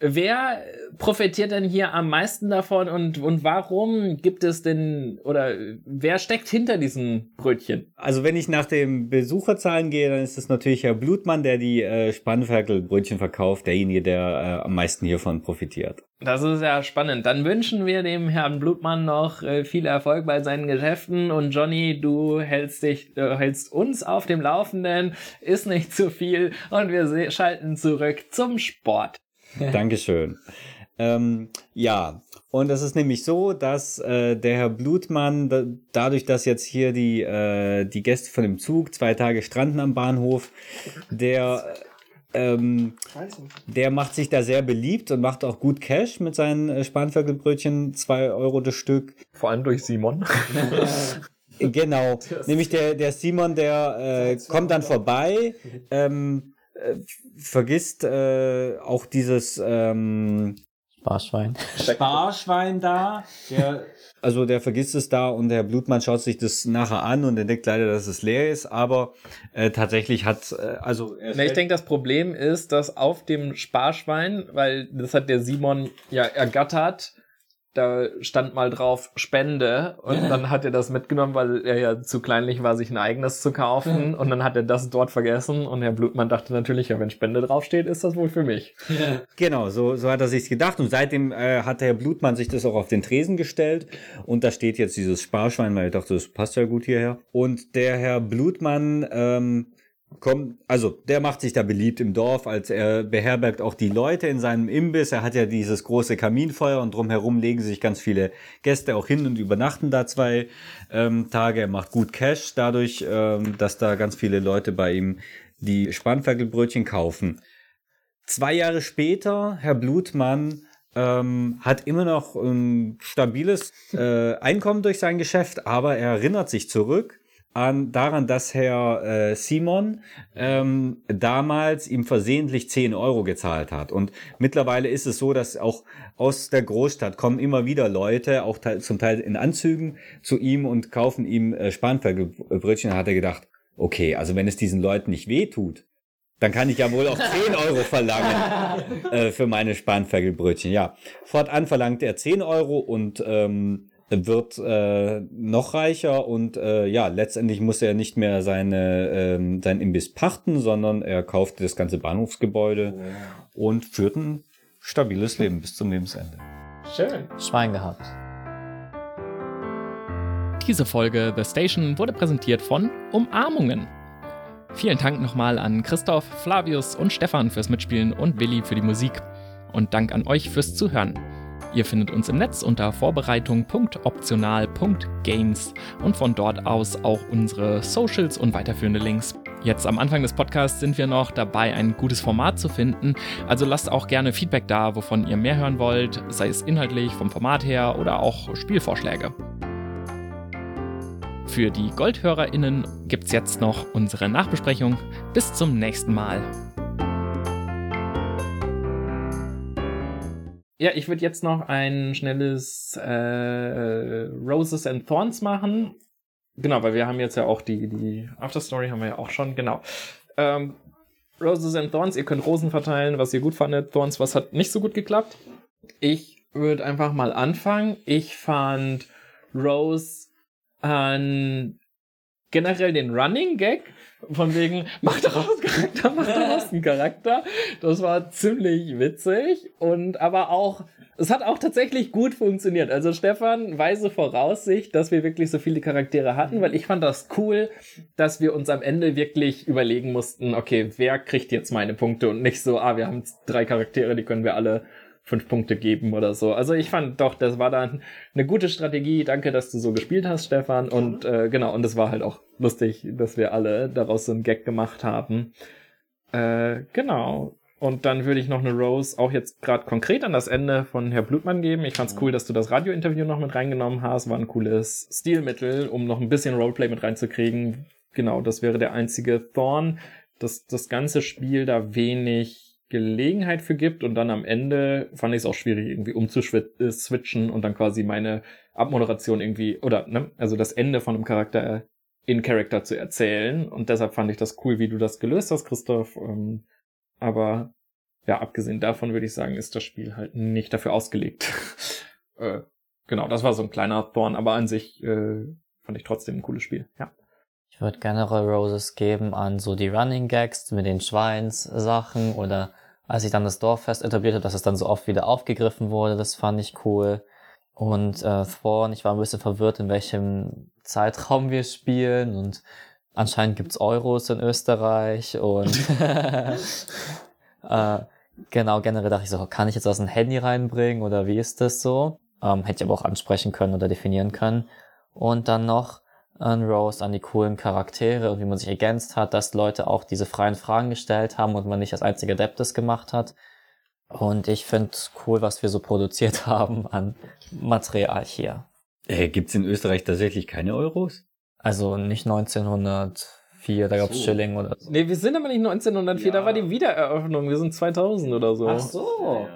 Wer profitiert denn hier am meisten davon und, und warum gibt es denn oder wer steckt hinter diesen Brötchen? Also wenn ich nach den Besucherzahlen gehe, dann ist es natürlich Herr Blutmann, der die äh, Spannferkelbrötchen verkauft, derjenige, der äh, am meisten hiervon profitiert. Das ist ja spannend. Dann wünschen wir dem Herrn Blutmann noch äh, viel Erfolg bei seinen Geschäften und Johnny, du hältst dich, äh, hältst uns auf dem Laufenden, ist nicht zu viel und wir schalten zurück zum Sport. Dankeschön. Ähm, ja, und es ist nämlich so, dass äh, der Herr Blutmann, da, dadurch, dass jetzt hier die, äh, die Gäste von dem Zug zwei Tage stranden am Bahnhof, der, ähm, der macht sich da sehr beliebt und macht auch gut Cash mit seinen äh, Spanferkelbrötchen, zwei Euro das Stück. Vor allem durch Simon. genau, nämlich der, der Simon, der äh, kommt dann vorbei, ähm, äh, vergisst äh, auch dieses ähm, Sparschwein. Sparschwein da, der, also der vergisst es da und der Blutmann schaut sich das nachher an und entdeckt leider, dass es leer ist, aber äh, tatsächlich hat, äh, also er Ne, ich denke, das Problem ist, dass auf dem Sparschwein, weil das hat der Simon ja ergattert, da stand mal drauf Spende und dann hat er das mitgenommen, weil er ja zu kleinlich war, sich ein eigenes zu kaufen und dann hat er das dort vergessen und Herr Blutmann dachte natürlich, ja, wenn Spende draufsteht, ist das wohl für mich. Genau, so, so hat er sich's gedacht. Und seitdem äh, hat der Herr Blutmann sich das auch auf den Tresen gestellt. Und da steht jetzt dieses Sparschwein, weil ich dachte, das passt ja gut hierher. Und der Herr Blutmann ähm, kommt, also der macht sich da beliebt im Dorf, als er beherbergt auch die Leute in seinem Imbiss. Er hat ja dieses große Kaminfeuer und drumherum legen sich ganz viele Gäste auch hin und übernachten da zwei ähm, Tage. Er macht gut Cash dadurch, ähm, dass da ganz viele Leute bei ihm die Spanferkelbrötchen kaufen. Zwei Jahre später, Herr Blutmann ähm, hat immer noch ein stabiles äh, Einkommen durch sein Geschäft, aber er erinnert sich zurück an daran, dass Herr äh, Simon ähm, damals ihm versehentlich 10 Euro gezahlt hat. Und mittlerweile ist es so, dass auch aus der Großstadt kommen immer wieder Leute, auch te zum Teil in Anzügen, zu ihm und kaufen ihm äh, Spanferkelbrötchen. Da hat er gedacht, okay, also wenn es diesen Leuten nicht wehtut, dann kann ich ja wohl auch 10 Euro verlangen äh, für meine Spanferkelbrötchen. Ja, fortan verlangt er 10 Euro und ähm, wird äh, noch reicher und äh, ja, letztendlich muss er nicht mehr seine, ähm, sein Imbiss pachten, sondern er kauft das ganze Bahnhofsgebäude und führt ein stabiles Leben bis zum Lebensende. Schön. Schwein gehabt. Diese Folge The Station wurde präsentiert von Umarmungen. Vielen Dank nochmal an Christoph, Flavius und Stefan fürs Mitspielen und Willi für die Musik. Und Dank an euch fürs Zuhören. Ihr findet uns im Netz unter vorbereitung.optional.games und von dort aus auch unsere Socials und weiterführende Links. Jetzt am Anfang des Podcasts sind wir noch dabei, ein gutes Format zu finden. Also lasst auch gerne Feedback da, wovon ihr mehr hören wollt, sei es inhaltlich, vom Format her oder auch Spielvorschläge. Für die GoldhörerInnen gibt's jetzt noch unsere Nachbesprechung. Bis zum nächsten Mal. Ja, ich würde jetzt noch ein schnelles äh, Roses and Thorns machen. Genau, weil wir haben jetzt ja auch die, die Afterstory haben wir ja auch schon, genau. Ähm, Roses and Thorns, ihr könnt Rosen verteilen, was ihr gut fandet. Thorns, was hat nicht so gut geklappt. Ich würde einfach mal anfangen. Ich fand Rose an generell den Running Gag von wegen, mach daraus einen Charakter, mach daraus einen Charakter. Das war ziemlich witzig und aber auch, es hat auch tatsächlich gut funktioniert. Also Stefan, weise Voraussicht, dass wir wirklich so viele Charaktere hatten, weil ich fand das cool, dass wir uns am Ende wirklich überlegen mussten, okay, wer kriegt jetzt meine Punkte und nicht so, ah, wir haben drei Charaktere, die können wir alle fünf Punkte geben oder so. Also ich fand doch, das war dann eine gute Strategie. Danke, dass du so gespielt hast, Stefan. Und äh, genau, und es war halt auch lustig, dass wir alle daraus so einen Gag gemacht haben. Äh, genau. Und dann würde ich noch eine Rose auch jetzt gerade konkret an das Ende von Herr Blutmann geben. Ich fand's cool, dass du das Radiointerview noch mit reingenommen hast. War ein cooles Stilmittel, um noch ein bisschen Roleplay mit reinzukriegen. Genau, das wäre der einzige Thorn, dass das ganze Spiel da wenig Gelegenheit für gibt und dann am Ende fand ich es auch schwierig, irgendwie umzuswitchen und dann quasi meine Abmoderation irgendwie, oder, ne, also das Ende von einem Charakter in Character zu erzählen und deshalb fand ich das cool, wie du das gelöst hast, Christoph, ähm, aber ja, abgesehen davon würde ich sagen, ist das Spiel halt nicht dafür ausgelegt. äh, genau, das war so ein kleiner Thorn, aber an sich äh, fand ich trotzdem ein cooles Spiel, ja. Ich würde generell Roses geben an so die Running Gags mit den Schweins-Sachen oder als ich dann das Dorffest etabliert habe, dass es dann so oft wieder aufgegriffen wurde, das fand ich cool. Und äh, Thorn, ich war ein bisschen verwirrt, in welchem Zeitraum wir spielen und anscheinend gibt's Euros in Österreich und äh, genau, generell dachte ich so, kann ich jetzt aus dem Handy reinbringen oder wie ist das so? Ähm, hätte ich aber auch ansprechen können oder definieren können. Und dann noch ein Rose an die coolen Charaktere und wie man sich ergänzt hat, dass Leute auch diese freien Fragen gestellt haben und man nicht als einziger Adeptus gemacht hat. Und ich finde cool, was wir so produziert haben an Material hier. Äh, gibt's in Österreich tatsächlich keine Euros? Also nicht 1904, da gab's So. Schilling oder so. Nee, wir sind aber nicht 1904, Ja. da war die Wiedereröffnung, wir sind 2000 oder so. so.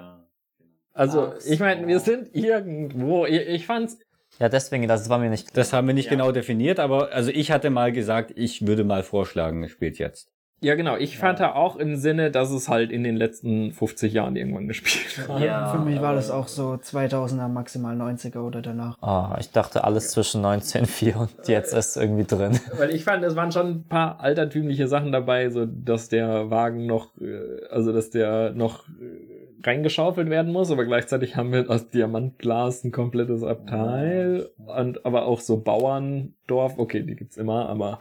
Also, ich meine, wir sind irgendwo. Ich, ich fand's. Ja, deswegen, das war mir nicht Das haben wir nicht genau definiert, aber also ich hatte mal gesagt, ich würde mal vorschlagen, spielt jetzt. Ja, genau. Ich fand da auch im Sinne, dass es halt in den letzten 50 Jahren irgendwann gespielt hat. Für mich war das auch so 2000er, maximal 90er oder danach. Ah, ich dachte alles zwischen 1904 und jetzt ist irgendwie drin. Weil ich fand, es waren schon ein paar altertümliche Sachen dabei, so dass der Wagen noch, äh, also dass der noch äh, reingeschaufelt werden muss, aber gleichzeitig haben wir aus Diamantglas ein komplettes Abteil und aber auch so Bauerndorf, okay, die gibt's immer, aber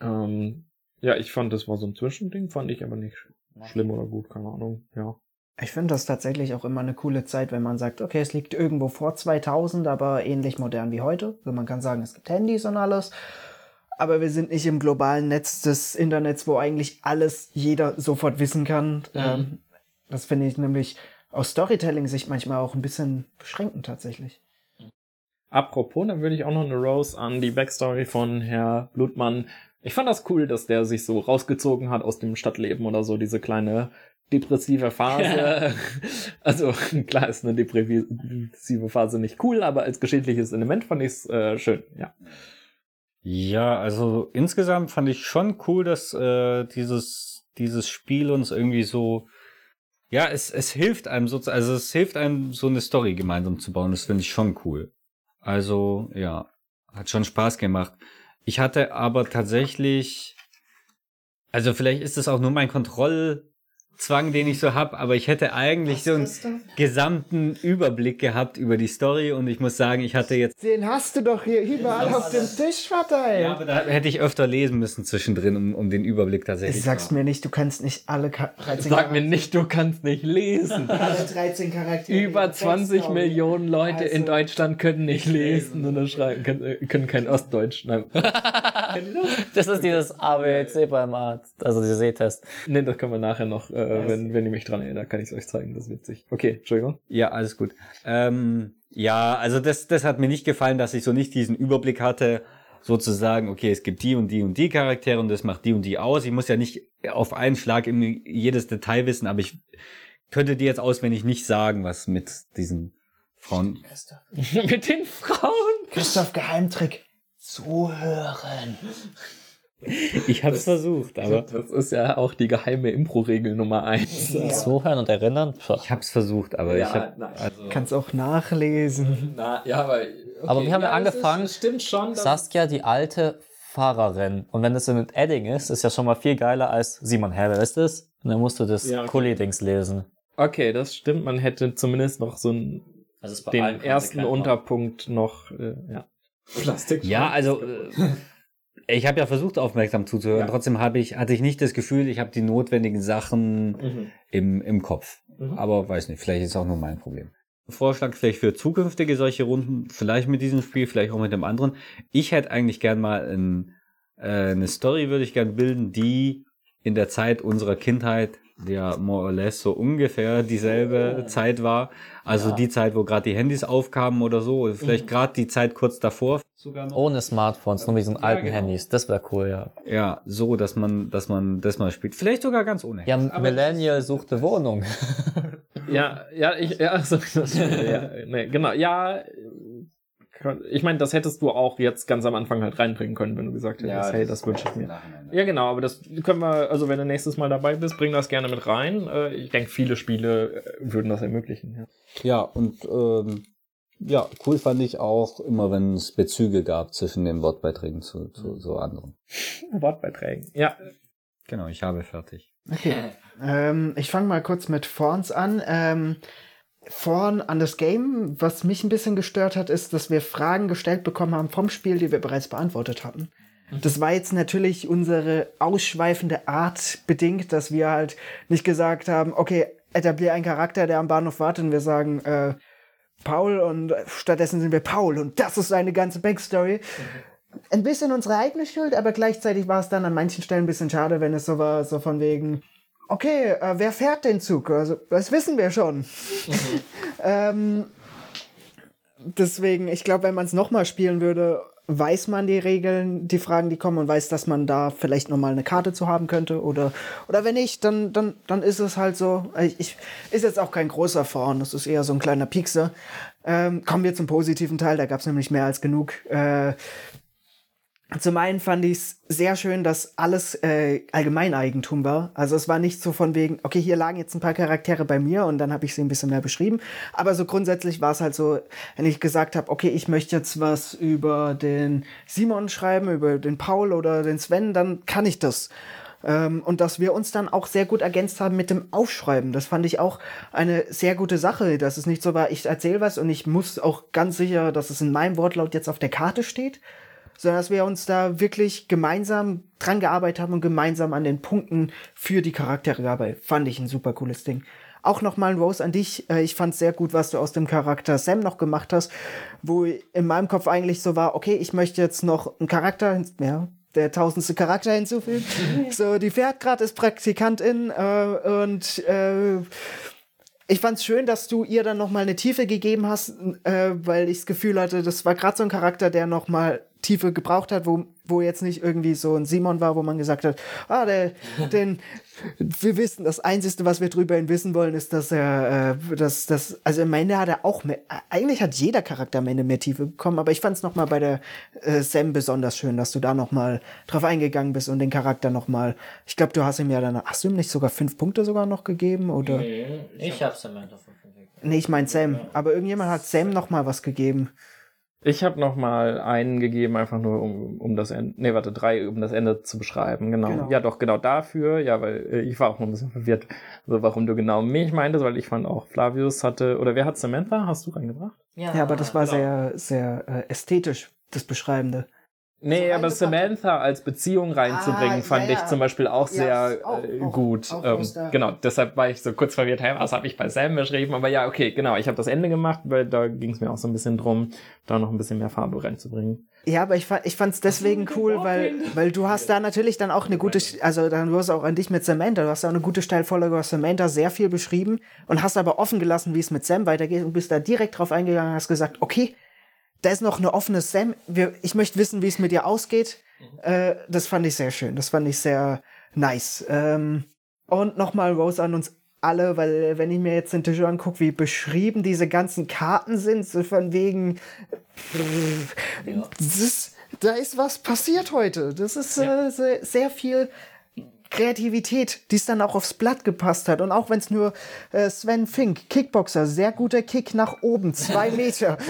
ähm, ja, ich fand, das war so ein Zwischending, fand ich aber nicht schlimm oder gut, keine Ahnung, ja. Ich finde das tatsächlich auch immer eine coole Zeit, wenn man sagt, okay, es liegt irgendwo vor 2000, aber ähnlich modern wie heute. Also man kann sagen, es gibt Handys und alles. Aber wir sind nicht im globalen Netz des Internets, wo eigentlich alles jeder sofort wissen kann. Ähm, das finde ich nämlich aus Storytelling-Sicht manchmal auch ein bisschen beschränkend tatsächlich. Apropos, dann würde ich auch noch eine Rose an die Backstory von Herr Blutmann. Ich fand das cool, dass der sich so rausgezogen hat aus dem Stadtleben oder so, diese kleine depressive Phase. also klar ist eine depressive Phase nicht cool, aber als geschichtliches Element fand ich es äh, schön, ja. Ja, also insgesamt fand ich schon cool, dass äh, dieses, dieses Spiel uns irgendwie so. Ja, es, es hilft einem so, also es hilft einem, so eine Story gemeinsam zu bauen. Das finde ich schon cool. Also, ja, hat schon Spaß gemacht. Ich hatte aber tatsächlich, also vielleicht ist es auch nur mein Kontrollzwang, den ich so hab, aber ich hätte eigentlich so einen gesamten Überblick gehabt über die Story und ich muss sagen, ich hatte jetzt Den hast du doch hier überall auf dem Tisch verteilt. Ja, aber da hätte ich öfter lesen müssen zwischendrin, um, um den Überblick tatsächlich zu Sagst mir nicht, du kannst nicht alle Ka 13 Sag mir nicht, du kannst nicht lesen. alle 13 Charaktere. Über Text 20 haben. Millionen Leute in Also- Deutschland können nicht lesen und schreiben, können, können kein Ostdeutsch. Nein. Das ist dieses ABC beim Arzt, also dieser Sehtest. nee, das können wir nachher noch, äh, wenn, wenn ihr mich dran erinnert, kann ich es euch zeigen. Das ist witzig. Okay, Entschuldigung. Ja, alles gut. Ähm, ja, also das, das hat mir nicht gefallen, dass ich so nicht diesen Überblick hatte, sozusagen, okay, es gibt die und die und die Charaktere und das macht die und die aus. Ich muss ja nicht auf einen Schlag irgendwie jedes Detail wissen, aber ich könnte dir jetzt auswendig nicht sagen, was mit diesen Frauen. Mit den Frauen. Christoph Geheimtrick. Zuhören. Ich hab's versucht, aber Das ist ja auch die geheime Impro-Regel Nummer eins. Zuhören und erinnern. Pff. ich hab's versucht, aber Ja, ich hab, nein. also Kannst auch nachlesen. Na, ja, aber. Okay. Aber wir haben ja es angefangen- Ist, es stimmt schon. Saskia, die alte Fahrerin. Und wenn es so mit Edding ist, ist ja schon mal viel geiler als Simon, wer ist das? Und dann musst du das Ja, okay. Kuli-Dings lesen. Okay, das stimmt. Man hätte zumindest noch so einen, Also den ersten Unterpunkt noch, äh, ja. Plastik. Ja, also äh, ich habe ja versucht, aufmerksam zuzuhören. Ja. Trotzdem habe ich, hatte ich nicht das Gefühl, ich habe die notwendigen Sachen Mhm. im, im Kopf. Mhm. Aber weiß nicht, vielleicht ist es auch nur mein Problem. Vorschlag vielleicht für zukünftige solche Runden, vielleicht mit diesem Spiel, vielleicht auch mit dem anderen. Ich hätte eigentlich gern mal ein, äh, eine Story, würde ich gern bilden, die in der Zeit unserer Kindheit, der more or less so ungefähr dieselbe Zeit war. Also die Zeit, wo gerade die Handys aufkamen oder so, oder vielleicht gerade die Zeit kurz davor sogar noch. Ohne Smartphones, nur mit diesen alten genau. Handys. Das wäre cool, ja. Ja, so, dass man, dass man das mal spielt. Vielleicht sogar ganz ohne. Ja, Millennial suchte Wohnung. Ja, ja, ich, ja, so, das, ja, nee, genau, ja, ich meine, das hättest du auch jetzt ganz am Anfang halt reinbringen können, wenn du gesagt hättest, hey, das wünsche ich mir. Ja, genau, aber das können wir, also wenn du nächstes Mal dabei bist, bring das gerne mit rein. Äh, Ich denke, viele Spiele äh, würden das ermöglichen. Ja. Ja, und ähm, ja, cool fand ich auch immer, wenn es Bezüge gab zwischen den Wortbeiträgen zu, zu so anderen. Wortbeiträgen. Ja. Genau, ich habe fertig. Ähm, ich fange mal kurz mit Forns an. Ähm, Vorn an das Game, was mich ein bisschen gestört hat, ist, dass wir Fragen gestellt bekommen haben vom Spiel, die wir bereits beantwortet hatten. Das war jetzt natürlich unsere ausschweifende Art bedingt, dass wir halt nicht gesagt haben, okay, etablier einen Charakter, der am Bahnhof wartet und wir sagen, äh, Paul und stattdessen sind wir Paul und das ist seine ganze Backstory. Ein bisschen unsere eigene Schuld, aber gleichzeitig war es dann an manchen Stellen ein bisschen schade, wenn es so war, so von wegen, okay, äh, wer fährt den Zug? Also, das wissen wir schon. ähm, deswegen, ich glaube, wenn man es nochmal spielen würde, weiß man die Regeln, die Fragen, die kommen und weiß, dass man da vielleicht nochmal eine Karte zu haben könnte oder, oder wenn nicht, dann, dann, dann ist es halt so. Ich, ich ist jetzt auch kein großer Vorn, das ist eher so ein kleiner Piekser. Ähm, kommen wir zum positiven Teil, da gab es nämlich mehr als genug. Äh, zum einen fand ich es sehr schön, dass alles äh, Allgemeineigentum war. Also es war nicht so von wegen, okay, hier lagen jetzt ein paar Charaktere bei mir und dann habe ich sie ein bisschen mehr beschrieben. Aber so grundsätzlich war es halt so, wenn ich gesagt habe, okay, ich möchte jetzt was über den Simon schreiben, über den Paul oder den Sven, dann kann ich das. Ähm, und dass wir uns dann auch sehr gut ergänzt haben mit dem Aufschreiben. Das fand ich auch eine sehr gute Sache, dass es nicht so war, ich erzähle was und ich muss auch ganz sicher, dass es in meinem Wortlaut jetzt auf der Karte steht sondern dass wir uns da wirklich gemeinsam dran gearbeitet haben und gemeinsam an den Punkten für die Charaktere gearbeitet. Fand ich ein super cooles Ding. Auch nochmal ein Rose an dich. Äh, ich fand sehr gut, was du aus dem Charakter Sam noch gemacht hast, wo in meinem Kopf eigentlich so war, okay, ich möchte jetzt noch einen Charakter, ja, der tausendste Charakter hinzufügen. so, die fährt gerade ist Praktikantin äh, und äh, ich fand's schön, dass du ihr dann noch mal eine Tiefe gegeben hast, äh, weil ich das Gefühl hatte, das war gerade so ein Charakter, der noch mal Tiefe gebraucht hat, wo, wo jetzt nicht irgendwie so ein Simon war, wo man gesagt hat, ah, der, den, wir wissen, das Einzige, was wir drüber ihn wissen wollen, ist, dass er, äh, dass, dass, also am Ende hat er auch mehr, eigentlich hat jeder Charakter am Ende mehr Tiefe bekommen, aber ich fand es nochmal bei der äh, Sam besonders schön, dass du da nochmal drauf eingegangen bist und den Charakter nochmal, ich glaube, du hast ihm ja dann, hast du ihm nicht sogar fünf Punkte sogar noch gegeben, oder? Nee, ich hab's Samantha von fünf gegeben. Nee, ich mein Sam, aber irgendjemand hat Sam nochmal was gegeben. Ich habe noch mal einen gegeben, einfach nur um, um das Ende, nee, warte, drei, um das Ende zu beschreiben, genau. Genau. Ja, doch, genau dafür, ja, weil äh, ich war auch noch ein bisschen verwirrt, also warum du genau mich meintest, weil ich fand auch Flavius hatte, oder wer hat Samantha? Hast du reingebracht? Ja, aber das war genau. sehr, sehr äh, ästhetisch, das Beschreibende. Nee, So aber. Samantha als Beziehung reinzubringen, Ah, fand ja, ich ja. zum Beispiel auch Ja, sehr auch- äh, auch- gut. auch ähm, genau, deshalb war ich so kurz verwirrt, hey, was habe ich bei Sam beschrieben? Aber ja, okay, genau, ich habe das Ende gemacht, weil da ging es mir auch so ein bisschen drum, da noch ein bisschen mehr Farbe reinzubringen. Ja, aber ich, fa- ich fand's deswegen cool, weil, weil du hast da natürlich dann auch eine gute, also dann du hast auch an dich mit Samantha, du hast da auch eine gute Steilvorlage aus Samantha sehr viel beschrieben und hast aber offen gelassen, wie es mit Sam weitergeht und bist da direkt drauf eingegangen und hast gesagt, okay, da ist noch eine offene Sam, wir, ich möchte wissen, wie es mit dir ausgeht. Äh, das fand ich sehr schön, das fand ich sehr nice. Ähm, und nochmal Rose an uns alle, weil wenn ich mir jetzt den Tisch angucke, wie beschrieben diese ganzen Karten sind, so von wegen, das ist, da ist was passiert heute. Das ist äh, sehr, sehr viel Kreativität, die es dann auch aufs Blatt gepasst hat. Und auch wenn es nur äh, Sven Fink, Kickboxer, sehr guter Kick nach oben, zwei Meter.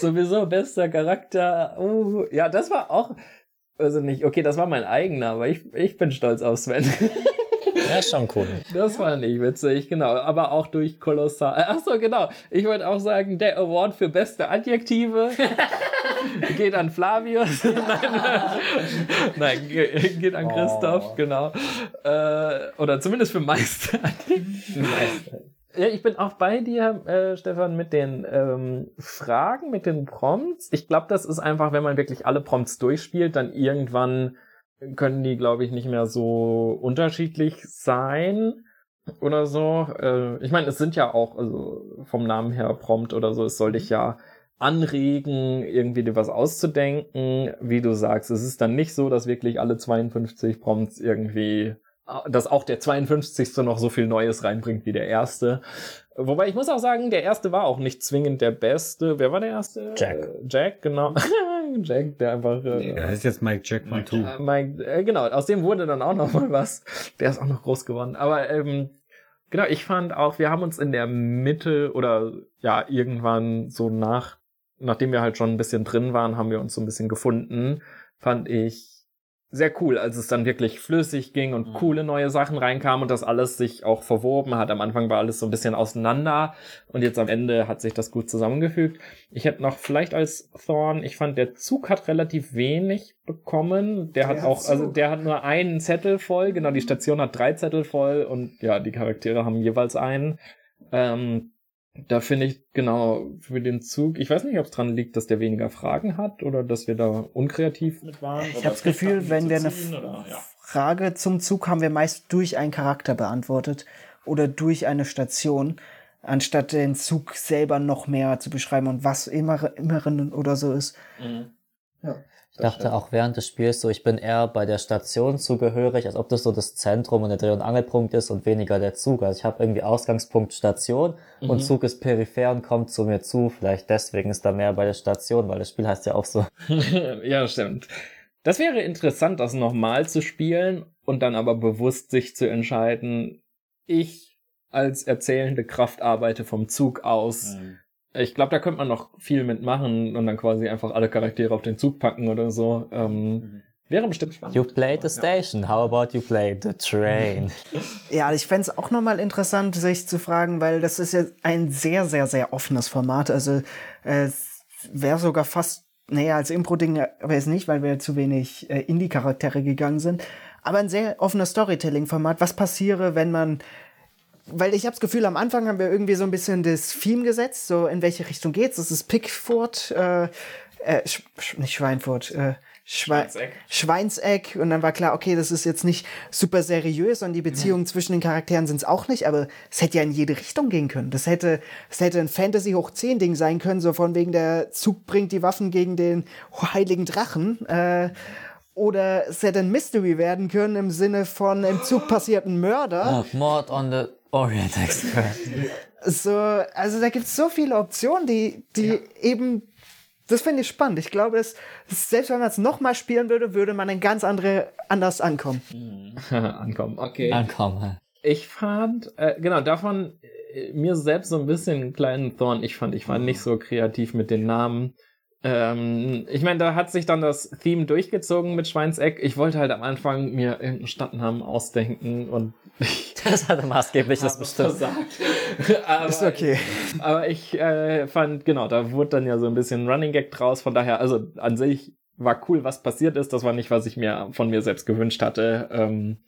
Sowieso bester Charakter. Oh, ja, das war auch, also nicht, okay, das war mein eigener, aber ich, ich bin stolz auf Sven. Ja, ist schon cool. Das fand ich witzig, genau. Aber auch durch Kolossal. Ach so, genau. Ich wollte auch sagen, der Award für beste Adjektive geht an Flavius. Nein, Nein ge- geht an Christoph, genau. Äh, oder zumindest für Meister. Ja, ich bin auch bei dir, äh, Stefan, mit den ähm, Fragen, mit den Prompts. Ich glaube, das ist einfach, wenn man wirklich alle Prompts durchspielt, dann irgendwann können die, glaube ich, nicht mehr so unterschiedlich sein oder so. Äh, ich meine, es sind ja auch, also vom Namen her Prompt oder so, es soll dich ja anregen, irgendwie dir was auszudenken. Wie du sagst, es ist dann nicht so, dass wirklich alle 52 Prompts irgendwie, dass auch der 52. noch so viel Neues reinbringt wie der erste. Wobei ich muss auch sagen, der erste war auch nicht zwingend der beste. Wer war der erste? Jack. Jack, genau. Jack, der einfach. Äh, Nee, der heißt jetzt Mike Jack One Two. Mike, äh, genau, aus dem wurde dann auch noch mal was. Der ist auch noch groß geworden. Aber ähm, genau, ich fand auch, wir haben uns in der Mitte oder ja, irgendwann so nach, nachdem wir halt schon ein bisschen drin waren, haben wir uns so ein bisschen gefunden. Fand ich sehr cool, als es dann wirklich flüssig ging und Mhm. coole neue Sachen reinkamen und das alles sich auch verwoben hat. Am Anfang war alles so ein bisschen auseinander und jetzt am Ende hat sich das gut zusammengefügt. Ich hätte noch vielleicht als Thorn, ich fand, der Zug hat relativ wenig bekommen. Der hat Der auch, also Zug. der hat nur einen Zettel voll, genau, die Station hat drei Zettel voll und ja, die Charaktere haben jeweils einen. Ähm, da finde ich genau für den Zug, ich weiß nicht, ob es dran liegt, dass der weniger Fragen hat oder dass wir da unkreativ mit waren. Ich habe das Gefühl, wenn wir eine Frage zum Zug haben wir meist durch einen Charakter beantwortet oder durch eine Station. anstatt den Zug selber noch mehr zu beschreiben und was immer, Inneren oder so ist. Ich dachte auch während des Spiels so, ich bin eher bei der Station zugehörig, als ob das so das Zentrum und der Dreh- und Angelpunkt ist und weniger der Zug. Also ich habe irgendwie Ausgangspunkt Station und Zug ist peripher und kommt zu mir zu. Vielleicht deswegen ist da mehr bei der Station, weil das Spiel heißt ja auch so. ja, stimmt. Das wäre interessant, das nochmal zu spielen und dann aber bewusst sich zu entscheiden, ich als erzählende Kraft arbeite vom Zug aus. Ich glaube, da könnte man noch viel mitmachen und dann quasi einfach alle Charaktere auf den Zug packen oder so. Ähm, Wäre bestimmt spannend. You played the station, how about you play the train? Ja, ich fände es auch nochmal interessant, sich zu fragen, weil das ist ja ein sehr, sehr, sehr offenes Format. Also es wäre sogar fast, naja, als Impro-Ding wäre es nicht, weil wir zu wenig äh, Indie-Charaktere gegangen sind. Aber ein sehr offenes Storytelling-Format. Was passiere, wenn man weil ich habe das Gefühl, am Anfang haben wir irgendwie so ein bisschen das Theme gesetzt, so in welche Richtung geht's. Das ist Pickfurt, äh, äh, Sch Sch- nicht Schweinfurt, äh, Schwe Schweinseck. Schweinseck. Und dann war klar, okay, das ist jetzt nicht super seriös und die Beziehungen zwischen den Charakteren sind es auch nicht, aber es hätte ja in jede Richtung gehen können. Das hätte, es hätte ein Fantasy hoch 10 Ding sein können, so von wegen der Zug bringt die Waffen gegen den heiligen Drachen. Äh, oder es hätte ein Mystery werden können im Sinne von im Zug passierten Mörder. Ah, Mord on the Orient Express. So, also da gibt's so viele Optionen, die, die eben, das finde ich spannend. Ich glaube, dass, dass selbst wenn man es nochmal spielen würde, würde man ein ganz andere, anders ankommen. Ankommen, okay. Ankommen. Ich fand, äh, genau, davon äh, mir selbst so ein bisschen einen kleinen Thorn. Ich fand, ich war nicht so kreativ mit den Namen. Ähm, ich meine, da hat sich dann das Theme durchgezogen mit Schweinseck. Ich wollte halt am Anfang mir irgendeinen Stadtnamen ausdenken und ich Das hatte maßgebliches bestimmt. versagt. aber, Ist okay. aber ich äh, fand, genau, da wurde dann ja so ein bisschen Running Gag draus. Von daher, also an sich war cool, was passiert ist. Das war nicht, was ich mir von mir selbst gewünscht hatte. Ähm,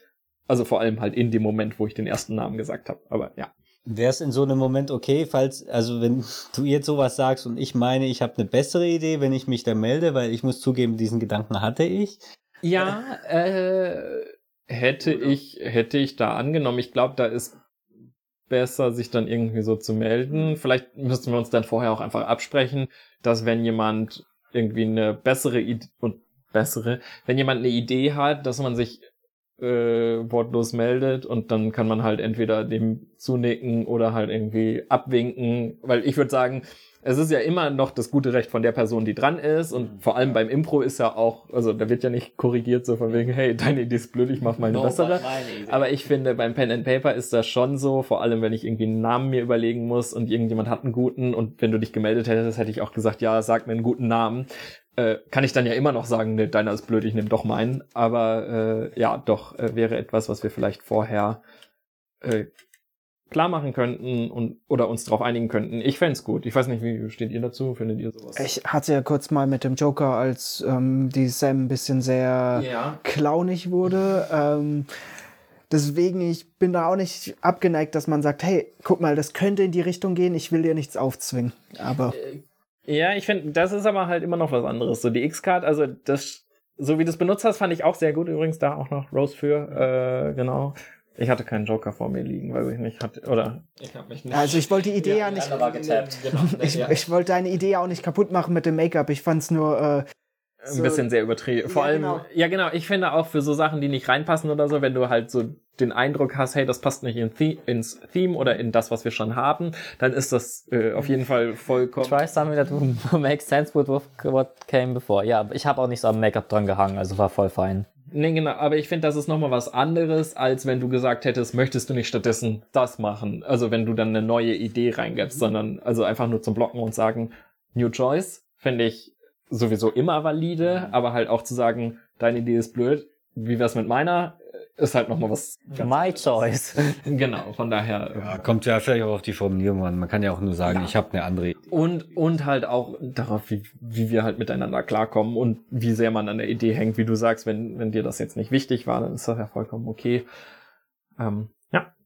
also vor allem halt in dem Moment, wo ich den ersten Namen gesagt habe. Aber ja. Wäre es in so einem Moment okay, falls, also wenn du jetzt sowas sagst und ich meine, ich habe eine bessere Idee, wenn ich mich da melde, weil ich muss zugeben, diesen Gedanken hatte ich. Ja, äh, hätte ich, hätte ich da angenommen. Ich glaube, da ist besser, sich dann irgendwie so zu melden. Vielleicht müssten wir uns dann vorher auch einfach absprechen, dass wenn jemand irgendwie eine bessere Idee und bessere, wenn jemand eine Idee hat, dass man sich äh, wortlos meldet und dann kann man halt entweder dem zunicken oder halt irgendwie abwinken, weil ich würde sagen, es ist ja immer noch das gute Recht von der Person, die dran ist und vor allem beim Impro ist ja auch, also da wird ja nicht korrigiert so von wegen, hey, deine Idee ist blöd, ich mach mal eine bessere. Aber ich finde, beim Pen and Paper ist das schon so, vor allem wenn ich irgendwie einen Namen mir überlegen muss und irgendjemand hat einen guten und wenn du dich gemeldet hättest, hätte ich auch gesagt, ja, sag mir einen guten Namen. Äh, kann ich dann ja immer noch sagen, ne, deiner ist blöd, ich nehme doch meinen. Aber äh, ja, doch, äh, wäre etwas, was wir vielleicht vorher äh, klar machen könnten und oder uns darauf einigen könnten. Ich fänd's gut. Ich weiß nicht, wie steht ihr dazu? Findet ihr sowas? Ich hatte ja kurz mal mit dem Joker, als ähm, die Sam ein bisschen sehr Ja. clownig wurde. Ähm, deswegen, ich bin da auch nicht abgeneigt, dass man sagt, hey, guck mal, das könnte in die Richtung gehen, ich will dir nichts aufzwingen. Aber Ja, ich finde, das ist aber halt immer noch was anderes. So die X-Card, also das, so wie du es benutzt hast, fand ich auch sehr gut. Übrigens da auch noch Rose für, äh, genau. Ich hatte keinen Joker vor mir liegen, weil ich nicht hatte, oder ich habe mich nicht. also ich wollte die Idee ja, nicht. war getappt. Ich, ich wollte deine Idee auch nicht kaputt machen mit dem Make-up. Ich fand's nur. Äh, ein bisschen sehr übertrieben. Vor Ja, allem, genau. ja genau, ich finde auch für so Sachen, die nicht reinpassen oder so, wenn du halt so den Eindruck hast, hey, das passt nicht in The ins Theme oder in das, was wir schon haben, dann ist das äh, auf jeden Fall vollkommen. Try something that would make sense with what came before. Ja, ich habe auch nicht so am Make-up dran gehangen, also war voll fein. Nee, genau, aber ich finde, das ist nochmal was anderes, als wenn du gesagt hättest, möchtest du nicht stattdessen das machen? Also wenn du dann eine neue Idee reingibst, sondern also einfach nur zum Blocken und sagen, New Choice, finde ich sowieso immer valide, aber halt auch zu sagen, deine Idee ist blöd, wie wär's mit meiner, ist halt nochmal was ganz My choice. Genau, von daher. Ja, kommt ja vielleicht auch auf die Formulierung an. Man kann ja auch nur sagen, ich habe eine andere Idee. Und, und halt auch darauf, wie, wie wir halt miteinander klarkommen und wie sehr man an der Idee hängt, wie du sagst, wenn, wenn dir das jetzt nicht wichtig war, dann ist das ja vollkommen okay. Ähm, ja,